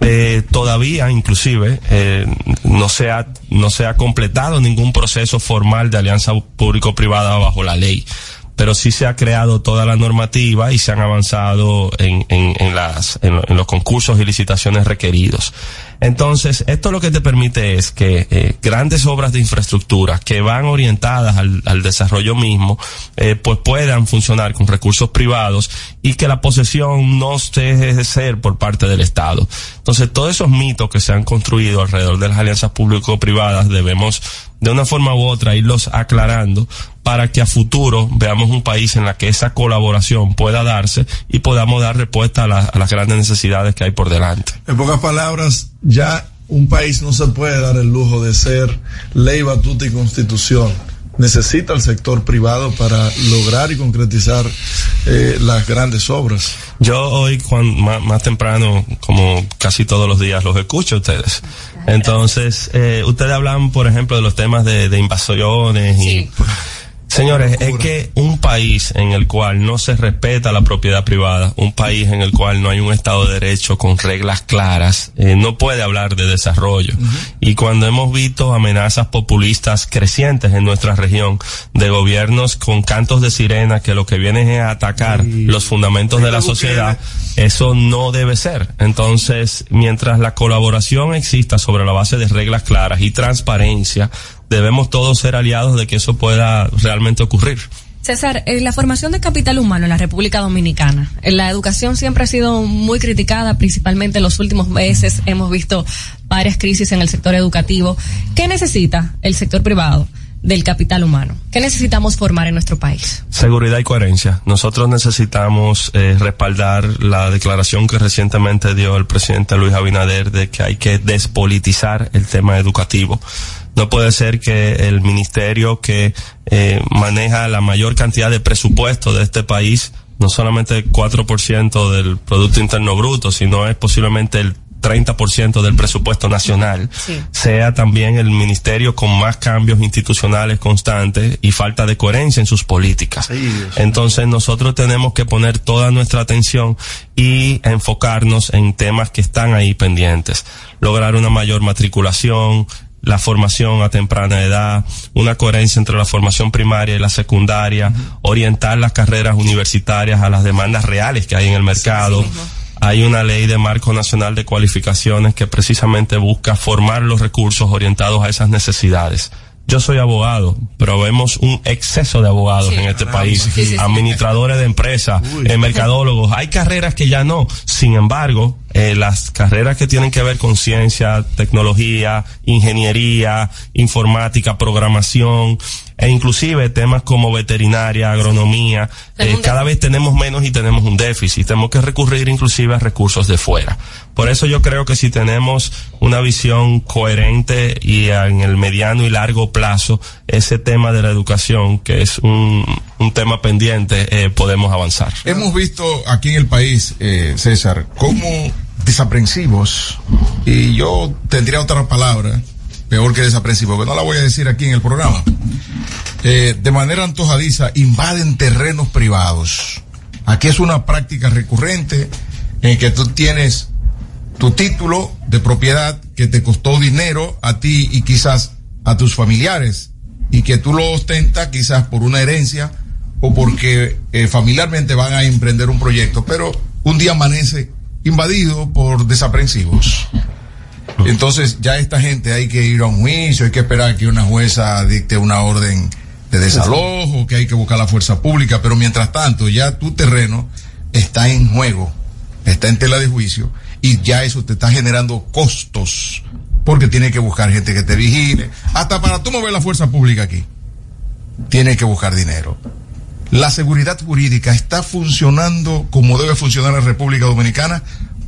Eh, todavía, inclusive, eh, no se ha no se ha completado ningún proceso formal de alianza público-privada bajo la ley pero sí se ha creado toda la normativa y se han avanzado en, en, en las, en, lo- en los concursos y licitaciones requeridos. Entonces, esto lo que te permite es que eh, grandes obras de infraestructura que van orientadas al, desarrollo mismo, eh, pues puedan funcionar con recursos privados y que la posesión no deje de ser por parte del Estado. Entonces, todos esos mitos que se han construido alrededor de las alianzas público-privadas debemos de una forma u otra irlos aclarando para que a futuro veamos un país en la que esa colaboración pueda darse y podamos dar respuesta a, la- a las grandes necesidades que hay por delante. En pocas palabras, ya un país no se puede dar el lujo de ser ley, batuta y constitución. Necesita el sector privado para lograr y concretizar eh, las grandes obras. Yo hoy, más, más temprano, como casi todos los días, los escucho a ustedes. Entonces, eh, ustedes hablan, por ejemplo, de los temas de, de invasiones y... Señores, es que un país en el cual no se respeta la propiedad privada, un país en el cual no hay un Estado de Derecho con reglas claras, eh, no puede hablar de desarrollo. Y cuando hemos visto amenazas populistas crecientes en nuestra región, de gobiernos con cantos de sirena que lo que vienen es a atacar los fundamentos de la sociedad, eso no debe ser. Entonces, mientras la colaboración exista sobre la base de reglas claras y transparencia, debemos todos ser aliados de que eso pueda realmente ocurrir. César, en la formación de capital humano en la República Dominicana, en la educación siempre ha sido muy criticada, principalmente en los últimos meses hemos visto varias crisis en el sector educativo. ¿Qué necesita el sector privado? del capital humano. ¿Qué necesitamos formar en nuestro país? Seguridad y coherencia. Nosotros necesitamos eh, respaldar la declaración que recientemente dio el presidente Luis Abinader de que hay que despolitizar el tema educativo. No puede ser que el ministerio que eh, maneja la mayor cantidad de presupuesto de este país, no solamente 4% del Producto Interno Bruto, sino es posiblemente el 30% del presupuesto nacional, sea también el ministerio con más cambios institucionales constantes y falta de coherencia en sus políticas. Entonces nosotros tenemos que poner toda nuestra atención y enfocarnos en temas que están ahí pendientes. Lograr una mayor matriculación, la formación a temprana edad, una coherencia entre la formación primaria y la secundaria, orientar las carreras universitarias a las demandas reales que hay en el mercado. hay una ley de marco nacional de cualificaciones que precisamente busca formar los recursos orientados a esas necesidades. Yo soy abogado, pero vemos un exceso de abogados en este país, administradores de empresas, eh, mercadólogos. Hay carreras que ya no. Sin embargo, eh, las carreras que tienen que ver con ciencia, tecnología, ingeniería, informática, programación, e inclusive temas como veterinaria, agronomía, eh, cada vez tenemos menos y tenemos un déficit. Tenemos que recurrir inclusive a recursos de fuera. Por eso yo creo que si tenemos una visión coherente y en el mediano y largo plazo, ese tema de la educación, que es un, un tema pendiente, eh, podemos avanzar. Hemos visto aquí en el país, eh, César, cómo desaprensivos, y yo tendría otra palabra, peor que desaprensivo, que no la voy a decir aquí en el programa, eh, de manera antojadiza invaden terrenos privados. Aquí es una práctica recurrente en que tú tienes tu título de propiedad que te costó dinero a ti y quizás a tus familiares y que tú lo ostentas quizás por una herencia o porque eh, familiarmente van a emprender un proyecto, pero un día amanece invadido por desaprensivos. Entonces ya esta gente hay que ir a un juicio, hay que esperar que una jueza dicte una orden de desalojo, que hay que buscar la fuerza pública, pero mientras tanto ya tu terreno está en juego, está en tela de juicio y ya eso te está generando costos porque tiene que buscar gente que te vigile, hasta para tú mover la fuerza pública aquí. Tiene que buscar dinero. ¿La seguridad jurídica está funcionando como debe funcionar en República Dominicana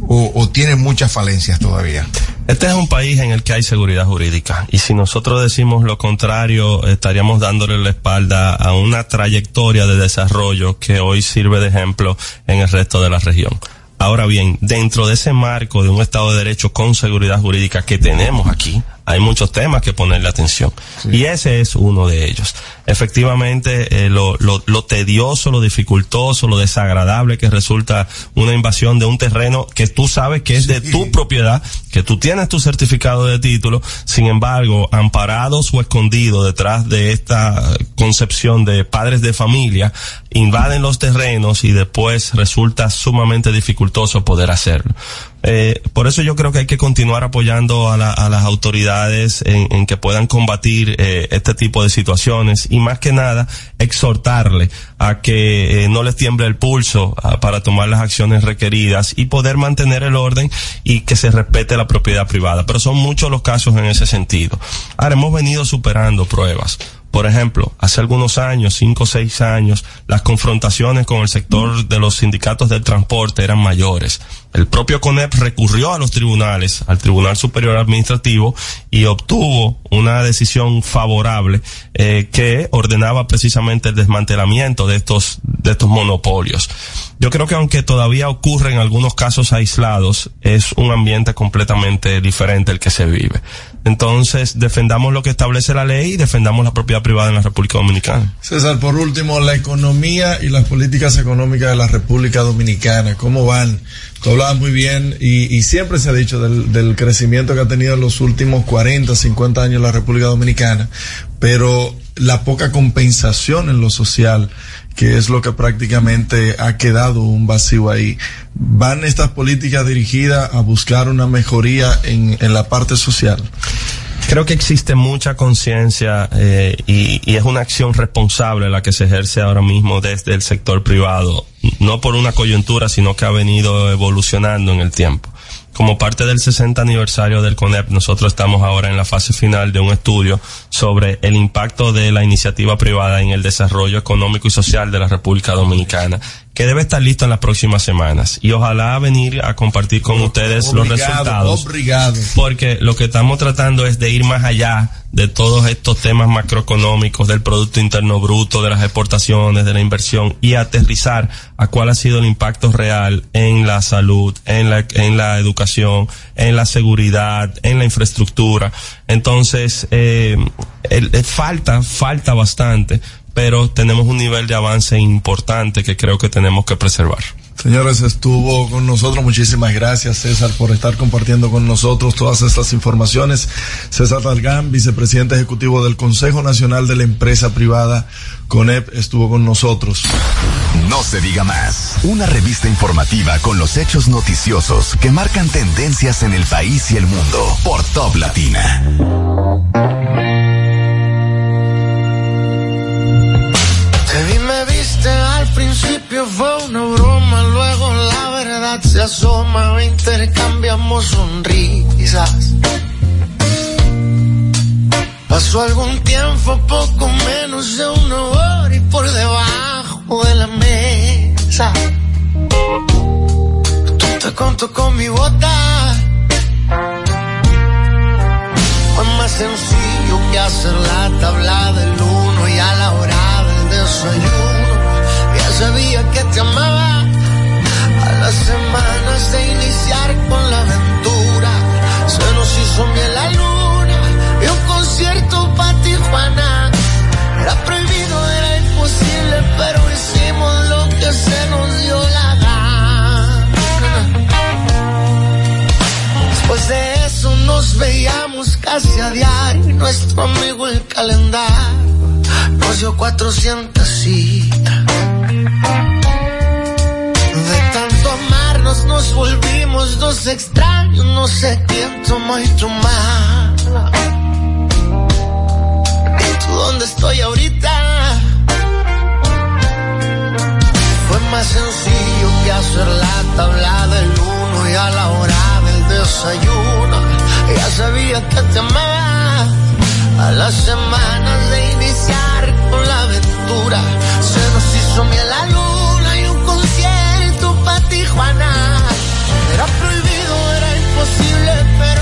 o, o, tiene muchas falencias todavía? Este es un país en el que hay seguridad jurídica y si nosotros decimos lo contrario estaríamos dándole la espalda a una trayectoria de desarrollo que hoy sirve de ejemplo en el resto de la región. Ahora bien, dentro de ese marco de un Estado de Derecho con seguridad jurídica que tenemos aquí, hay muchos temas que ponerle atención. Sí. Y ese es uno de ellos. Efectivamente, eh, lo, lo, lo, tedioso, lo dificultoso, lo desagradable que resulta una invasión de un terreno que tú sabes que es sí. de tu propiedad, que tú tienes tu certificado de título, sin embargo, amparados o escondidos detrás de esta concepción de padres de familia, invaden los terrenos y después resulta sumamente dificultoso poder hacerlo. Eh, por eso yo creo que hay que continuar apoyando a, la, las autoridades en, que puedan combatir eh, este tipo de situaciones y más que nada exhortarle a que eh, no les tiemble el pulso a, para tomar las acciones requeridas y poder mantener el orden y que se respete la propiedad privada. Pero son muchos los casos en ese sentido. Ahora hemos venido superando pruebas. Por ejemplo, hace algunos años, cinco o seis años, las confrontaciones con el sector de los sindicatos del transporte eran mayores. El propio CONEP recurrió a los tribunales, al Tribunal Superior Administrativo, y obtuvo una decisión favorable eh, que ordenaba precisamente el desmantelamiento de estos, de estos monopolios. Yo creo que aunque todavía ocurre en algunos casos aislados, es un ambiente completamente diferente el que se vive. Entonces, defendamos lo que establece la ley y defendamos la propiedad privada en la República Dominicana. César, por último, la economía y las políticas económicas de la República Dominicana, ¿cómo van? Tú hablabas muy bien y, y siempre se ha dicho del, del, crecimiento que ha tenido en los últimos 40, 50 años la República Dominicana, pero la poca compensación en lo social, que es lo que prácticamente ha quedado un vacío ahí. ¿Van estas políticas dirigidas a buscar una mejoría en, en la parte social? Creo que existe mucha conciencia eh, y, y, es una acción responsable la que se ejerce ahora mismo desde el sector privado, no por una coyuntura, sino que ha venido evolucionando en el tiempo como parte del 60 aniversario del CONEP, nosotros estamos ahora en la fase final de un estudio sobre el impacto de la iniciativa privada en el desarrollo económico y social de la República Dominicana que debe estar listo en las próximas semanas. Y ojalá venir a compartir con ustedes los resultados Obrigado. porque lo que estamos tratando es de ir más allá de todos estos temas macroeconómicos del producto interno bruto de las exportaciones de la inversión y aterrizar a cuál ha sido el impacto real en la salud en la en la educación en la seguridad en la infraestructura. Entonces eh, el, el, falta falta bastante pero tenemos un nivel de avance importante que creo que tenemos que preservar. Señores, estuvo con nosotros. Muchísimas gracias, César, por estar compartiendo con nosotros todas estas informaciones. César Dalgán, vicepresidente ejecutivo del Consejo Nacional de la Empresa Privada, CONEP, estuvo con nosotros. No se diga más. Una revista informativa con los hechos noticiosos que marcan tendencias en el país y el mundo por Top Latina. Principio fue una broma, luego la verdad se asoma, intercambiamos sonrisas. Pasó algún tiempo, poco menos de una hora y por debajo de la mesa. Tú te conto con mi bota. Fue más sencillo que hacer la tabla del uno y a la hora del desayuno sabía que te amaba. A las semanas de iniciar con la aventura, se nos hizo miel la luna y un concierto para Tijuana. Era prohibido, era imposible, pero hicimos lo que se nos dio la gana. Después de eso nos veíamos casi a diario, nuestro amigo el calendario dio 400 citas. De tanto amarnos nos volvimos dos extraños, no sé quién tomó y tu mala. ¿Y tú dónde estoy ahorita? Fue más sencillo que hacer la tabla del uno y a la hora del desayuno. Ya sabía que te amaba a las semanas de iniciar Se nos hizo miel la luna y un concierto para Tijuana. Era prohibido, era imposible, pero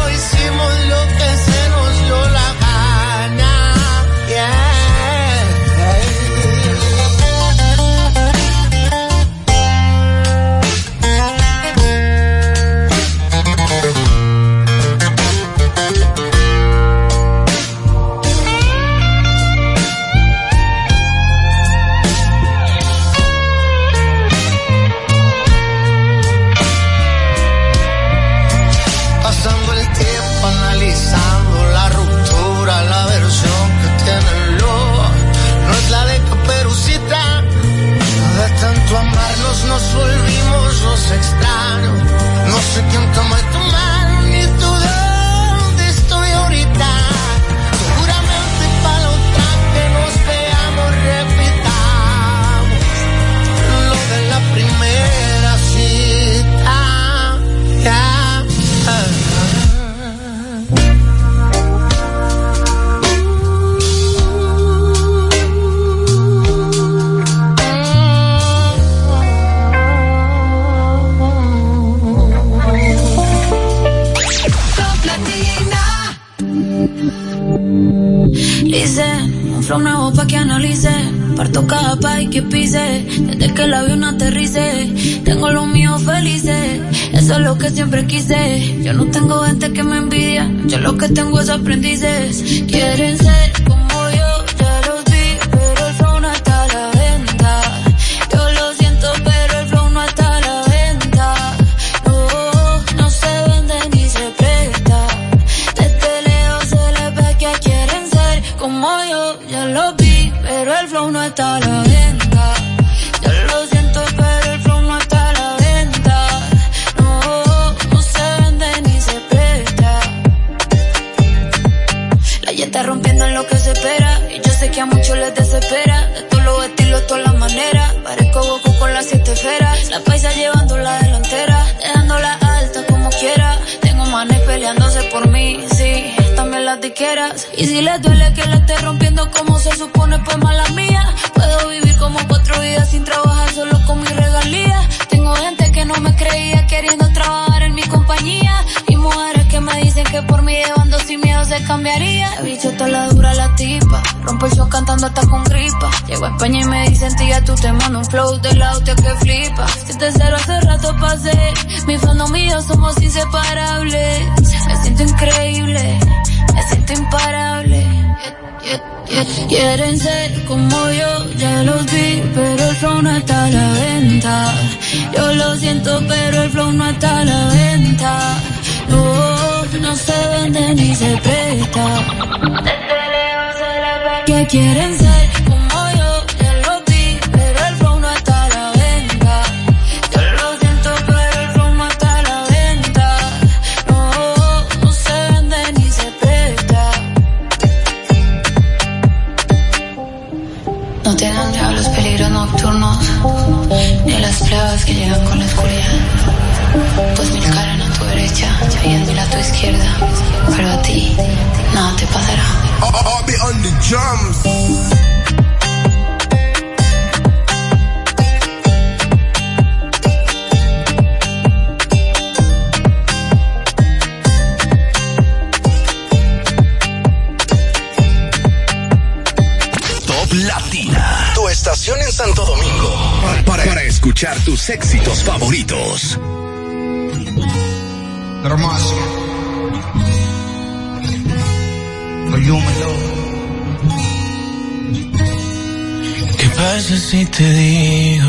pasa si te digo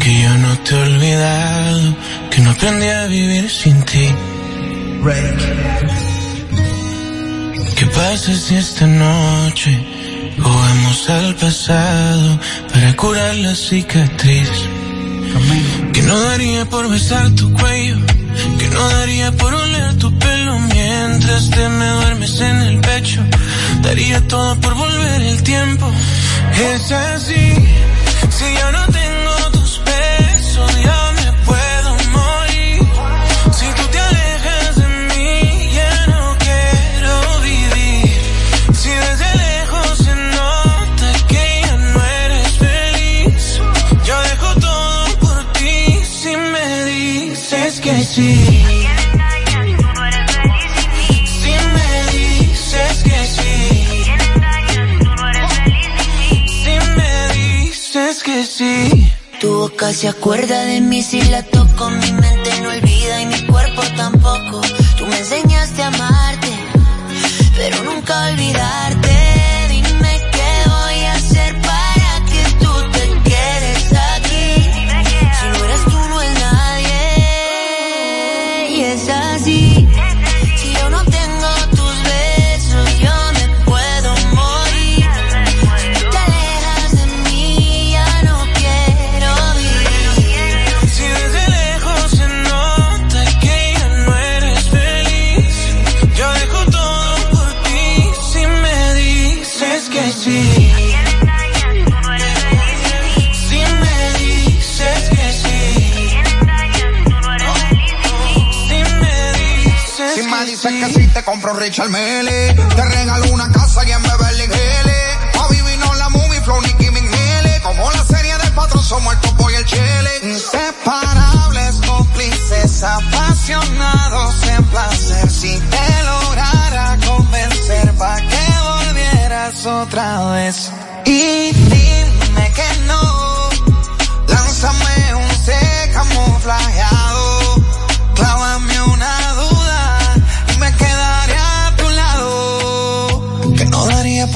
que yo no te he olvidado, que no aprendí a vivir sin ti? ¿Qué pasa si esta noche jugamos al pasado para curar la cicatriz? Que no daría por besar tu cuello, que no daría por oler tu pelo entras, te me duermes en el pecho. Daría todo por volver el tiempo. Es así, si yo no tengo tus besos, yo me puedo morir. Si tú te alejas de mí, ya no quiero vivir. Si desde lejos se nota que ya no eres feliz, yo dejo todo por ti si me dices que sí. Tu boca se acuerda de mí si la toco mi mente. carro Richard Mele. Te regalo una casa y en Beverly Hills. A vivir no la movie, flow Nicky Minghele. Como la serie de patrón somos el topo y el chile. Inseparables, cómplices, apasionados en placer. Si te lograra convencer pa' que volvieras otra vez. Y dime que no, lánzame un se camuflaje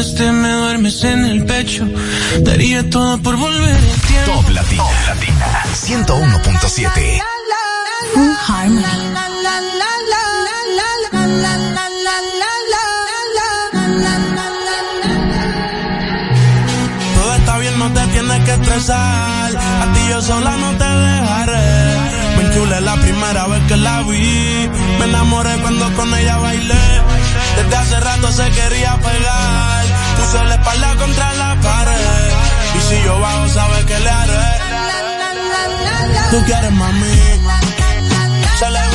mientras te me duermes en el pecho. Daría todo por volver el tiempo. Top Latina. 101.7. Full Harmony. Todo está bien, no te tienes que estresar. A ti yo sola no te dejaré. Me enchulé la primera vez que la vi. Me enamoré cuando con ella bailé. Desde hace rato se quería pegar. Puse la espalda contra la pared. Y si yo bajo, sabes que le haré. Tú quieres mami. Se le.